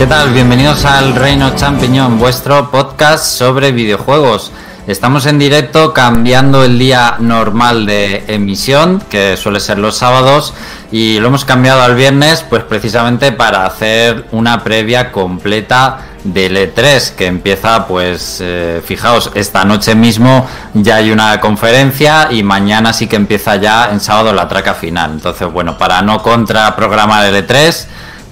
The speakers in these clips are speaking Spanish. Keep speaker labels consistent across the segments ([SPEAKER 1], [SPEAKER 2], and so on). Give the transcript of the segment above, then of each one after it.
[SPEAKER 1] ¿Qué tal? Bienvenidos al Reino Champiñón, vuestro podcast sobre videojuegos. Estamos en directo cambiando el día normal de emisión, que suele ser los sábados, y lo hemos cambiado al viernes, pues precisamente para hacer una previa completa del E3, que empieza, pues, eh, fijaos, esta noche mismo ya hay una conferencia y mañana sí que empieza ya en sábado la traca final. Entonces, bueno, para no contraprogramar el E3,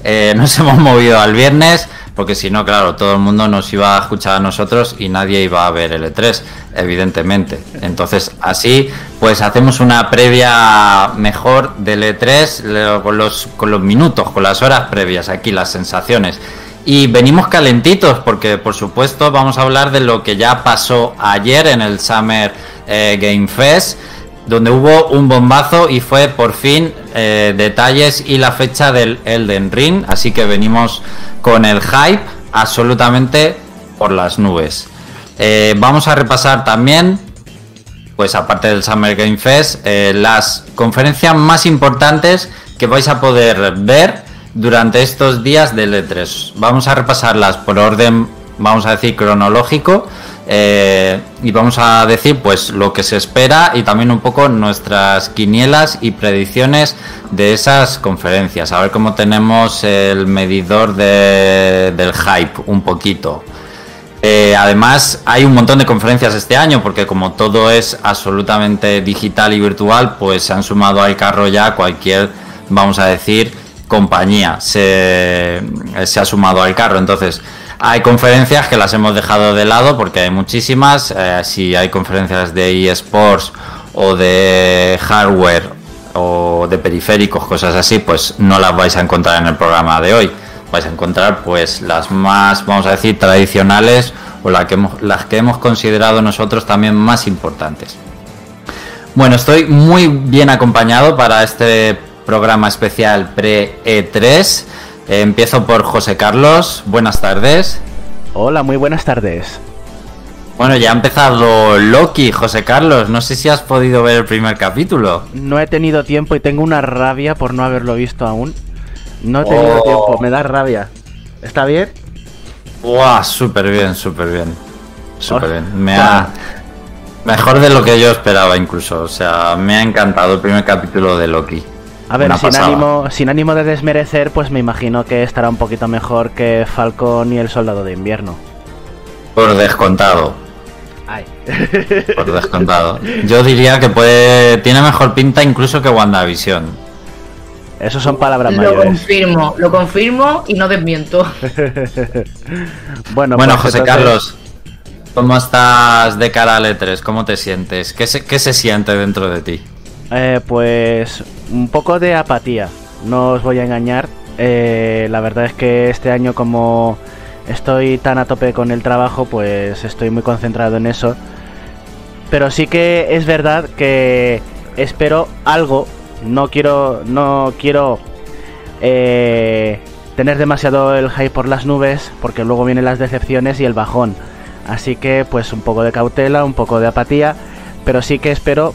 [SPEAKER 1] eh, nos hemos movido al viernes porque si no, claro, todo el mundo nos iba a escuchar a nosotros y nadie iba a ver el E3, evidentemente. Entonces, así, pues hacemos una previa mejor del E3 con los, con los minutos, con las horas previas, aquí las sensaciones. Y venimos calentitos porque, por supuesto, vamos a hablar de lo que ya pasó ayer en el Summer eh, Game Fest donde hubo un bombazo y fue por fin eh, detalles y la fecha del Elden Ring. Así que venimos con el hype absolutamente por las nubes. Eh, vamos a repasar también, pues aparte del Summer Game Fest, eh, las conferencias más importantes que vais a poder ver durante estos días del E3. Vamos a repasarlas por orden, vamos a decir, cronológico eh, y vamos a decir pues lo que se espera y también un poco nuestras quinielas y predicciones de esas conferencias. A ver cómo tenemos el medidor del hype un poquito. Eh, además, hay un montón de conferencias este año, porque como todo es absolutamente digital y virtual, pues se han sumado al carro ya cualquier, vamos a decir, compañía se, se ha sumado al carro. Entonces, hay conferencias que las hemos dejado de lado porque hay muchísimas. Eh, si hay conferencias de eSports o de hardware o de periféricos, cosas así, pues no las vais a encontrar en el programa de hoy. Vais a encontrar pues las más, vamos a decir, tradicionales o las que hemos, las que hemos considerado nosotros también más importantes. Bueno, estoy muy bien acompañado para este programa especial pre-E3. Empiezo por José Carlos. Buenas tardes.
[SPEAKER 2] Hola, muy buenas tardes.
[SPEAKER 1] Bueno, ya ha empezado Loki, José Carlos. No sé si has podido ver el primer capítulo.
[SPEAKER 2] No he tenido tiempo y tengo una rabia por no haberlo visto aún. No he tenido oh. tiempo, me da rabia. ¿Está bien?
[SPEAKER 1] ¡Buah! Súper bien, súper bien. Súper bien. Me ha... Mejor de lo que yo esperaba incluso. O sea, me ha encantado el primer capítulo de Loki.
[SPEAKER 2] A ver, sin ánimo, sin ánimo de desmerecer, pues me imagino que estará un poquito mejor que Falcon y el Soldado de Invierno.
[SPEAKER 1] Por descontado. Ay. Por descontado. Yo diría que puede tiene mejor pinta incluso que WandaVision.
[SPEAKER 2] Eso son palabras
[SPEAKER 3] lo
[SPEAKER 2] mayores.
[SPEAKER 3] Lo confirmo, lo confirmo y no desmiento.
[SPEAKER 1] bueno, bueno pues José Carlos, ¿cómo estás de cara al E3? ¿Cómo te sientes? ¿Qué qué se siente dentro de ti?
[SPEAKER 2] Eh, pues un poco de apatía, no os voy a engañar. Eh, la verdad es que este año como estoy tan a tope con el trabajo, pues estoy muy concentrado en eso. Pero sí que es verdad que espero algo. No quiero, no quiero eh, tener demasiado el hype por las nubes, porque luego vienen las decepciones y el bajón. Así que pues un poco de cautela, un poco de apatía, pero sí que espero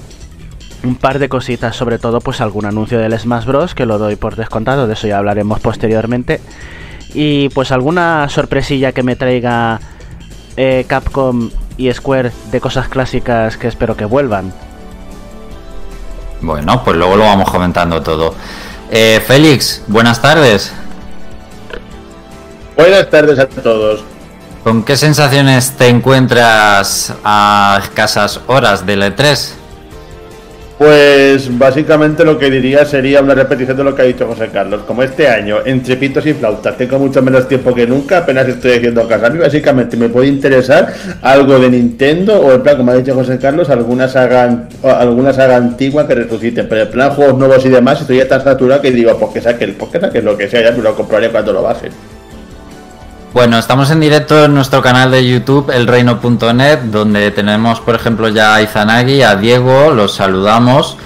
[SPEAKER 2] un par de cositas, sobre todo pues algún anuncio del Smash Bros. que lo doy por descontado, de eso ya hablaremos posteriormente. Y pues alguna sorpresilla que me traiga eh, Capcom y Square de cosas clásicas que espero que vuelvan.
[SPEAKER 1] Bueno, pues luego lo vamos comentando todo. Eh, Félix, buenas tardes.
[SPEAKER 4] Buenas tardes a todos.
[SPEAKER 1] ¿Con qué sensaciones te encuentras a escasas horas del E3?
[SPEAKER 4] Pues básicamente lo que diría sería una repetición de lo que ha dicho José Carlos. Como este año, entre pitos y flautas, tengo mucho menos tiempo que nunca, apenas estoy haciendo caso. A básicamente me puede interesar algo de Nintendo o en plan, como ha dicho José Carlos, alguna saga, alguna saga antigua que resuciten. Pero en plan juegos nuevos y demás, estoy ya tan saturado que digo, pues que saquen, pues que saquen lo que sea, ya me lo compraré cuando lo bajen.
[SPEAKER 1] Bueno, estamos en directo en nuestro canal de YouTube, elreino.net, donde tenemos, por ejemplo, ya a Izanagi, a Diego, los saludamos.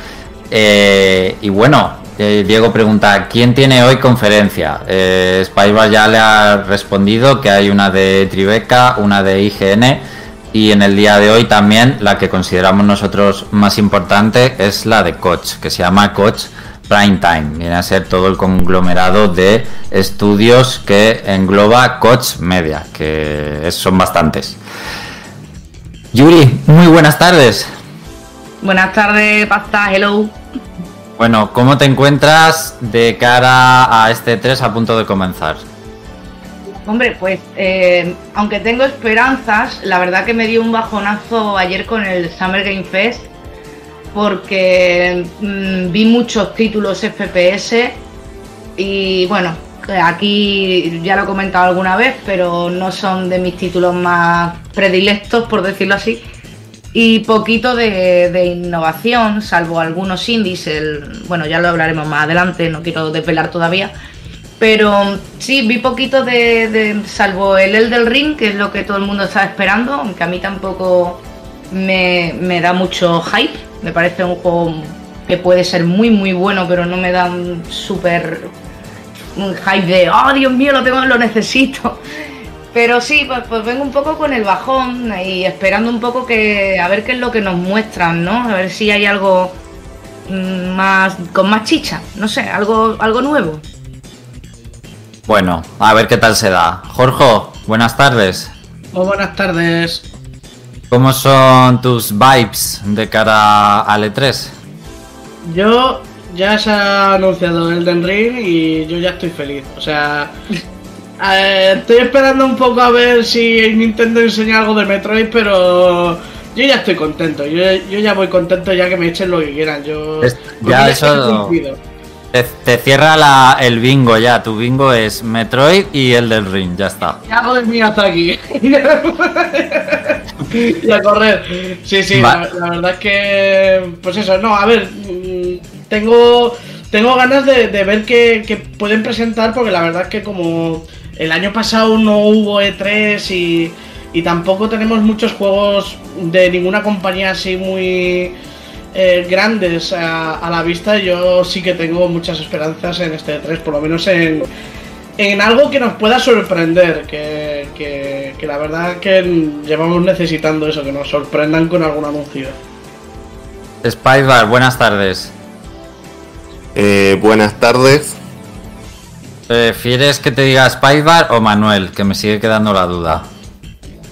[SPEAKER 1] Eh, y bueno, eh, Diego pregunta, ¿quién tiene hoy conferencia? Eh, ya le ha respondido que hay una de Tribeca, una de IGN y en el día de hoy también la que consideramos nosotros más importante es la de Coach, que se llama Coach Primetime. Viene a ser todo el conglomerado de estudios que engloba Coach Media, que son bastantes. Yuri, muy buenas tardes.
[SPEAKER 3] Buenas tardes, pasta, hello.
[SPEAKER 1] Bueno, ¿cómo te encuentras de cara a este 3 a punto de comenzar?
[SPEAKER 3] Hombre, pues eh, aunque tengo esperanzas, la verdad que me dio un bajonazo ayer con el Summer Game Fest porque mm, vi muchos títulos FPS y bueno, aquí ya lo he comentado alguna vez, pero no son de mis títulos más predilectos, por decirlo así. Y poquito de, innovación, salvo algunos indies, bueno, ya lo hablaremos más adelante, no quiero desvelar todavía pero sí, vi poquito de, salvo el El del Ring, que es lo que todo el mundo estaba esperando, aunque a mí tampoco me, da mucho hype. Me parece un juego que puede ser muy muy bueno, pero no me da un súper un hype de oh Dios mío, lo tengo, lo necesito. Pero sí, pues, pues, vengo un poco con el bajón y esperando un poco que a ver qué es lo que nos muestran, ¿no? A ver si hay algo mm, más con más chicha, no sé, algo algo nuevo.
[SPEAKER 1] Bueno, a ver qué tal se da. Jorge, buenas tardes.
[SPEAKER 5] Oh, buenas tardes.
[SPEAKER 1] ¿Cómo son tus vibes de cara al E3?
[SPEAKER 5] Yo ya se ha anunciado Elden Ring y yo ya estoy feliz. O sea, eh, estoy esperando un poco a ver si Nintendo enseña algo de Metroid, pero yo ya estoy contento. Yo, ya voy contento ya que me echen lo que quieran. Yo
[SPEAKER 1] ya eso te, cierra el bingo ya. Tu bingo es Metroid y el del Ring, ya está.
[SPEAKER 5] Ya joder mío hasta aquí. y a correr. Sí, sí, la, verdad es que. Pues eso, no, a ver. Mm, tengo. Tengo ganas de, ver qué, pueden presentar, porque la verdad es que como el año pasado no hubo E3 y, y tampoco tenemos muchos juegos de ninguna compañía así muy eh, grandes a, la vista, yo sí que tengo muchas esperanzas en este 3, por lo menos en, en algo que nos pueda sorprender, que, que, la verdad que llevamos necesitando eso, que nos sorprendan con algún anuncio.
[SPEAKER 1] Spybar, buenas tardes.
[SPEAKER 6] Eh, buenas tardes.
[SPEAKER 1] ¿Prefieres que te diga Spybar o Manuel? Que me sigue quedando la duda.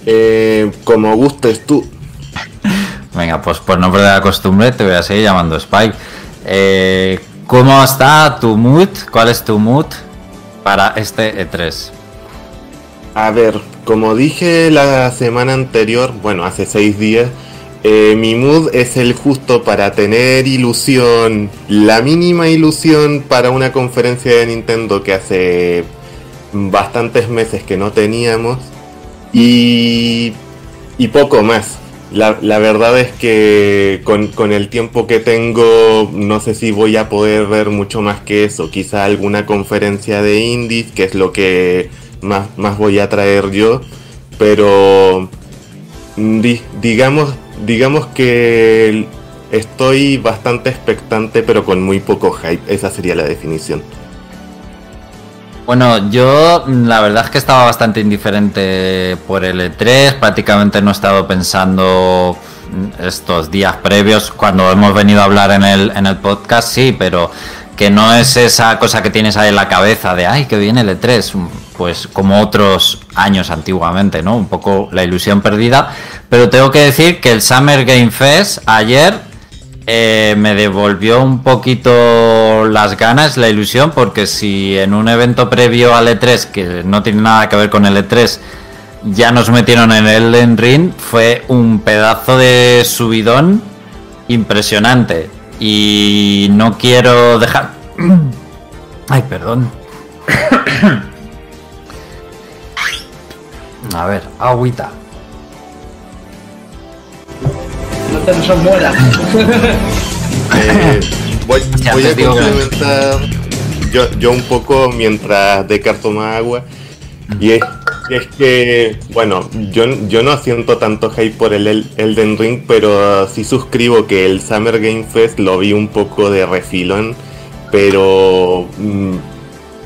[SPEAKER 6] Eh, como gustes tú.
[SPEAKER 1] Venga, pues por nombre de la costumbre te voy a seguir llamando Spike. Eh, ¿Cómo está tu mood? ¿Cuál es tu mood para este E3?
[SPEAKER 6] A ver, como dije la semana anterior, bueno, hace seis días, eh, mi mood es el justo para tener ilusión, la mínima ilusión para una conferencia de Nintendo que hace bastantes meses que no teníamos y, y poco más. La, la, verdad es que con, el tiempo que tengo no sé si voy a poder ver mucho más que eso. Quizá alguna conferencia de indies, que es lo que más, más voy a traer yo. Pero digamos, digamos que estoy bastante expectante pero con muy poco hype. Esa sería la definición.
[SPEAKER 1] Bueno, yo mm, la verdad es que estaba bastante indiferente por el E3, prácticamente no he estado pensando mm, estos días previos cuando hemos venido a hablar en el, en el podcast, sí, pero que no es esa cosa que tienes ahí en la cabeza de, ay, que viene el E3, mm, pues como otros años antiguamente, ¿no? Un poco la ilusión perdida, pero tengo que decir que el Summer Game Fest ayer eh, me devolvió un poquito las ganas, la ilusión, porque si en un evento previo al E3, que no tiene nada que ver con el E3, ya nos metieron en el Ring, fue un pedazo de subidón impresionante. Y no quiero dejar... Ay, perdón. A ver, agüita.
[SPEAKER 6] Eh, voy, a complementar yo, yo un poco mientras de toma agua. Y es, que, bueno, yo, yo no siento tanto hate por el Elden Ring, pero sí suscribo que el Summer Game Fest lo vi un poco de refilón, pero mm,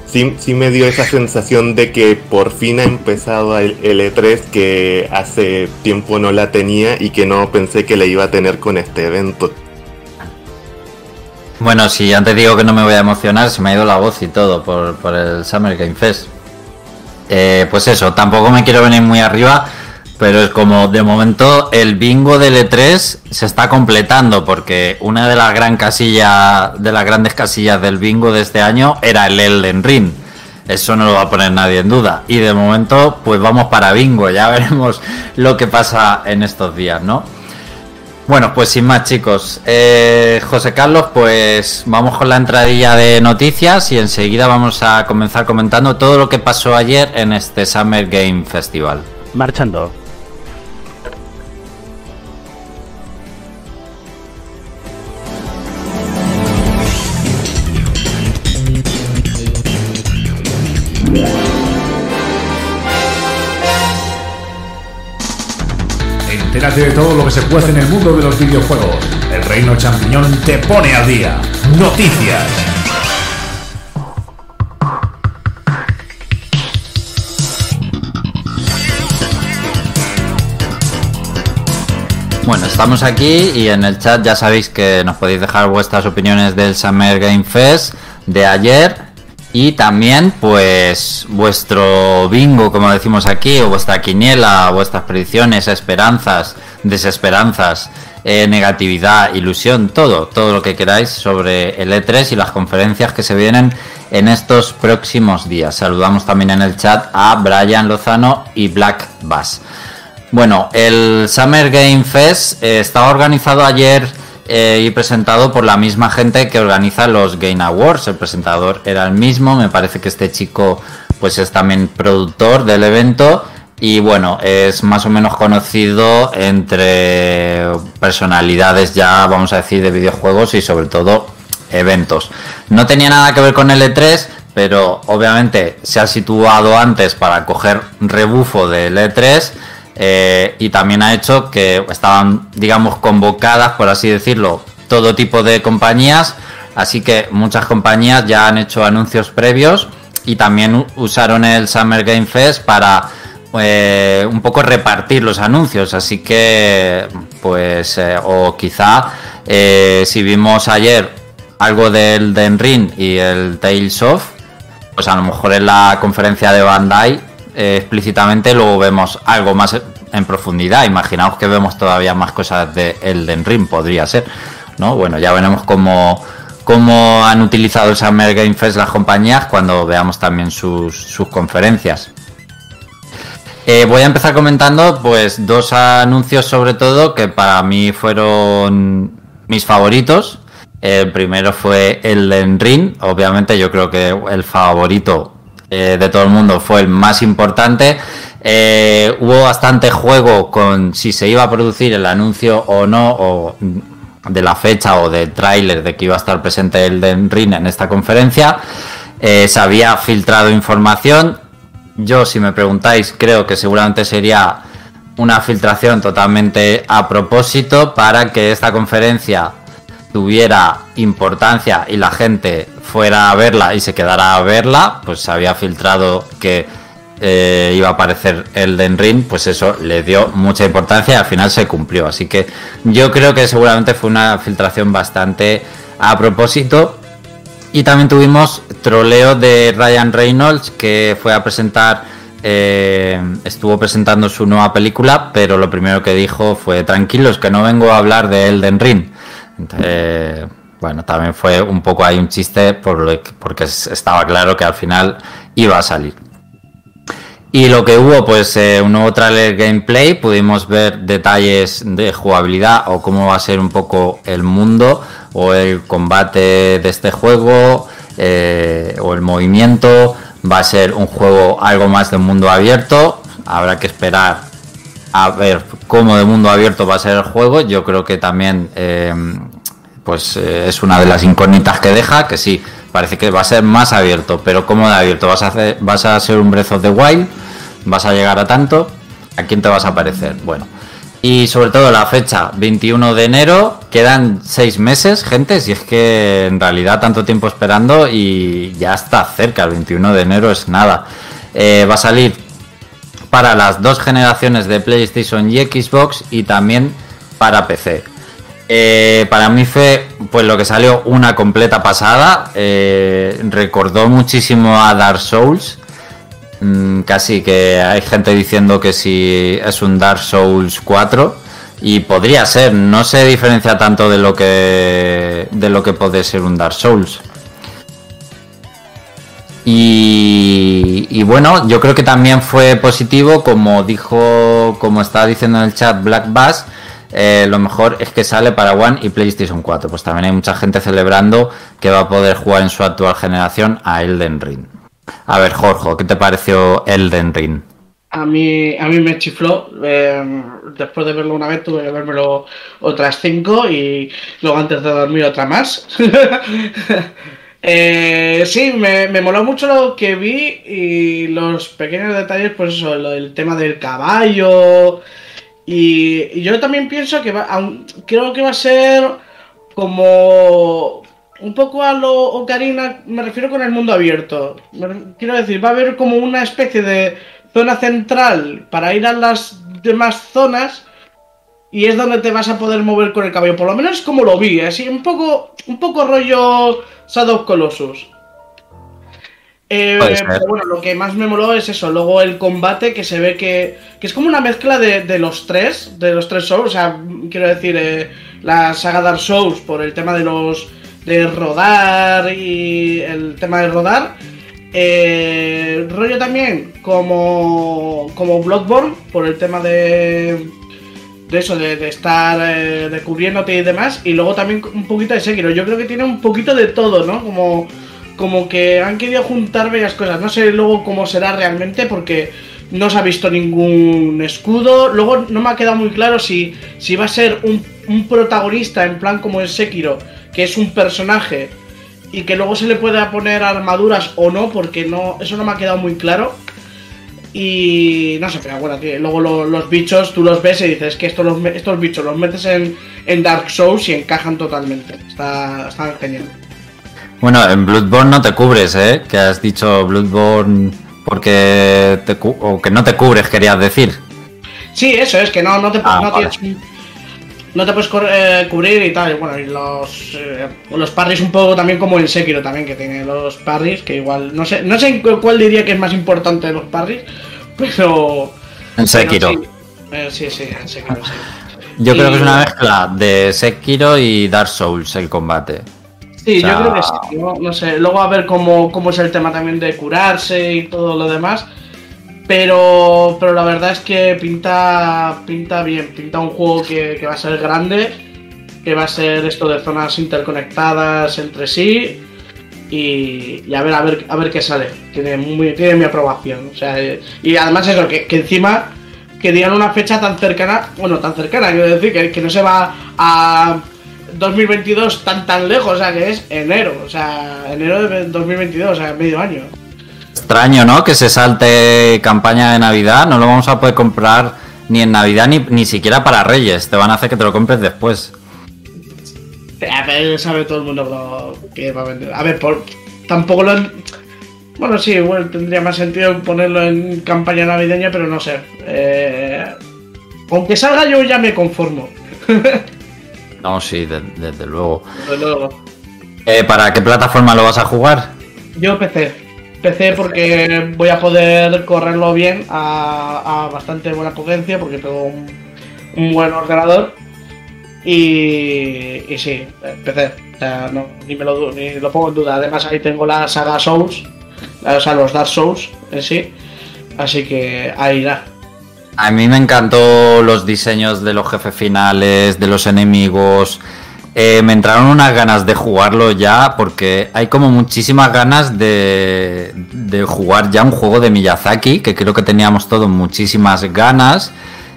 [SPEAKER 6] sí, me dio esa sensación de que por fin ha empezado el, E3 que hace tiempo no la tenía y que no pensé que la iba a tener con este evento.
[SPEAKER 1] Bueno, si antes digo que no me voy a emocionar, se me ha ido la voz y todo por, por el Summer Game Fest. Eh, pues eso, tampoco me quiero venir muy arriba, pero es como de momento el bingo del E3 se está completando porque una de las gran casillas, de las grandes casillas del bingo de este año era el Elden Ring. Eso no lo va a poner nadie en duda. Y de momento, pues vamos para bingo. Ya veremos lo que pasa en estos días, ¿no? Bueno, pues sin más chicos, eh, José Carlos, pues vamos con la entradilla de noticias y enseguida vamos a comenzar comentando todo lo que pasó ayer en este Summer Game Festival.
[SPEAKER 2] Marchando.
[SPEAKER 7] De todo lo que se puede en el mundo de los videojuegos. El Reino Champiñón te pone al día. Noticias.
[SPEAKER 1] Bueno, estamos aquí y en el chat ya sabéis que nos podéis dejar vuestras opiniones del Summer Game Fest de ayer y también pues vuestro bingo, como decimos aquí, o vuestra quiniela, vuestras predicciones, esperanzas, desesperanzas, eh, negatividad, ilusión, todo, todo lo que queráis sobre el E3 y las conferencias que se vienen en estos próximos días. Saludamos también en el chat a Brian Lozano y Black Bass. Bueno, el Summer Game Fest eh, estaba organizado ayer eh, y presentado por la misma gente que organiza los Game Awards. El presentador era el mismo, me parece que este chico pues es también productor del evento y bueno, es más o menos conocido entre personalidades ya, vamos a decir, de videojuegos y sobre todo eventos. No tenía nada que ver con el E3, pero obviamente se ha situado antes para coger rebufo del E3 eh, y también ha hecho que estaban, digamos, convocadas, por así decirlo, todo tipo de compañías, así que muchas compañías ya han hecho anuncios previos y también usaron el Summer Game Fest para eh, un poco repartir los anuncios, así que, pues, eh, o quizá si vimos ayer algo del Den Ring y el Tales of, pues a lo mejor en la conferencia de Bandai eh, explícitamente, luego vemos algo más en profundidad. Imaginaos que vemos todavía más cosas de Elden Ring, podría ser. ¿no? Bueno, ya veremos cómo, cómo han utilizado el Summer Game Fest las compañías cuando veamos también sus, conferencias. Eh, voy a empezar comentando pues dos anuncios sobre todo que para mí fueron mis favoritos. El primero fue Elden Ring, obviamente yo creo que el favorito eh, de todo el mundo fue el más importante. Eh, hubo bastante juego con si se iba a producir el anuncio o no, o de la fecha o del tráiler de que iba a estar presente el de Ring en esta conferencia. Eh, se había filtrado información. Yo, si me preguntáis, creo que seguramente sería una filtración totalmente a propósito para que esta conferencia tuviera importancia y la gente fuera a verla y se quedara a verla, pues se había filtrado que eh, iba a aparecer el Den Ring, pues eso le dio mucha importancia y al final se cumplió. Así que yo creo que seguramente fue una filtración bastante a propósito. Y también tuvimos troleo de Ryan Reynolds que fue a presentar, eh, estuvo presentando su nueva película, pero lo primero que dijo fue tranquilos que no vengo a hablar de Elden Ring. Bueno, también fue un poco ahí un chiste por porque estaba claro que al final iba a salir. Y lo que hubo, pues eh, un nuevo trailer gameplay, pudimos ver detalles de jugabilidad o cómo va a ser un poco el mundo o el combate de este juego eh, o el movimiento. Va a ser un juego algo más de mundo abierto. Habrá que esperar a ver cómo de mundo abierto va a ser el juego. Yo creo que también eh, pues es una de las incógnitas que deja, que sí, parece que va a ser más abierto, pero ¿cómo de abierto? ¿Vas a, hacer, vas a ser un of the Wild? ¿Vas a llegar a tanto? ¿A quién te vas a parecer? Bueno, y sobre todo la fecha, 21 de enero, quedan seis meses, gente, si es que en realidad tanto tiempo esperando y ya está cerca, el 21 de enero es nada. Eh, va a salir para las dos generaciones de PlayStation y Xbox y también para PC. Eh, para mí fue pues lo que salió una completa pasada. Eh, recordó muchísimo a Dark Souls. Mm, casi que hay gente diciendo que si es un Dark Souls 4. Y podría ser, no se diferencia tanto de lo que. de lo que puede ser un Dark Souls. Y, y, bueno, yo creo que también fue positivo, como dijo, como estaba diciendo en el chat Black Bass, eh, lo mejor es que sale para One y PlayStation 4. Pues también hay mucha gente celebrando que va a poder jugar en su actual generación a Elden Ring. A ver, Jorge, ¿qué te pareció Elden Ring?
[SPEAKER 5] A mí, a mí me chifló. Eh, después de verlo una vez tuve que verlo otras cinco y luego antes de dormir otra más. eh, sí, me, me, moló mucho lo que vi y los pequeños detalles, pues eso, el tema del caballo, y, yo también pienso que va, creo que va a ser como un poco a lo Ocarina, me refiero con el mundo abierto. Quiero decir, va a haber como una especie de zona central para ir a las demás zonas y es donde te vas a poder mover con el caballo. Por lo menos como lo vi, así un poco, un poco rollo Shadow Colossus. Eh, pero bueno, lo que más me moló es eso. Luego el combate que se ve que, que es como una mezcla de, los tres, de los tres Souls. O sea, quiero decir, eh, la saga Dark Souls por el tema de los de rodar y el tema de rodar. Eh, rollo también como, como Bloodborne por el tema de, de eso, de, estar eh, descubriéndote y demás. Y luego también un poquito de Sekiro. Yo creo que tiene un poquito de todo, ¿no? Como como que han querido juntar varias cosas. No sé luego cómo será realmente porque no se ha visto ningún escudo. Luego no me ha quedado muy claro si, si va a ser un, protagonista en plan como el Sekiro, que es un personaje y que luego se le puede poner armaduras o no, porque no eso no me ha quedado muy claro. Y no sé, pero bueno, luego los bichos tú los ves y dices que estos, estos bichos los metes en, en Dark Souls y encajan totalmente. Está, está genial.
[SPEAKER 1] Bueno, en Bloodborne no te cubres, ¿eh? Que has dicho Bloodborne porque te o que no te cubres, querías decir.
[SPEAKER 5] Sí, eso es, que no, no te, ah, no, te puedes eh, cubrir y tal. Bueno, y los, eh, los parries un poco también como el Sekiro también, que tiene los parries, que igual, no sé, no sé cuál diría que es más importante de los parries, pero...
[SPEAKER 1] En Sekiro.
[SPEAKER 5] Eh, sí, sí, en Sekiro, sí.
[SPEAKER 1] Yo creo que es una mezcla de Sekiro y Dark Souls el combate.
[SPEAKER 5] Sí, yo creo que sí. ¿no? sé, luego a ver cómo, es el tema también de curarse y todo lo demás. Pero, pero la verdad es que pinta, pinta bien, pinta un juego que, va a ser grande, que va a ser esto de zonas interconectadas entre sí. Y, a ver, a ver, a ver qué sale. Tiene, muy, tiene mi aprobación. O sea, y además eso, que, que encima que digan una fecha tan cercana, bueno, tan cercana, quiero decir, que, que no se va a 2022 tan tan lejos, o sea, que es enero, o sea, enero de 2022, o sea, medio año.
[SPEAKER 1] Extraño, ¿no? Que se salte campaña de Navidad, no lo vamos a poder comprar ni en Navidad ni, ni siquiera para Reyes, te van a hacer que te lo compres después.
[SPEAKER 5] A ver, sabe todo el mundo que va a vender. A ver, por, tampoco lo... Bueno, sí, bueno, tendría más sentido ponerlo en campaña navideña, pero no sé. Eh, aunque salga yo ya me conformo.
[SPEAKER 1] No, sí, desde luego. Desde luego. Eh, ¿Para qué plataforma lo vas a jugar?
[SPEAKER 5] Yo PC. PC porque voy a poder correrlo bien a, bastante buena potencia porque tengo un, buen ordenador. Y, y sí, PC. O sea, no, ni, me lo, ni lo pongo en duda. Además ahí tengo la saga Souls, o sea, los Dark Souls en sí. Así que ahí irá.
[SPEAKER 1] A mí me encantó los diseños de los jefes finales, de los enemigos. Eh, me entraron unas ganas de jugarlo ya porque hay como muchísimas ganas de, de, jugar ya un juego de Miyazaki, que creo que teníamos todos muchísimas ganas.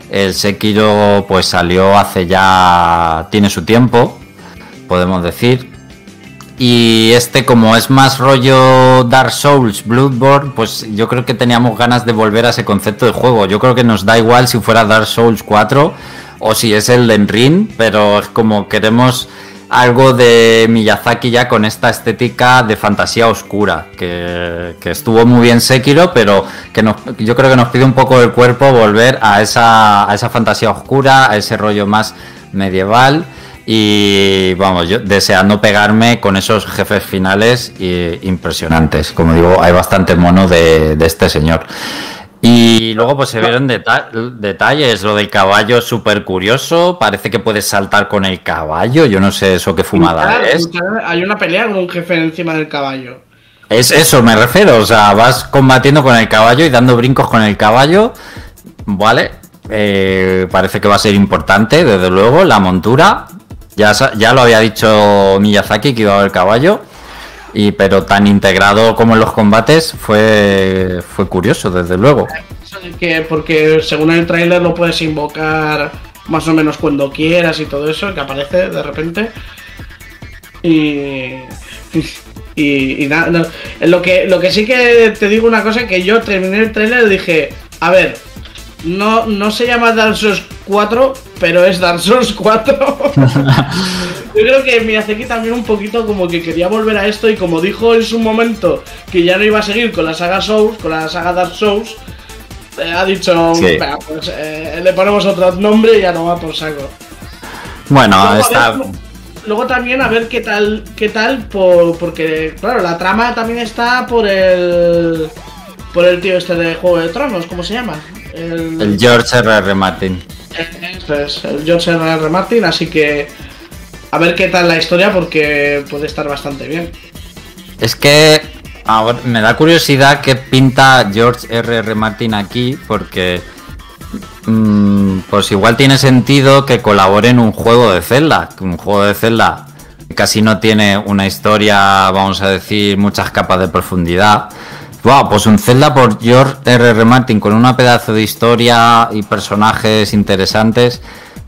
[SPEAKER 1] El Sekiro pues salió hace ya... tiene su tiempo, podemos decir. Y este, como es más rollo Dark Souls, Bloodborne, pues yo creo que teníamos ganas de volver a ese concepto de juego. Yo creo que nos da igual si fuera Dark Souls 4 o si es el de Ring, pero es como queremos algo de Miyazaki ya con esta estética de fantasía oscura, que, estuvo muy bien Sekiro, pero que yo creo que nos pide un poco el cuerpo volver a esa, a esa fantasía oscura, a ese rollo más medieval. Y vamos, yo deseando pegarme con esos jefes finales impresionantes. Como digo, hay bastante mono de, este señor. Y luego pues se vieron detalles, lo del caballo súper curioso, parece que puedes saltar con el caballo, yo no sé eso qué fumada es.
[SPEAKER 5] Hay una pelea con un jefe encima del caballo.
[SPEAKER 1] Es eso, me refiero, o sea, vas combatiendo con el caballo y dando brincos con el caballo, ¿vale? Eh, parece que va a ser importante, desde luego, la montura, ya, ya lo había dicho Miyazaki que iba a haber caballo. Y, pero tan integrado como en los combates fue, fue curioso, desde luego.
[SPEAKER 5] que porque según el tráiler lo puedes invocar más o menos cuando quieras y todo eso, que aparece de repente. Y. Y, nada, lo, que, lo que sí que te digo una cosa, que yo terminé el trailer y dije, a ver, no, no se llama Dark Souls 4, pero es Dark Souls 4. Yo creo que Miyazaki también un poquito como que quería volver a esto y como dijo en su momento que ya no iba a seguir con la saga Souls, con la saga Dark Souls, eh, ha dicho, pues eh, le ponemos otro nombre y ya no va por saco.
[SPEAKER 1] Bueno, está...
[SPEAKER 5] luego también a ver qué tal, qué tal, por, porque claro, la trama también está por el... Por el tío este de Juego de Tronos, ¿cómo se llama?
[SPEAKER 1] El, George R. R. Martin.
[SPEAKER 5] es, el George R. R. Martin, así que a ver qué tal la historia porque puede estar bastante bien.
[SPEAKER 1] Es que ahora me da curiosidad qué pinta George R. R. Martin aquí porque mm, pues igual tiene sentido que colabore en un juego de Zelda, un juego de Zelda casi no tiene una historia, vamos a decir, muchas capas de profundidad Wow, pues un Zelda por George R. R. Martin con una pedazo de historia y personajes interesantes,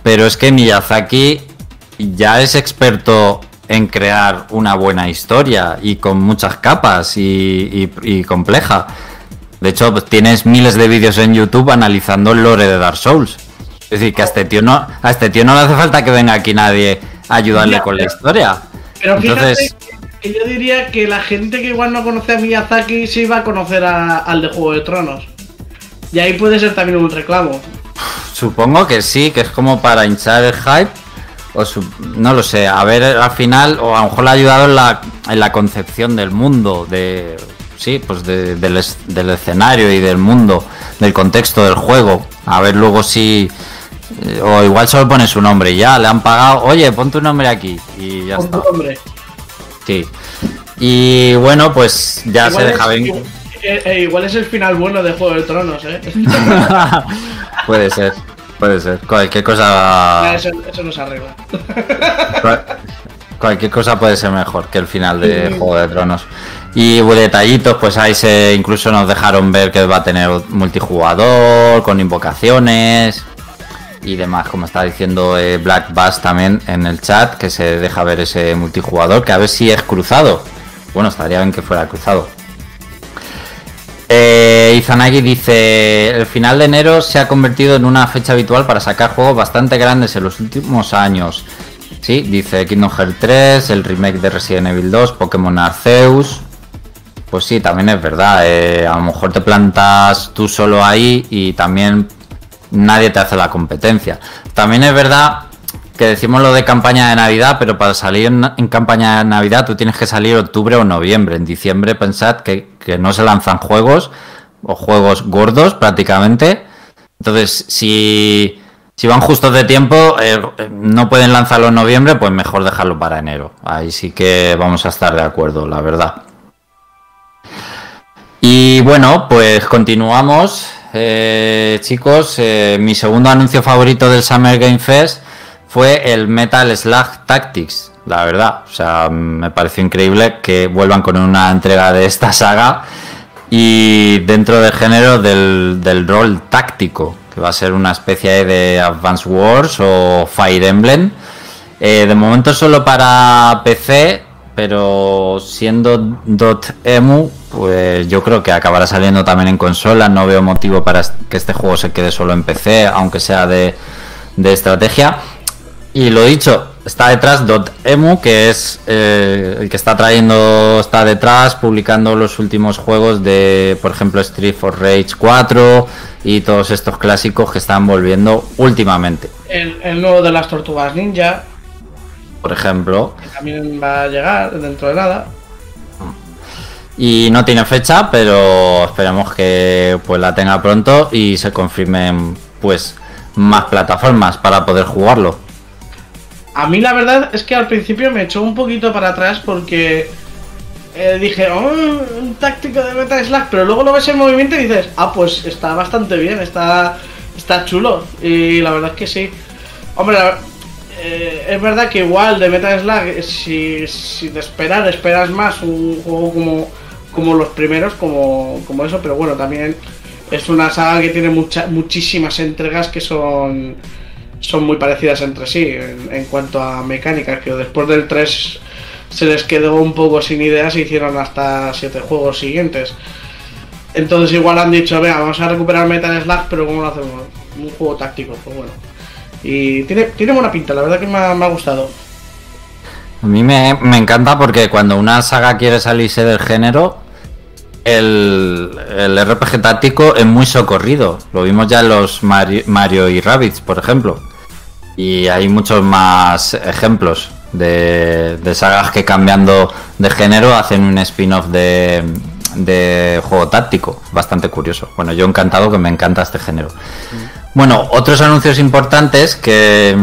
[SPEAKER 1] pero es que Miyazaki ya es experto en crear una buena historia y con muchas capas y, compleja. De hecho, pues, tienes miles de vídeos en YouTube analizando el lore de Dark Souls. Es decir, que a este tío no, a este tío no le hace falta que venga aquí nadie a ayudarle con la historia.
[SPEAKER 5] Pero Entonces, yo diría que la gente que igual no conoce a Miyazaki sí va a conocer al de Juego de Tronos. Y ahí puede ser también un reclamo.
[SPEAKER 1] Supongo que sí, que es como para hinchar el hype. O no lo sé, a ver al final, o a lo mejor le ha ayudado en la, concepción del mundo, de sí, pues del, escenario y del mundo, del contexto del juego. A ver luego si. Eh, o igual solo pone su nombre y ya, le han pagado, oye, pon tu nombre aquí y ya está. nombre. Sí. Y bueno, pues ya se deja.
[SPEAKER 5] Igual, eh, eh, igual es el final bueno de Juego de Tronos, ¿eh?
[SPEAKER 1] puede ser, puede ser. Cualquier cosa.
[SPEAKER 5] eso, eso no se arregla.
[SPEAKER 1] cualquier cosa puede ser mejor que el final de Juego de Tronos. Y detallitos, pues ahí se incluso nos dejaron ver que va a tener multijugador, con invocaciones y demás, como está diciendo eh, Black Bass también en el chat, que se deja ver ese multijugador, que a ver si es cruzado. Bueno, estaría bien que fuera cruzado. Eh, Izanagi dice, el final de enero se ha convertido en una fecha habitual para sacar juegos bastante grandes en los últimos años. Sí, dice Kingdom Hearts 3, el remake de Resident Evil 2, Pokémon Arceus. Pues sí, también es verdad. Eh, a lo mejor te plantas tú solo ahí y también nadie te hace la competencia. También es verdad que decimos lo de campaña de Navidad, pero para salir en, campaña de Navidad tú tienes que salir octubre o noviembre. En diciembre pensad que, no se lanzan juegos o juegos gordos prácticamente. Entonces, si, si van justos de tiempo, eh, no pueden lanzarlo en noviembre, pues mejor dejarlo para enero. Ahí sí que vamos a estar de acuerdo, la verdad. Y bueno, pues continuamos. Eh, chicos, eh, mi segundo anuncio favorito del Summer Game Fest fue el Metal Slug Tactics, la verdad. O sea, me pareció increíble que vuelvan con una entrega de esta saga y dentro del género del, rol táctico, que va a ser una especie de Advance Wars o Fire Emblem. Eh, de momento solo para PC, pero siendo .emu, pues yo creo que acabará saliendo también en consola. No veo motivo para que este juego se quede solo en PC, aunque sea de, estrategia. Y lo dicho, está detrás .emu, que es eh, el que está trayendo, está detrás, publicando los últimos juegos de, por ejemplo, Street for Rage 4 y todos estos clásicos que están volviendo últimamente.
[SPEAKER 5] El nuevo de las Tortugas Ninja.
[SPEAKER 1] Por ejemplo.
[SPEAKER 5] Que también va a llegar dentro de nada.
[SPEAKER 1] Y no tiene fecha, pero esperemos que pues la tenga pronto y se confirmen pues más plataformas para poder jugarlo.
[SPEAKER 5] A mí la verdad es que al principio me echó un poquito para atrás porque eh, dije, oh, un táctico de Metal Slack, pero luego lo ves en movimiento y dices, ah, pues está bastante bien, está, está chulo. Y la verdad es que sí. Hombre, eh, es verdad que igual de Metal Slack, si, si de esperar, esperas más un juego como, como los primeros, como, como eso, pero bueno, también es una saga que tiene mucha, muchísimas entregas que son son muy parecidas entre sí en, cuanto a mecánicas, que después del 3 se les quedó un poco sin ideas y hicieron hasta 7 juegos siguientes. Entonces igual han dicho, vea, vamos a recuperar Metal Slug, pero ¿cómo lo hacemos? Un juego táctico, pues bueno. Y tiene, tiene buena pinta, la verdad que me ha, gustado.
[SPEAKER 1] A mí me, encanta porque cuando una saga quiere salirse del género, el, el RPG táctico es muy socorrido. Lo vimos ya en los Mario, Mario y Rabbids, por ejemplo. Y hay muchos más ejemplos de, sagas que cambiando de género hacen un spin-off de, de, juego táctico. Bastante curioso. Bueno, yo encantado que me encanta este género. Bueno, otros anuncios importantes que,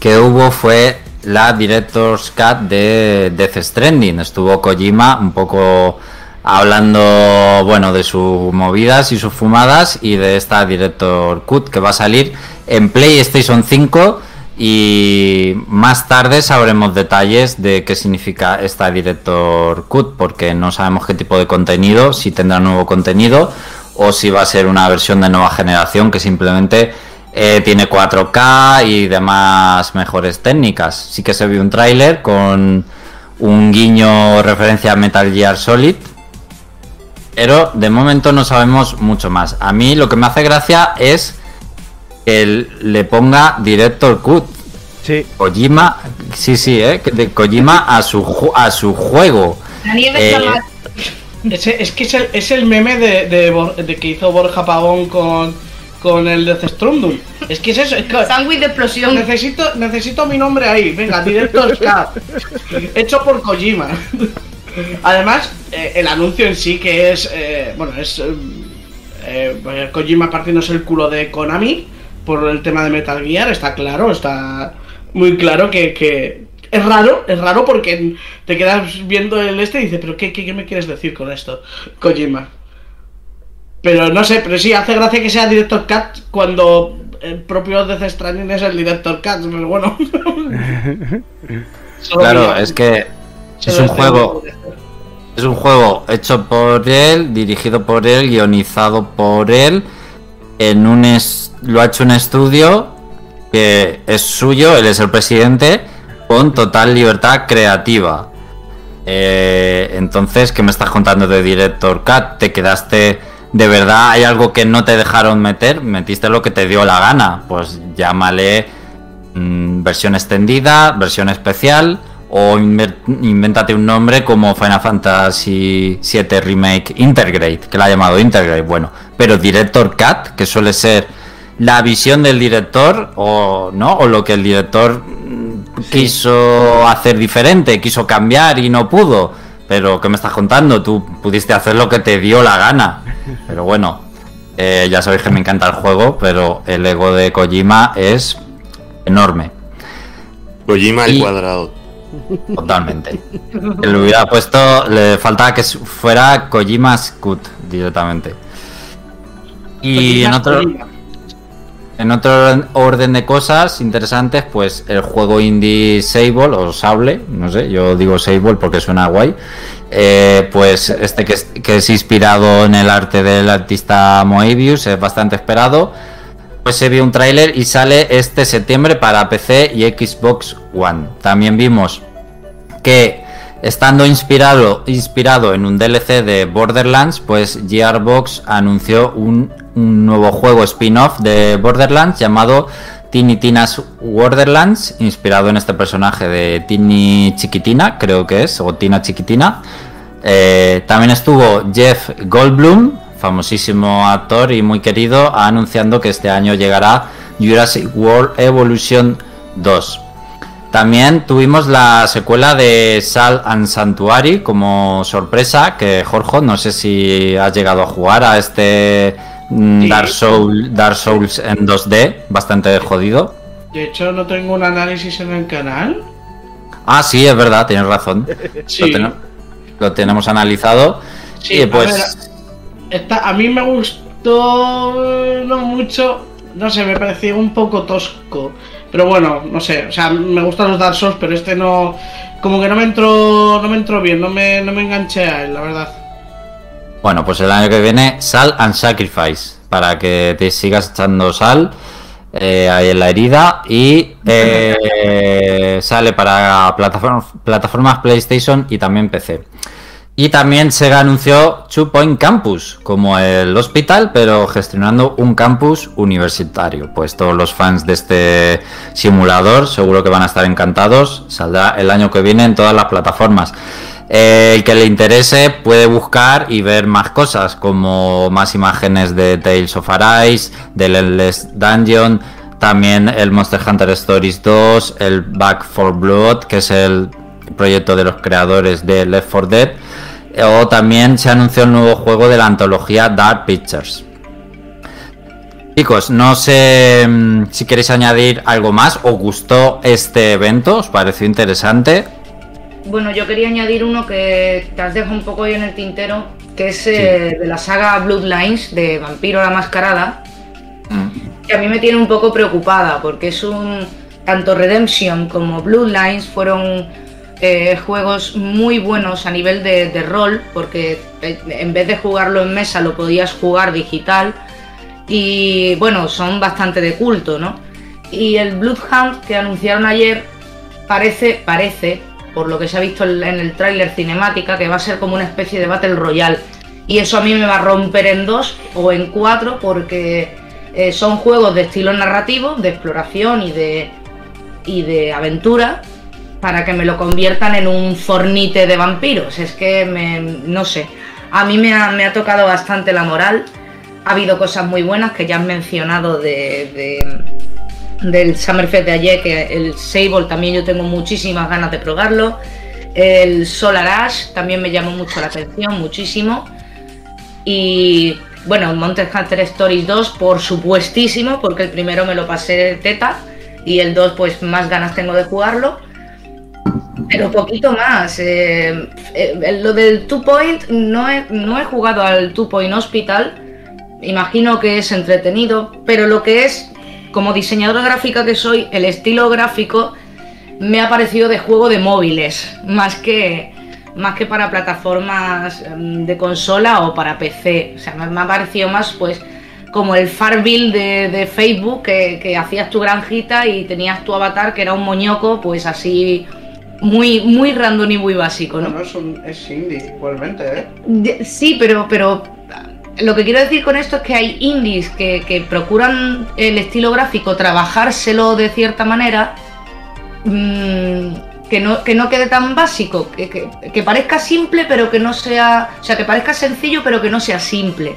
[SPEAKER 1] que hubo fue la Director's Cut de Death Stranding. Estuvo Kojima un poco hablando bueno de sus movidas y sus fumadas y de esta Director Cut que va a salir en PlayStation 5 y más tarde sabremos detalles de qué significa esta Director Cut porque no sabemos qué tipo de contenido, si tendrá nuevo contenido o si va a ser una versión de nueva generación que simplemente eh, tiene 4K y demás mejores técnicas. Sí que se vio un tráiler con un guiño referencia a Metal Gear Solid pero de momento no sabemos mucho más. A mí lo que me hace gracia es que le ponga Director Cut.
[SPEAKER 2] Sí.
[SPEAKER 1] Kojima, sí, sí, ¿eh? De Kojima a su, a su juego.
[SPEAKER 5] Eh, es, que es el, es el meme de, de, que hizo Borja Pagón con, con el de Stromdul. Es que es eso. Es
[SPEAKER 3] de explosión.
[SPEAKER 5] Necesito, necesito mi nombre ahí. Venga, Director Cut. Hecho por Kojima. Además, eh, el anuncio en sí que es, eh, bueno, es eh, pues, Kojima partiéndose el culo de Konami por el tema de Metal Gear, está claro, está muy claro que, es raro, es raro porque te quedas viendo el este y dices, pero ¿qué, qué, me quieres decir con esto, Kojima? Pero no sé, pero sí, hace gracia que sea Director Cut cuando el propio Death Stranding es el Director Cut, pero bueno.
[SPEAKER 1] claro, es que es un juego. Es un juego hecho por él, dirigido por él, guionizado por él. En un lo ha hecho un estudio que es suyo, él es el presidente, con total libertad creativa. Eh, entonces, ¿qué me estás contando de Director Cut? ¿Te quedaste de verdad? ¿Hay algo que no te dejaron meter? ¿Metiste lo que te dio la gana? Pues llámale mm, versión extendida, versión especial o invéntate un nombre como Final Fantasy VII Remake Integrate, que la ha llamado Integrate, bueno, pero Director Cut, que suele ser la visión del director o no, o lo que el director quiso hacer diferente, quiso cambiar y no pudo. Pero ¿qué me estás contando? Tú pudiste hacer lo que te dio la gana. Pero bueno, eh, ya sabéis que me encanta el juego, pero el ego de Kojima es enorme.
[SPEAKER 6] Kojima al cuadrado.
[SPEAKER 1] Totalmente. le hubiera puesto, le faltaba que fuera Kojima Scoot directamente. Y en otro, en otro orden de cosas interesantes, pues el juego indie Sable o Sable, no sé, yo digo Sable porque suena guay. Eh, pues este que es, que es inspirado en el arte del artista Moebius, es bastante esperado. Pues se vio un tráiler y sale este septiembre para PC y Xbox One. También vimos que estando inspirado, inspirado en un DLC de Borderlands, pues Gearbox anunció un, nuevo juego spin-off de Borderlands llamado Tiny Tina's Borderlands, inspirado en este personaje de Tiny Chiquitina, creo que es, o Tina Chiquitina. Eh, también estuvo Jeff Goldblum, famosísimo actor y muy querido, anunciando que este año llegará Jurassic World Evolution 2. También tuvimos la secuela de Sal and Sanctuary como sorpresa, que Jorge, no sé si has llegado a jugar a este mm, Dark, Soul, Dark Souls en 2D, bastante jodido.
[SPEAKER 5] De hecho, no tengo un análisis en el canal.
[SPEAKER 1] Ah, sí, es verdad, tienes razón. Lo, tenemos analizado. Sí, pues.
[SPEAKER 5] a mí me gustó no mucho. No sé, me pareció un poco tosco. Pero bueno, no sé, o sea, me gustan los Dark Souls, pero este no. Como que no me entró. No me entró bien, no me, no me enganché a él, la verdad.
[SPEAKER 1] Bueno, pues el año que viene, Sal and Sacrifice. Para que te sigas echando sal eh, ahí en la herida. Y eh, sale para plataformas, plataformas PlayStation y también PC. Y también se anunció Two Point Campus, como el hospital, pero gestionando un campus universitario. Pues todos los fans de este simulador seguro que van a estar encantados. Saldrá el año que viene en todas las plataformas. Eh, el que le interese puede buscar y ver más cosas, como más imágenes de Tales of Arise, del Endless Dungeon, también el Monster Hunter Stories 2, el Back for Blood, que es el proyecto de los creadores de Left 4 Dead o también se anunció el nuevo juego de la antología Dark Pictures. Chicos, no sé mm, si queréis añadir algo más. ¿Os gustó este evento? ¿Os pareció interesante?
[SPEAKER 3] Bueno, yo quería añadir uno que te has dejado un poco ahí en el tintero, que es eh, de la saga Bloodlines de Vampiro la Mascarada, mm. que a mí me tiene un poco preocupada, porque es un. Tanto Redemption como Bloodlines fueron eh, juegos muy buenos a nivel de, rol, porque eh, en vez de jugarlo en mesa lo podías jugar digital. Y bueno, son bastante de culto, ¿no? Y el Bloodhound que anunciaron ayer parece, parece, por lo que se ha visto en el tráiler cinemática, que va a ser como una especie de Battle Royale. Y eso a mí me va a romper en dos o en cuatro porque eh, son juegos de estilo narrativo, de exploración y de, y de aventura para que me lo conviertan en un fornite de vampiros. Es que me, no sé, a mí me ha, tocado bastante la moral. Ha habido cosas muy buenas que ya han mencionado de, del Summerfest de ayer, que el Sable también yo tengo muchísimas ganas de probarlo. El Solar Ash también me llamó mucho la atención, muchísimo. Y bueno, Monster Hunter Stories 2, por supuestísimo, porque el primero me lo pasé teta y el 2 pues más ganas tengo de jugarlo. Pero poquito más. Eh, eh, lo del Two Point, no he, no he jugado al Two Point Hospital. Imagino que es entretenido, pero lo que es, como diseñadora gráfica que soy, el estilo gráfico me ha parecido de juego de móviles, más que, más que para plataformas mm, de consola o para PC. O sea, me, ha parecido más, pues, como el Farville de, de Facebook, que, que, hacías tu granjita y tenías tu avatar, que era un moñoco, pues así muy, muy random y muy básico, ¿no?
[SPEAKER 5] No, es, un, es indie, igualmente, ¿eh?
[SPEAKER 3] Sí, pero, pero lo que quiero decir con esto es que hay indies que, procuran el estilo gráfico trabajárselo de cierta manera mm, que, no, que no quede tan básico, que, que, parezca simple pero que no sea, o sea, que parezca sencillo pero que no sea simple.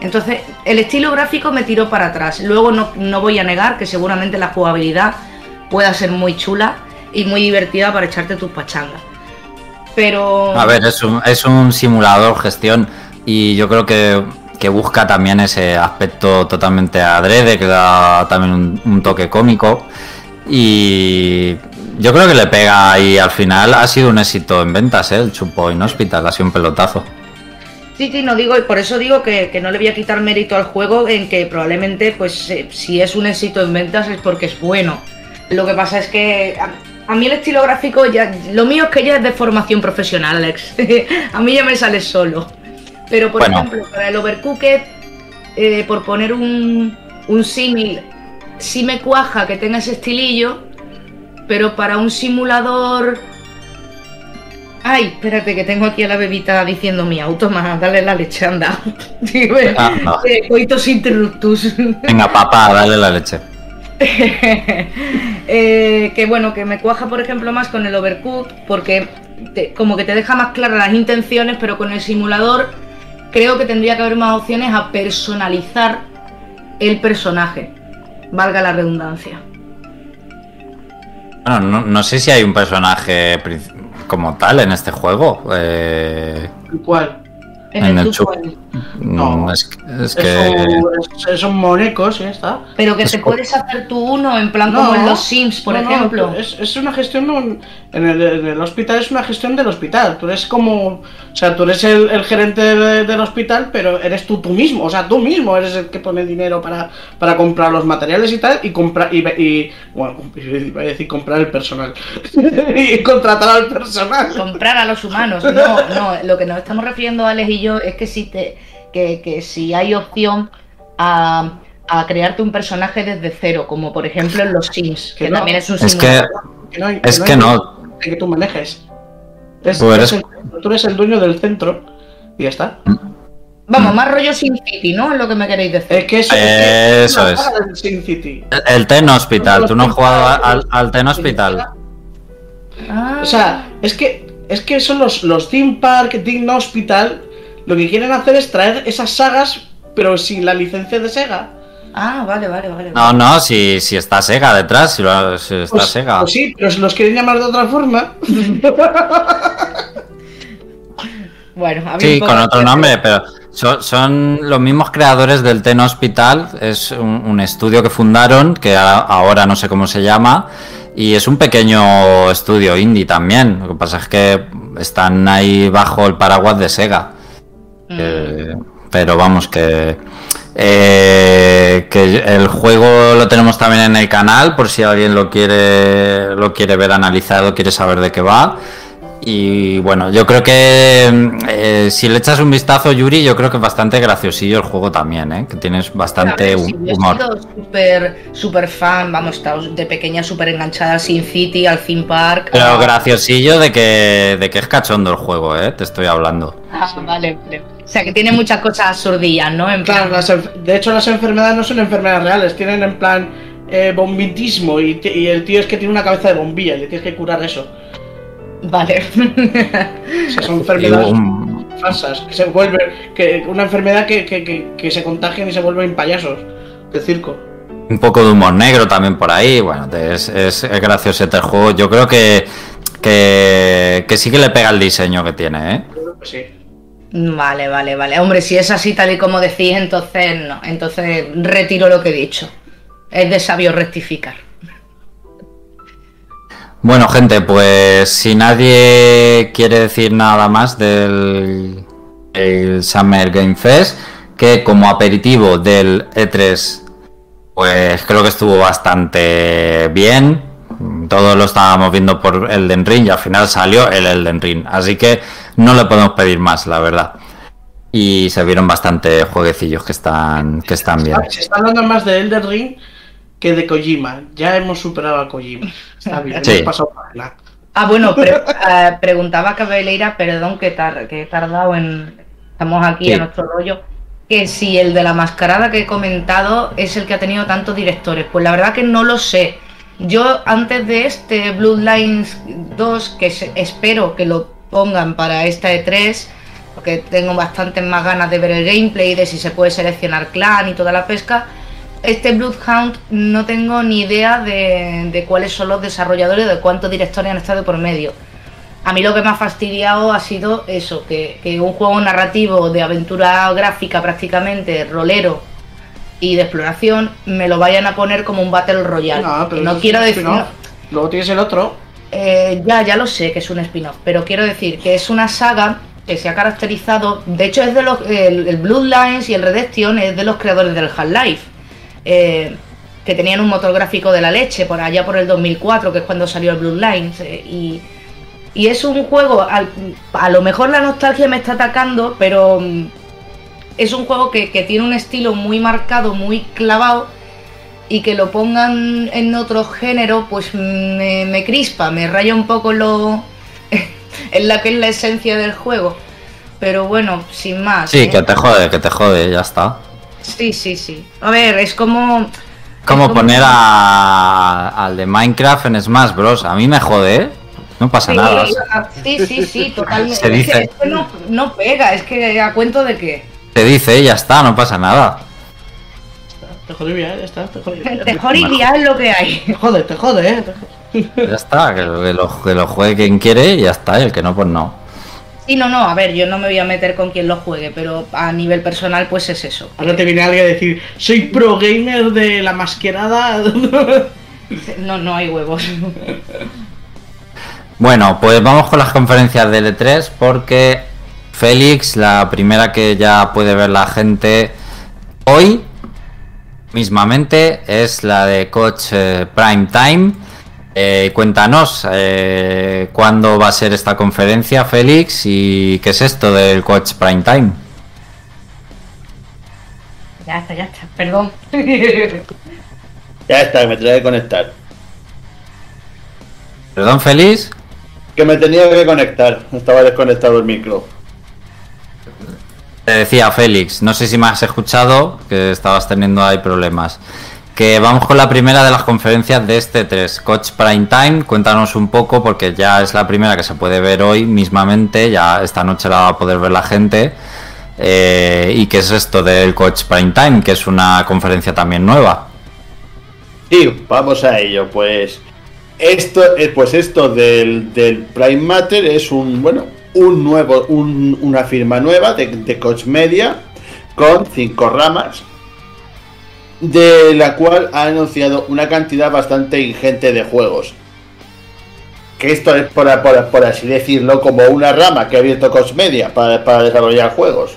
[SPEAKER 3] Entonces, el estilo gráfico me tiró para atrás. Luego no, no voy a negar que seguramente la jugabilidad pueda ser muy chula y muy divertida para echarte tus pachangas. Pero.
[SPEAKER 1] A ver, es un, es un simulador gestión y yo creo que, que busca también ese aspecto totalmente adrede, que da también un, toque cómico. Y yo creo que le pega y al final ha sido un éxito en ventas, ¿eh? el Chupo Hospital, ha sido un pelotazo.
[SPEAKER 3] Sí, sí, no digo, y por eso digo que, que, no le voy a quitar mérito al juego en que probablemente, pues, eh, si es un éxito en ventas es porque es bueno. Lo que pasa es que a mí el estilo gráfico ya. Lo mío es que ya es de formación profesional, Alex. a mí ya me sale solo. Pero por ejemplo, para el Overcooked, eh, por poner un, un símil, sí me cuaja que tenga ese estilillo, pero para un simulador. Ay, espérate, que tengo aquí a la bebita diciendo mi auto, más dale la leche, anda. ah, no. eh, coitos interruptus.
[SPEAKER 1] Venga, papá, dale la leche.
[SPEAKER 3] Eh, que bueno, que me cuaja por ejemplo más con el Overcooked porque como que te deja más claras las intenciones, pero con el simulador creo que tendría que haber más opciones a personalizar el personaje, valga la redundancia.
[SPEAKER 1] Bueno, no, no sé si hay un personaje como tal en este juego. Eh,
[SPEAKER 5] ¿Cuál?
[SPEAKER 3] En,
[SPEAKER 1] En
[SPEAKER 3] el,
[SPEAKER 1] el
[SPEAKER 3] el-
[SPEAKER 1] mm,
[SPEAKER 5] No.
[SPEAKER 1] es, es
[SPEAKER 5] Es
[SPEAKER 1] que.
[SPEAKER 5] un- es- son monecos, ya está.
[SPEAKER 3] Pero que
[SPEAKER 1] Es
[SPEAKER 3] te puedes hacer tú uno, en plan como en los Sims, por
[SPEAKER 5] no, no,
[SPEAKER 3] ejemplo.
[SPEAKER 5] es, es una gestión de un- en, el, en el hospital, es una gestión del hospital. Tú eres como. O sea, tú eres el, el gerente de- del hospital, pero eres tú tú mismo. O sea, tú mismo eres el que pone dinero para, para comprar los materiales y tal. Y comprar. Y, y- bueno, iba a decir comprar el personal. y contratar al personal.
[SPEAKER 3] comprar a los humanos. No, no, lo que nos estamos refiriendo Alex y yo es que si te que, que si hay opción a, a crearte un personaje desde cero, como por ejemplo en los Sims, que
[SPEAKER 5] Que no.
[SPEAKER 3] también es un
[SPEAKER 1] Es que.
[SPEAKER 5] no hay-
[SPEAKER 1] Es
[SPEAKER 5] hay
[SPEAKER 1] que no.
[SPEAKER 5] Que tú manejes. Es-
[SPEAKER 1] Tú eres-
[SPEAKER 5] es el- tú eres el dueño del centro. Y ya está.
[SPEAKER 3] Vamos, más rollo Sin City, ¿no? Es lo que me queréis decir.
[SPEAKER 5] Es que eso,
[SPEAKER 1] Eso
[SPEAKER 5] una
[SPEAKER 1] es.
[SPEAKER 5] saga del Sin City.
[SPEAKER 1] El, el Ten Hospital. ¿Tú no has jugado al, al Ten Hospital?
[SPEAKER 3] Ah,
[SPEAKER 5] O sea, es que es que son los, los Theme Park, Theme Hospital. Lo que quieren hacer es traer esas sagas, pero sin la licencia de Sega.
[SPEAKER 3] ah, vale, vale, vale.
[SPEAKER 1] No, no, si, si está Sega detrás, si, lo- si está
[SPEAKER 5] Pues,
[SPEAKER 1] Sega.
[SPEAKER 5] pues sí, pero si los quieren llamar de otra forma.
[SPEAKER 3] Bueno, a mí
[SPEAKER 1] Sí, con otro nombre, pero son, son los mismos creadores del Ten Hospital. Es un, un estudio que fundaron, que a- ahora no sé cómo se llama, y es un pequeño estudio indie también. Lo que pasa es que están ahí bajo el paraguas de Sega.
[SPEAKER 3] Mm.
[SPEAKER 1] Eh, pero vamos, que, eh, que el juego lo tenemos también en el canal, por si alguien lo quiere, lo quiere ver analizado, quiere saber de qué va. Y bueno, yo creo que eh, si le echas un vistazo, Yuri, yo creo que es bastante graciosillo el juego también, ¿eh? que tienes bastante
[SPEAKER 3] ver, sí,
[SPEAKER 1] hu-
[SPEAKER 3] yo he
[SPEAKER 1] humor.
[SPEAKER 3] sido súper super fan, vamos, estaba de pequeña súper enganchada al Sin City, al Theme Park.
[SPEAKER 1] Pero
[SPEAKER 3] a-
[SPEAKER 1] graciosillo de que, de que es cachondo el juego, ¿eh? te estoy hablando.
[SPEAKER 3] Ah, vale, vale. O sea, que tiene muchas cosas absurdillas, ¿no? En
[SPEAKER 5] Claro,
[SPEAKER 3] plan-
[SPEAKER 5] las de hecho las enfermedades no son enfermedades reales, tienen en plan eh, bombitismo y, el tío es que tiene una cabeza de bombilla y le tienes que curar eso.
[SPEAKER 3] Vale.
[SPEAKER 5] O sea, son enfermedades
[SPEAKER 1] un-
[SPEAKER 5] falsas, que se vuelven, que una enfermedad que, que, que, que se contagian y se vuelven payasos de circo.
[SPEAKER 1] un poco de humor negro también por ahí. Bueno, es, es, es gracioso este juego. Yo creo que, que, que sí que le pega el diseño que tiene, ¿eh?
[SPEAKER 5] Sí.
[SPEAKER 3] Vale, vale, vale. Hombre, si es así tal y como decís, entonces no. Entonces retiro lo que he dicho. Es de sabio rectificar.
[SPEAKER 1] Bueno, gente, pues si nadie quiere decir nada más del el Summer Game Fest, que como aperitivo del E3, pues creo que estuvo bastante bien. Todos lo estábamos viendo por Elden Ring y al final salió el Elden Ring. Así que no le podemos pedir más, la verdad. Y se vieron bastante jueguecillos que están, que están bien.
[SPEAKER 5] Se está hablando más de Elden Ring que de Kojima. Ya hemos superado a Kojima. Está bien,
[SPEAKER 1] Sí.
[SPEAKER 5] hemos pasado para nada.
[SPEAKER 3] Ah, bueno, pre- eh, preguntaba Cabeleira, perdón que, tar- que he tardado en... Estamos aquí
[SPEAKER 1] Sí.
[SPEAKER 3] en nuestro rollo. Que si el de la mascarada que he comentado es el que ha tenido tantos directores. Pues la verdad que no lo sé. Yo antes de este Bloodlines 2, que espero que lo pongan para esta E3, porque tengo bastantes más ganas de ver el gameplay, de si se puede seleccionar clan y toda la pesca. Este Bloodhound no tengo ni idea de, de cuáles son los desarrolladores, de cuántos directores han estado por medio. A mí lo que me ha fastidiado ha sido eso, que, que un juego narrativo de aventura gráfica prácticamente, rolero y de exploración, me lo vayan a poner como un Battle Royale.
[SPEAKER 5] No,
[SPEAKER 3] no,
[SPEAKER 5] pero
[SPEAKER 3] no quiero decir...
[SPEAKER 5] spin-off. Luego tienes el otro.
[SPEAKER 3] Eh, ya, ya lo sé que es un spin-off, pero quiero decir que es una saga que se ha caracterizado, de hecho es de los, el, Bloodlines y el Redemption es de los creadores del Half-Life, eh, que tenían un motor gráfico de la leche por allá por el 2004, que es cuando salió el Bloodlines, eh, y, y es un juego, a lo mejor la nostalgia me está atacando, pero mm, es un juego que, que tiene un estilo muy marcado, muy clavado, y que lo pongan en otro género, pues me, me crispa, me raya un poco lo en la que es la esencia del juego. Pero bueno, sin más.
[SPEAKER 1] Sí,
[SPEAKER 3] ¿eh?
[SPEAKER 1] que te jode, que te jode, ya está.
[SPEAKER 3] Sí, sí, sí. A ver, es como.
[SPEAKER 1] Como
[SPEAKER 3] es
[SPEAKER 1] poner a, al de Minecraft en Smash Bros. A mí me jode, ¿eh? No pasa
[SPEAKER 3] Sí,
[SPEAKER 1] nada.
[SPEAKER 3] sí, sí, sí, totalmente.
[SPEAKER 1] Se
[SPEAKER 3] Es que-
[SPEAKER 1] dice.
[SPEAKER 3] es que no, no pega, es que a cuento de qué.
[SPEAKER 1] Te dice, ya está, no pasa nada.
[SPEAKER 5] Te jode, ya, está. Te.
[SPEAKER 3] Mejor ideal es lo que hay.
[SPEAKER 5] Te jode, te jode, eh. te jode.
[SPEAKER 1] Ya está, que lo, que lo juegue quien quiere y ya está, y el que no, pues no.
[SPEAKER 3] Sí, no, no, a ver, yo no me voy a meter con quien lo juegue, pero a nivel personal, pues es eso.
[SPEAKER 5] Ahora te viene alguien a decir, soy pro gamer de la masquerada.
[SPEAKER 3] No, no hay huevos.
[SPEAKER 1] Bueno, pues vamos con las conferencias de L3 porque Félix, la primera que ya puede ver la gente hoy mismamente es la de Coach eh, Prime Time. Eh, cuéntanos eh, cuándo va a ser esta conferencia, Félix, y qué es esto del Coach Prime Time.
[SPEAKER 3] Ya está, ya está, perdón.
[SPEAKER 4] Ya está, me tenía que conectar.
[SPEAKER 1] ¿Perdón, Félix?
[SPEAKER 4] Que me tenía que conectar, estaba desconectado el micro.
[SPEAKER 1] Te decía Félix, no sé si me has escuchado, que estabas teniendo ahí problemas. Que vamos con la primera de las conferencias de este 3, Coach Prime Time. Cuéntanos un poco, porque ya es la primera que se puede ver hoy mismamente, ya esta noche la va a poder ver la gente. Eh, ¿Y qué es esto del Coach Prime Time? Que es una conferencia también nueva.
[SPEAKER 4] Sí, vamos a ello. Pues esto, eh, pues esto del, del Prime Matter es un, bueno, un nuevo, un- una firma nueva de, de Coach Media con cinco ramas, de la cual ha anunciado una cantidad bastante ingente de juegos. Que esto es, por, por- por así decirlo, como una rama que ha abierto Coach Media para, para desarrollar juegos.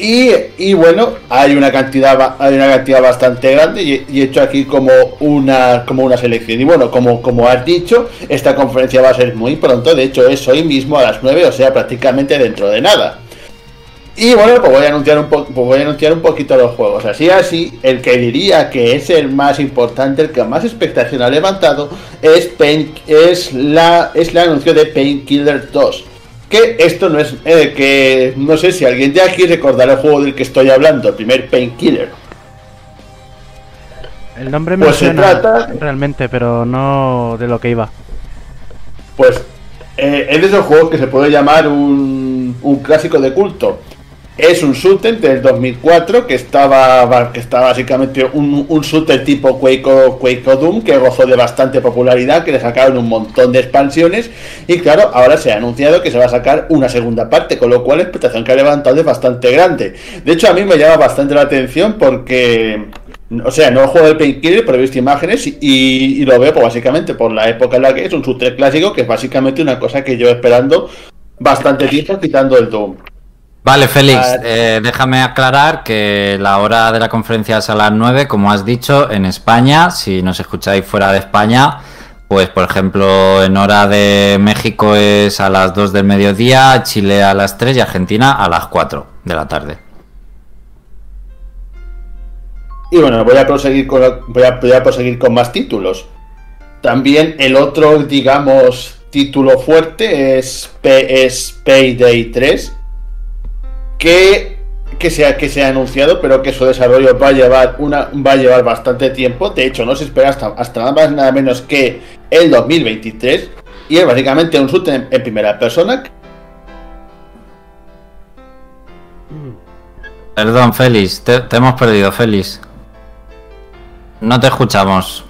[SPEAKER 4] Y, bueno, hay una cantidad hay una cantidad bastante grande y, y he hecho aquí como una como una selección. Y bueno, como, como has dicho, esta conferencia va a ser muy pronto, de hecho es hoy mismo a las 9, o sea, prácticamente dentro de nada. Y bueno, pues voy a anunciar un po- pues voy a anunciar un poquito los juegos. Así así, el que diría que es el más importante, el que más expectación ha levantado, es Pain, es la es el anuncio de Painkiller 2. Que esto no es eh, que no sé si alguien de aquí recordará el juego del que estoy hablando, el primer Painkiller.
[SPEAKER 2] El nombre me
[SPEAKER 4] Pues se
[SPEAKER 2] suena
[SPEAKER 4] trata-
[SPEAKER 2] realmente, pero no de lo que iba.
[SPEAKER 4] Pues eh, es de esos juegos que se puede llamar un, un clásico de culto. Es un shooter del 2004 que estaba, que básicamente un, un tipo Quake Quake Doom que gozó de bastante popularidad, que le sacaron un montón de expansiones y claro, ahora se ha anunciado que se va a sacar una segunda parte, con lo cual la expectación que ha levantado es bastante grande. De hecho, a mí me llama bastante la atención porque o sea, no juego el Painkiller, pero he visto imágenes y lo veo pues, básicamente por la época en la que es un shooter clásico, que es básicamente una cosa que yo esperando bastante tiempo quitando el Doom.
[SPEAKER 1] Vale, Félix, eh, déjame aclarar que la hora de la conferencia es a las 9, como has dicho, en España. Si nos escucháis fuera de España, pues por ejemplo, en hora de México es a las 2 del mediodía, Chile a las 3 y Argentina a las 4 de la tarde.
[SPEAKER 4] Y bueno, voy a proseguir con, voy a, voy a proseguir con más títulos. También el otro, digamos, título fuerte es, P es Payday 3, que, que, se ha, que se ha anunciado, pero que su desarrollo va a llevar, una, va a llevar bastante tiempo. De hecho, no se espera hasta, hasta nada más nada menos que el 2023. Y es básicamente un shooter en, en primera persona
[SPEAKER 1] Perdón, Félix, te, te hemos perdido, Félix. No te escuchamos.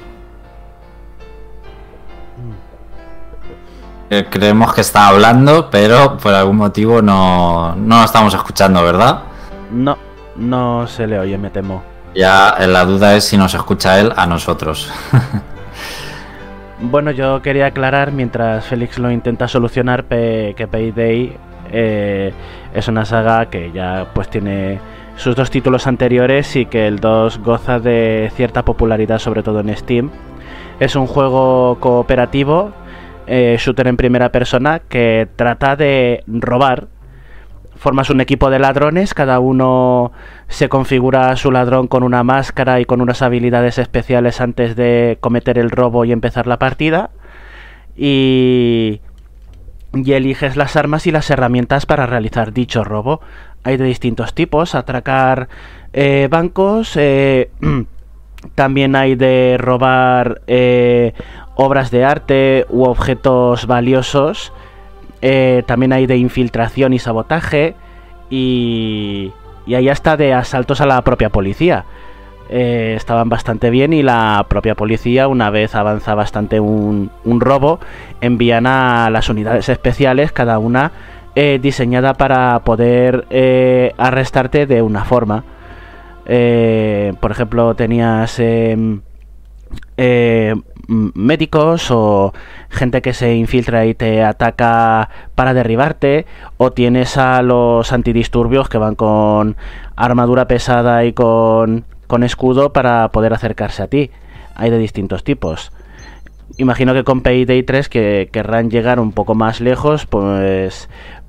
[SPEAKER 1] Creemos que está hablando, pero por algún motivo no, no lo estamos escuchando, ¿verdad?
[SPEAKER 2] No, no se le oye, me temo.
[SPEAKER 1] Ya eh, la duda es si nos escucha él a nosotros.
[SPEAKER 2] Bueno, yo quería aclarar, mientras Félix lo intenta solucionar, que Payday eh, es una saga que ya pues tiene sus dos títulos anteriores y que el 2 goza de cierta popularidad, sobre todo en Steam. Es un juego cooperativo, eh, shooter en primera persona, que trata de robar. Formas un equipo de ladrones, cada uno se configura a su ladrón con una máscara y con unas habilidades especiales antes de cometer el robo y empezar la partida. Y, y eliges las armas y las herramientas para realizar dicho robo. Hay de distintos tipos, atracar eh, bancos, eh, también hay de robar eh, obras de arte u objetos valiosos. Eh, también hay de infiltración y sabotaje. Y, y hay hasta de asaltos a la propia policía. eh, estaban bastante bien y la propia policía, una vez avanza bastante un, robo, envían a las unidades especiales, cada una eh, diseñada para poder eh, arrestarte de una forma. por ejemplo, tenías em, médicos o gente que se infiltra y te ataca para derribarte o tienes a los antidisturbios que van con armadura pesada y con con escudo para poder acercarse a ti. Hay de distintos tipos. Imagino que con Payday 3 que querrán llegar un poco más lejos, pues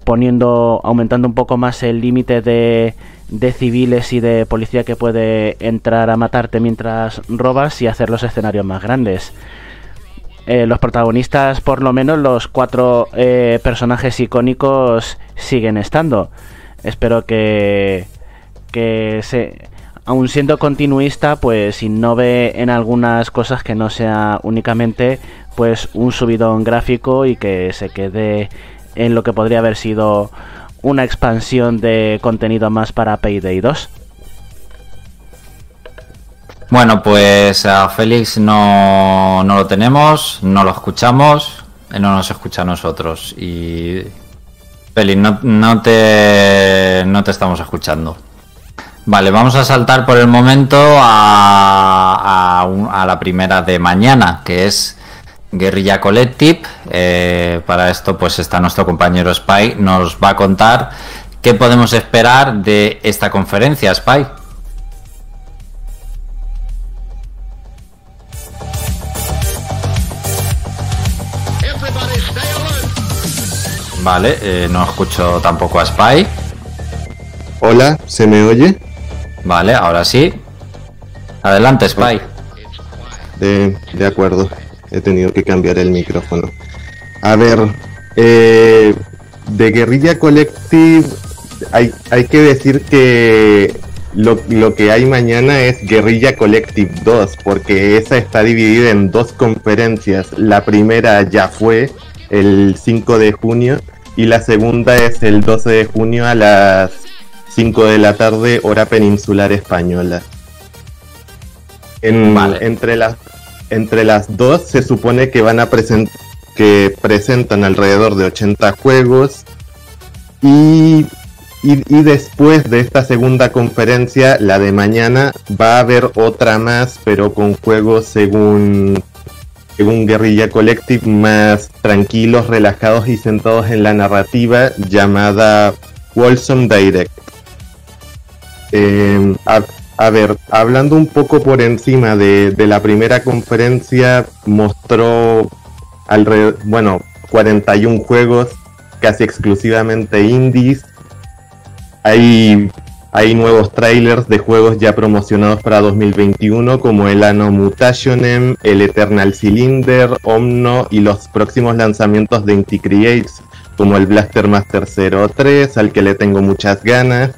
[SPEAKER 2] poniendo, aumentando un poco más el límite de, de civiles y de policía que puede entrar a matarte mientras robas y hacer los escenarios más grandes. Eh, los protagonistas, por lo menos los cuatro eh, personajes icónicos, siguen estando. Espero que, que se, aun siendo continuista, pues innove en algunas cosas que no sea únicamente pues un subidón gráfico y que se quede en lo que podría haber sido una expansión de contenido más para Payday 2.
[SPEAKER 1] Bueno, pues a Félix no, no lo tenemos, no lo escuchamos, no nos escucha a nosotros. Y Félix, no, no, te, no te estamos escuchando. Vale, vamos a saltar por el momento a, a, la primera de mañana, que es Guerrilla Collective. Eh, para esto, pues está nuestro compañero Spy, nos va a contar qué podemos esperar de esta conferencia, Spy. Vale, eh, no escucho tampoco a Spy.
[SPEAKER 6] Hola, ¿se me oye?
[SPEAKER 1] Vale, ahora sí. Adelante, Spy.
[SPEAKER 6] De, de acuerdo, he tenido que cambiar el micrófono. A ver, eh, de Guerrilla Collective hay, hay que decir que lo, lo, que hay mañana es Guerrilla Collective 2, porque esa está dividida en dos conferencias. La primera ya fue el 5 de junio y la segunda es el 12 de junio a las 5 de la tarde, hora peninsular española. entre, las, entre las dos se supone que van a presentar que presentan alrededor de 80 juegos y, y, después de esta segunda conferencia, la de mañana, va a haber otra más, pero con juegos según, según Guerrilla Collective más tranquilos, relajados y sentados en la narrativa llamada Wholesome Direct. Eh, a, ver, hablando un poco por encima de, la primera conferencia, mostró alrededor, bueno, 41 juegos, casi exclusivamente indies. Hay, hay nuevos trailers de juegos ya promocionados para 2021 como el Anno Mutationem, el Eternal Cylinder, Omno y los próximos lanzamientos de Inti Creates como el Blaster Master 03 al que le tengo muchas ganas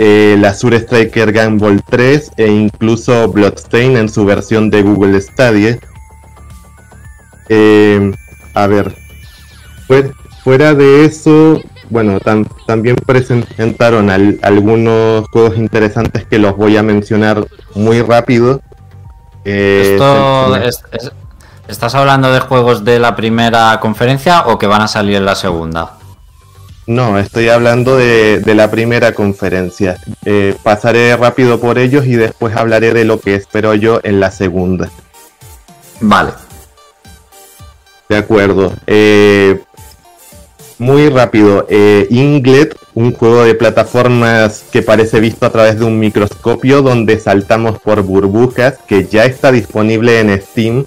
[SPEAKER 6] la Sur Striker Gumball 3 e incluso Bloodstain en su versión de Google Stadia. Eh, a ver, fuera de eso, bueno, también presentaron algunos juegos interesantes que los voy a mencionar muy rápido.
[SPEAKER 1] Eh, ¿Estás hablando de juegos de la primera conferencia o que van a salir en la segunda?
[SPEAKER 6] No, estoy hablando de, la primera conferencia. Eh, pasaré rápido por ellos y después hablaré de lo que espero yo en la segunda.
[SPEAKER 1] Vale.
[SPEAKER 6] De acuerdo. Eh, muy rápido. Eh, Inglet, un juego de plataformas que parece visto a través de un microscopio donde saltamos por burbujas, que ya está disponible en Steam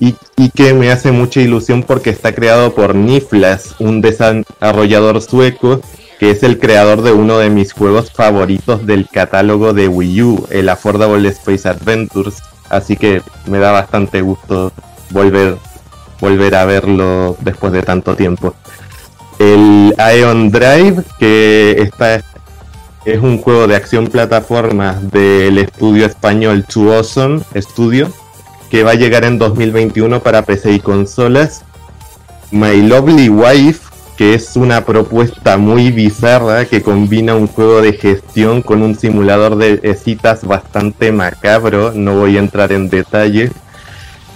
[SPEAKER 6] y, que me hace mucha ilusión porque está creado por Niflas, un desarrollador sueco que es el creador de uno de mis juegos favoritos del catálogo de Wii U, el Affordable Space Adventures. Así que me da bastante gusto volver, volver a verlo después de tanto tiempo. El Aeon Drive, que está, es un juego de acción plataforma del estudio español Too Awesome Studio que va a llegar en 2021 para PC y consolas. My Lovely Wife, que es una propuesta muy bizarra que combina un juego de gestión con un simulador de citas bastante macabro, no voy a entrar en detalles.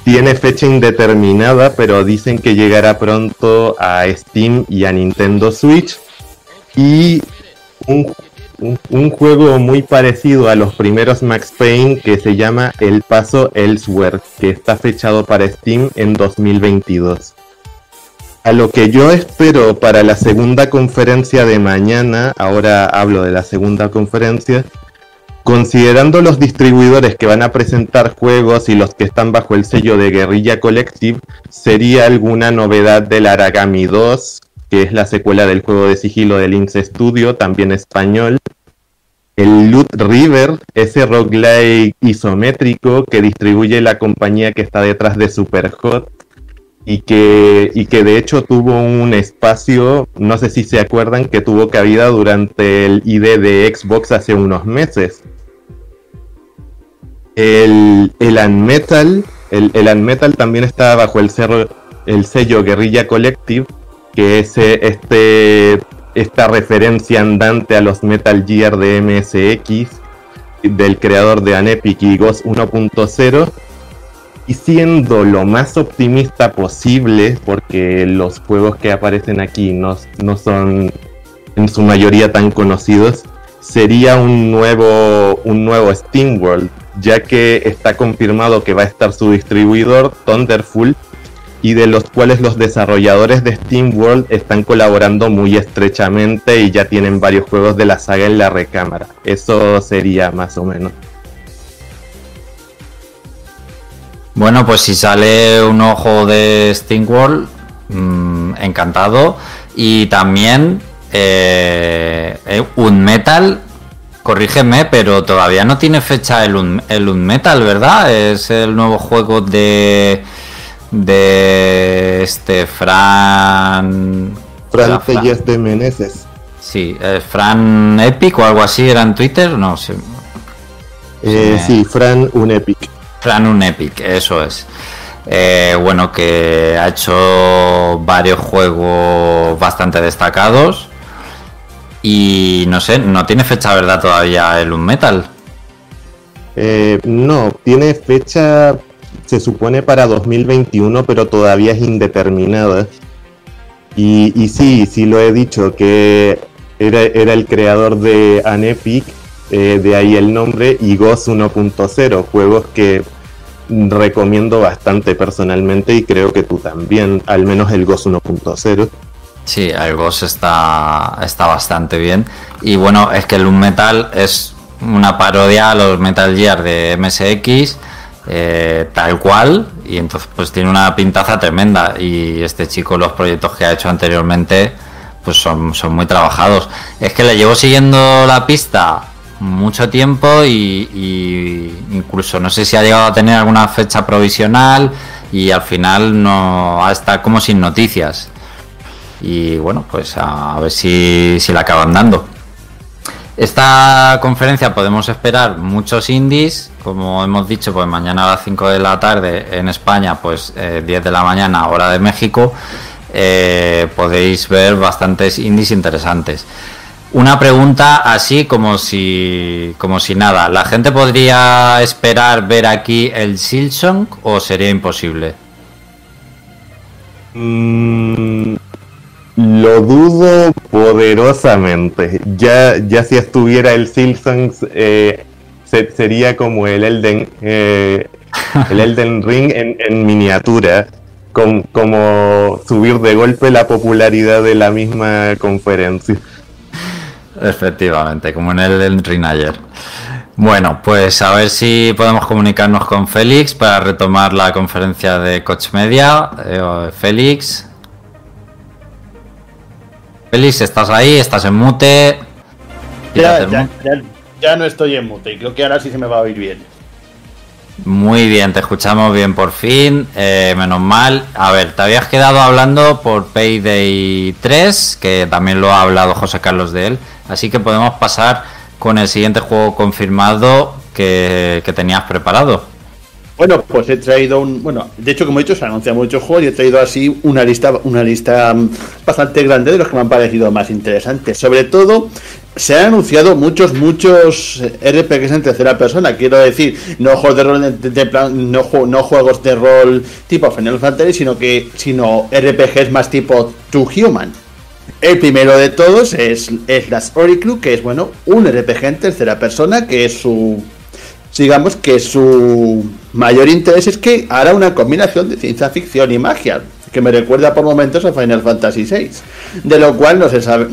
[SPEAKER 6] Tiene fecha indeterminada, pero dicen que llegará pronto a Steam y a Nintendo Switch. Y un, un juego muy parecido a los primeros Max Payne que se llama El Paso Elsewhere, que está fechado para Steam en 2022. A lo que yo espero para la segunda conferencia de mañana, ahora hablo de la segunda conferencia, considerando los distribuidores que van a presentar juegos y los que están bajo el sello de Guerrilla Collective, sería alguna novedad del Aragami 2, que es la secuela del juego de sigilo del Lynx Studio, también español. El Loot River, ese roguelike isométrico que distribuye la compañía que está detrás de Superhot y que, y que de hecho tuvo un espacio, no sé si se acuerdan, que tuvo cabida durante el ID de Xbox hace unos meses. El, el Unmetal, el, el Unmetal también está bajo el, cerro, el sello Guerrilla Collective, que es eh, este, esta referencia andante a los Metal Gear de MSX, del creador de Anepic y Ghost 1.0 y siendo lo más optimista posible, porque los juegos que aparecen aquí no, no son en su mayoría tan conocidos, sería un nuevo, un nuevo Steam World, ya que está confirmado que va a estar su distribuidor Thunderful y de los cuales los desarrolladores de Steam World están colaborando muy estrechamente y ya tienen varios juegos de la saga en la recámara. Eso sería más o menos.
[SPEAKER 1] Bueno, pues si sale un ojo de Stingworld, mmm, encantado. Y también eh, eh, un metal, corrígeme, pero todavía no tiene fecha el, el Metal, ¿verdad? Es el nuevo juego de de este Fran
[SPEAKER 6] Fran Telles de Meneses.
[SPEAKER 1] Sí, eh, Fran Epic o algo así era en Twitter, no sé.
[SPEAKER 6] Eh, sí, Fran un Epic.
[SPEAKER 1] Fran un Epic, eso es. Eh, bueno, que ha hecho varios juegos bastante destacados. Y no sé, no tiene fecha, ¿verdad? Todavía el Unmetal.
[SPEAKER 6] Eh, no, tiene fecha, se supone para 2021, pero todavía es indeterminada. Y, sí, sí lo he dicho, que era, era el creador de Anepic, eh, de ahí el nombre, y Ghost 1.0, juegos que recomiendo bastante personalmente y creo que tú también, al menos el Ghost 1.0.
[SPEAKER 1] Sí, el Ghost está, está bastante bien. Y bueno, es que el Metal es una parodia a los Metal Gear de MSX, eh, tal cual, y entonces pues tiene una pintaza tremenda. Y este chico, los proyectos que ha hecho anteriormente, pues son, son muy trabajados. Es que le llevo siguiendo la pista mucho tiempo y, incluso no sé si ha llegado a tener alguna fecha provisional y al final no está como sin noticias y bueno pues a, ver si, si la acaban dando esta conferencia podemos esperar muchos indies como hemos dicho pues mañana a las 5 de la tarde en España pues 10 eh, de la mañana hora de México eh, podéis ver bastantes indies interesantes una pregunta así como si como si nada. ¿La gente podría esperar ver aquí el Silsong o sería imposible?
[SPEAKER 6] Mm, lo dudo poderosamente. Ya, ya si estuviera el Silsong eh, sería como el Elden eh, el Elden Ring en, miniatura. como subir de golpe la popularidad de la misma conferencia.
[SPEAKER 1] Efectivamente, como en el, el ayer. Bueno, pues a ver si podemos comunicarnos con Félix para retomar la conferencia de Coach Media. Eh, Félix. Félix, ¿estás ahí? ¿Estás en mute?
[SPEAKER 4] Ya, ya, ya, no estoy en mute y creo que ahora sí se me va a oír bien.
[SPEAKER 1] Muy bien, te escuchamos bien por fin, eh, menos mal. A ver, te habías quedado hablando por Payday 3, que también lo ha hablado José Carlos de él. Así que podemos pasar con el siguiente juego confirmado que, tenías preparado.
[SPEAKER 4] Bueno, pues he traído un. Bueno, de hecho, como he dicho, se anunciado muchos juegos y he traído así una lista, una lista mm, bastante grande de los que me han parecido más interesantes. Sobre todo, se han anunciado muchos, muchos RPGs en tercera persona. Quiero decir, no juegos de rol de, plan, no, no, juegos de rol tipo Final Fantasy, sino que sino RPGs más tipo To Human. El primero de todos es, es Las que es bueno, un RPG en tercera persona, que es su digamos que su mayor interés es que hará una combinación de ciencia ficción y magia, que me recuerda por momentos a Final Fantasy VI, de lo cual no se sabe,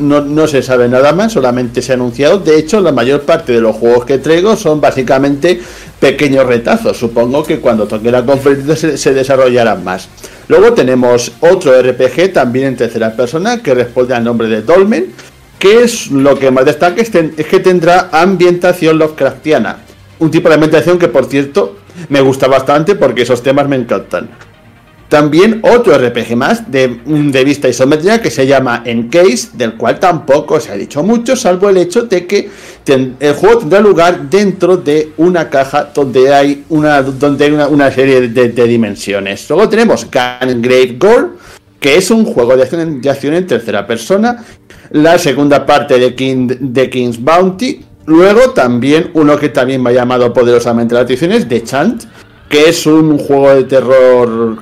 [SPEAKER 4] se nada más, solamente se ha anunciado. De hecho, la mayor parte de los juegos que traigo son básicamente pequeños retazos. Supongo que cuando toque la conferencia se, desarrollarán más. Luego tenemos otro RPG también en tercera persona que responde al nombre de Dolmen, que es lo que más destaca es que tendrá ambientación Lovecraftiana un tipo de ambientación que, por cierto, me gusta bastante porque esos temas me encantan. También otro RPG más de, de vista isométrica que se llama Encase, del cual tampoco se ha dicho mucho, salvo el hecho de que el juego tendrá lugar dentro de una caja donde hay una, donde hay una, serie de, dimensiones. Luego tenemos Grave Gore, que es un juego de acción, de acción en tercera persona. La segunda parte de, King, de King's Bounty, Luego también uno que también me ha llamado poderosamente la atención es The Chant, que es un juego de terror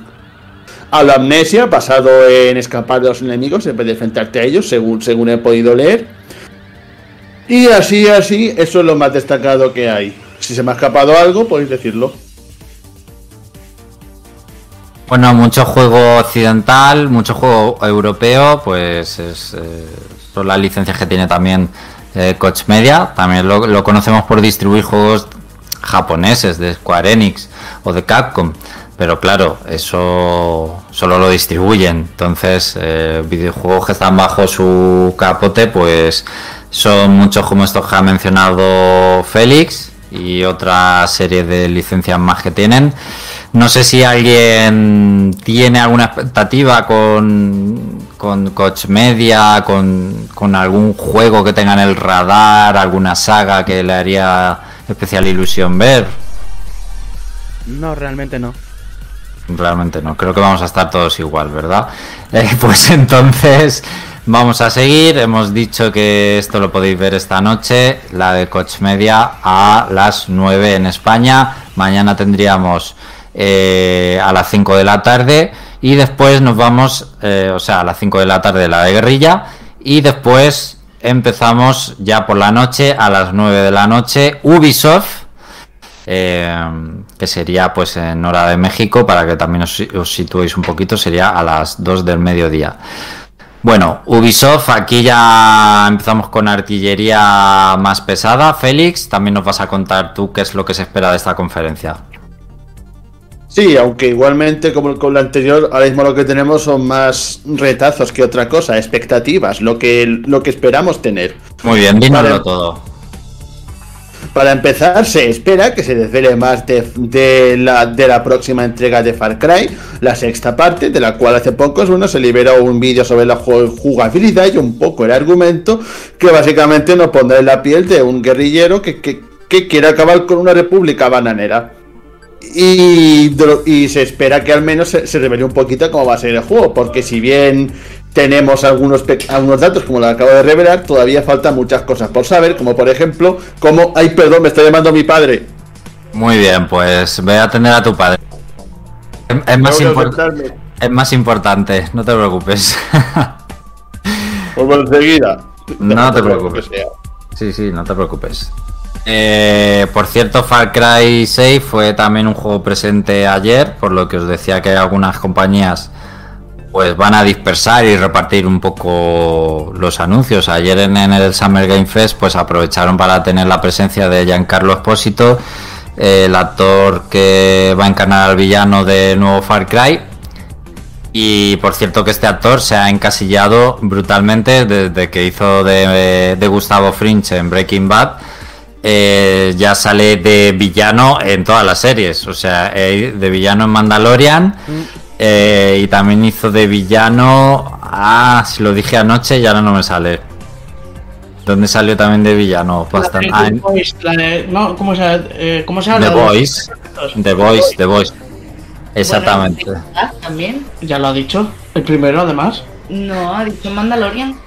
[SPEAKER 4] a la amnesia basado en escapar de los enemigos en vez de enfrentarte a ellos, según, según he podido leer. Y así, así, eso es lo más destacado que hay. Si se me ha escapado algo, podéis decirlo.
[SPEAKER 1] Bueno, mucho juego occidental, mucho juego europeo, pues es, eh, son las licencias que tiene también eh, Coach Media, también lo, conocemos por distribuir juegos japoneses de Square Enix o de Capcom, pero claro, eso solo lo distribuyen, entonces eh, videojuegos que están bajo su capote, pues son muchos como estos que ha mencionado Félix y otra serie de licencias más que tienen. No sé si alguien tiene alguna expectativa con, con Coach Media, con, con algún juego que tenga en el radar, alguna saga que le haría especial ilusión ver.
[SPEAKER 2] No, realmente no.
[SPEAKER 1] Realmente no, creo que vamos a estar todos igual, ¿verdad? Eh, pues entonces vamos a seguir. Hemos dicho que esto lo podéis ver esta noche, la de Coach Media a las 9 en España. Mañana tendríamos eh, a las 5 de la tarde y después nos vamos, eh, o sea, a las 5 de la tarde la de guerrilla y después empezamos ya por la noche, a las 9 de la noche, Ubisoft, eh, que sería pues en hora de México, para que también os, os situéis un poquito, sería a las 2 del mediodía. Bueno, Ubisoft, aquí ya empezamos con artillería más pesada. Félix, también nos vas a contar tú qué es lo que se espera de esta conferencia.
[SPEAKER 4] Sí, aunque igualmente como con la anterior, ahora mismo lo que tenemos son más retazos que otra cosa, expectativas, lo que, lo que esperamos tener.
[SPEAKER 1] Muy bien, dínoslo todo.
[SPEAKER 4] Para empezar, se espera que se desvele más de, la, de la próxima entrega de Far Cry, la sexta parte, de la cual hace poco bueno, se liberó un vídeo sobre la jugabilidad y un poco el argumento, que básicamente nos pondrá en la piel de un guerrillero que, que, que quiere acabar con una república bananera. Y, y, se espera que al menos se, revele un poquito cómo va a ser el juego, porque si bien tenemos algunos, algunos datos, como lo acabo de revelar, todavía faltan muchas cosas por saber, como por ejemplo, cómo... ¡Ay, perdón, me está llamando mi padre!
[SPEAKER 1] Muy bien, pues ve a atender a tu padre. Es, más, es más importante, no te preocupes.
[SPEAKER 4] Pues enseguida.
[SPEAKER 1] No te preocupes. Sí, sí, no te preocupes. Eh, por cierto, Far Cry 6 fue también un juego presente ayer, por lo que os decía que algunas compañías pues van a dispersar y repartir un poco los anuncios. Ayer en, el Summer Game Fest pues aprovecharon para tener la presencia de Giancarlo Espósito, el actor que va a encarnar al villano de nuevo Far Cry. Y por cierto que este actor se ha encasillado brutalmente desde que hizo de, de Gustavo Fringe en Breaking Bad eh, ya sale de villano en todas las series. O sea, eh, de villano en Mandalorian. Eh, y también hizo de villano. Ah, si lo dije anoche y ahora no me sale. ¿Dónde salió también de villano?
[SPEAKER 5] Bastante. Ah, no, ¿cómo se, ¿cómo se
[SPEAKER 1] The Voice. The Voice, The Voice. Exactamente.
[SPEAKER 3] Bueno, también.
[SPEAKER 5] Ya lo ha dicho. El primero, además.
[SPEAKER 3] No, ha dicho Mandalorian.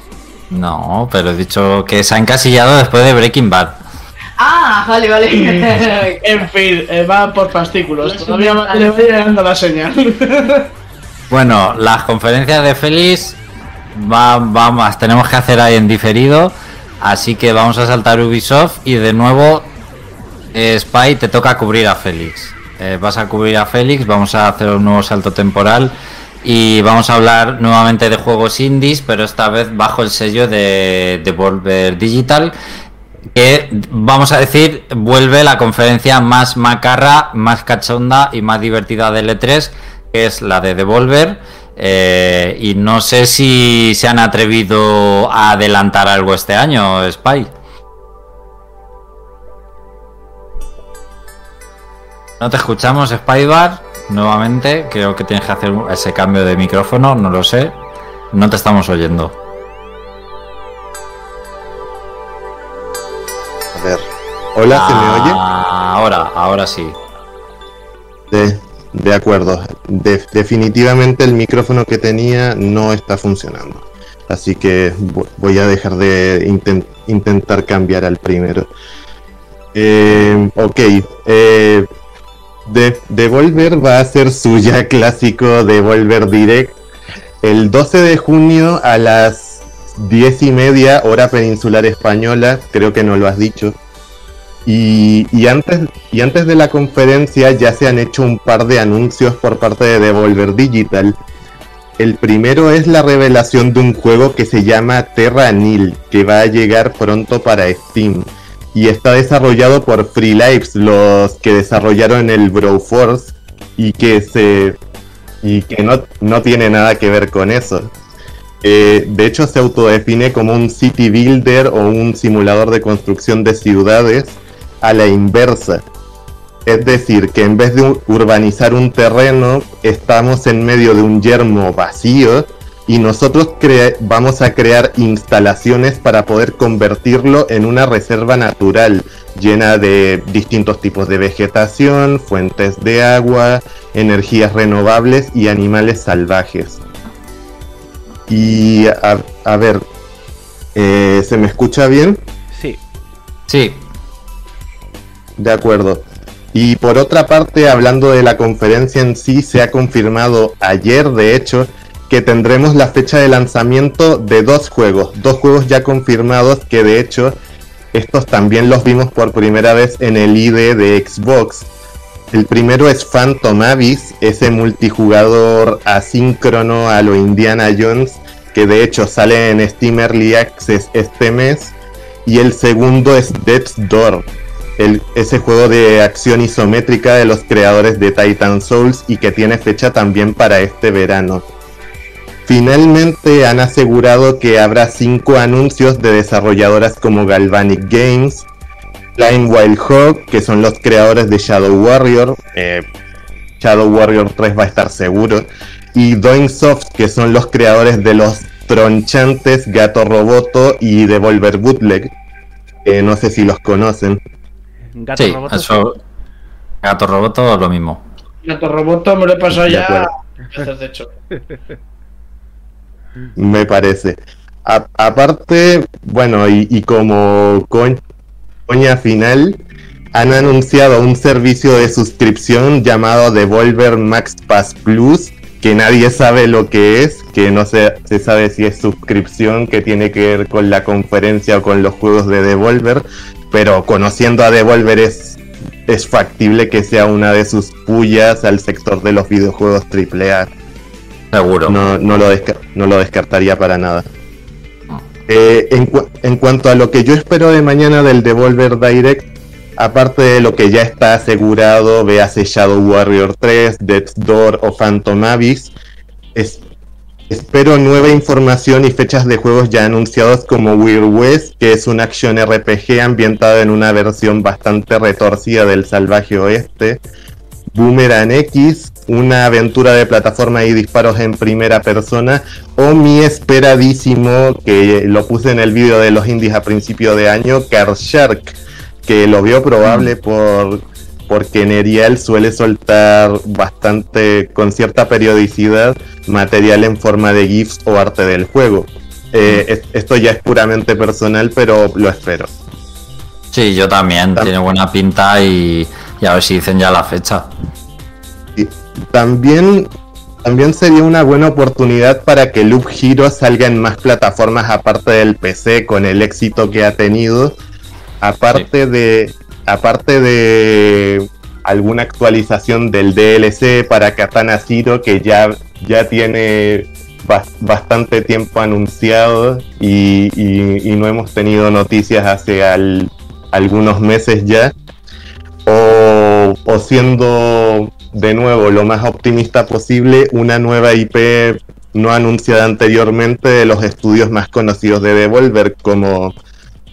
[SPEAKER 1] No, pero he dicho que se ha encasillado después de Breaking Bad.
[SPEAKER 3] Ah, vale, vale.
[SPEAKER 5] En fin, eh, va por fascículos.
[SPEAKER 3] Los
[SPEAKER 5] Todavía le voy llegando la señal.
[SPEAKER 1] Bueno, las conferencias de Félix va, va más, tenemos que hacer ahí en diferido. Así que vamos a saltar Ubisoft y de nuevo, eh, Spy, te toca cubrir a Félix. Eh, vas a cubrir a Félix, vamos a hacer un nuevo salto temporal y vamos a hablar nuevamente de juegos indies, pero esta vez bajo el sello de Devolver Digital. Que vamos a decir, vuelve la conferencia más macarra, más cachonda y más divertida del E3, que es la de Devolver. Eh, y no sé si se han atrevido a adelantar algo este año, Spy. No te escuchamos, Spybar. Nuevamente, creo que tienes que hacer ese cambio de micrófono, no lo sé. No te estamos oyendo.
[SPEAKER 6] Hola, ¿se me oye?
[SPEAKER 1] Ah, Ahora, ahora sí.
[SPEAKER 6] De, de acuerdo. De- definitivamente el micrófono que tenía no está funcionando. Así que vo- voy a dejar de inten- intentar cambiar al primero. Eh, ok. Eh, de- Devolver va a ser su ya clásico Devolver Direct el 12 de junio a las 10 y media hora peninsular española. Creo que no lo has dicho. Y, y antes, de la conferencia ya se han hecho un par de anuncios por parte de Devolver Digital. El primero es la revelación de un juego que se llama Terra Nil, que va a llegar pronto para Steam. Y está desarrollado por Free Lives, los que desarrollaron el Broforce y que se y que no, no tiene nada que ver con eso. Eh, de hecho, se autodefine como un city builder o un simulador de construcción de ciudades a la inversa. Es decir, que en vez de urbanizar un terreno, estamos en medio de un yermo vacío y nosotros vamos a crear instalaciones para poder convertirlo en una reserva natural llena de distintos tipos de vegetación, fuentes de agua, energías renovables y animales salvajes. Y a, a ver, eh, ¿se me escucha bien?
[SPEAKER 2] Sí,
[SPEAKER 1] Sí,
[SPEAKER 6] De acuerdo. Y por otra parte, hablando de la conferencia en sí, se ha confirmado ayer, de hecho, que tendremos la fecha de lanzamiento de dos juegos. Dos juegos ya confirmados que de hecho estos también los vimos por primera vez en el ID de Xbox. El primero es Phantom Abyss, ese multijugador asíncrono a lo Indiana Jones, que de hecho sale en Steam Early Access este mes. Y el segundo es Death's Door, el- ese juego de acción isométrica de los creadores de Titan Souls y que tiene fecha también para este verano. Finalmente han asegurado que habrá cinco anuncios de desarrolladoras como Galvanic Games, Flying Wild Hog, que son los creadores de Shadow Warrior, eh, Shadow Warrior 3 va a estar seguro, y Doing Soft, que son los creadores de los tronchantes Gato Roboto y Devolver Bootleg. Eh, no sé si los conocen.
[SPEAKER 2] Gato
[SPEAKER 1] sí,
[SPEAKER 2] roboto.
[SPEAKER 1] eso. Gato Roboto, lo mismo.
[SPEAKER 5] Gato Roboto me lo he pasado ya. veces, de hecho.
[SPEAKER 6] me parece. A- aparte, bueno, y, y como co- coña final, han anunciado un servicio de suscripción llamado Devolver Max Pass Plus, que nadie sabe lo que es, que no se, se sabe si es suscripción que tiene que ver con la conferencia o con los juegos de Devolver, pero conociendo a Devolver es, es factible que sea una de sus pullas al sector de los videojuegos AAA.
[SPEAKER 1] Seguro.
[SPEAKER 6] No, no, lo, desca- no lo descartaría para nada. Eh, en, cu- en cuanto a lo que yo espero de mañana del Devolver Direct, aparte de lo que ya está asegurado, véase Shadow Warrior 3, Death's Door o Phantom Abyss, es- espero nueva información y fechas de juegos ya anunciados como Weird West, que es un action RPG ambientado en una versión bastante retorcida del salvaje oeste, Boomerang X, una aventura de plataforma y disparos en primera persona, o mi esperadísimo, que lo puse en el vídeo de los indies a principio de año, Car Shark, que lo veo probable por, porque Nerial suele soltar bastante, con cierta periodicidad, material en forma de GIFs o arte del juego. Eh, esto ya es puramente personal, pero lo espero.
[SPEAKER 1] Sí, yo también, tiene buena pinta y, a ver si dicen ya la fecha.
[SPEAKER 6] También también sería una buena oportunidad para que Loop Hero salga en más plataformas aparte del PC con el éxito que ha tenido. Aparte de. Aparte de alguna actualización del DLC para Katana Zero que ya, ya tiene bastante tiempo anunciado y, no hemos tenido noticias hace algunos meses ya. O, o siendo de nuevo, lo más optimista posible, una nueva IP no anunciada anteriormente de los estudios más conocidos de Devolver, como,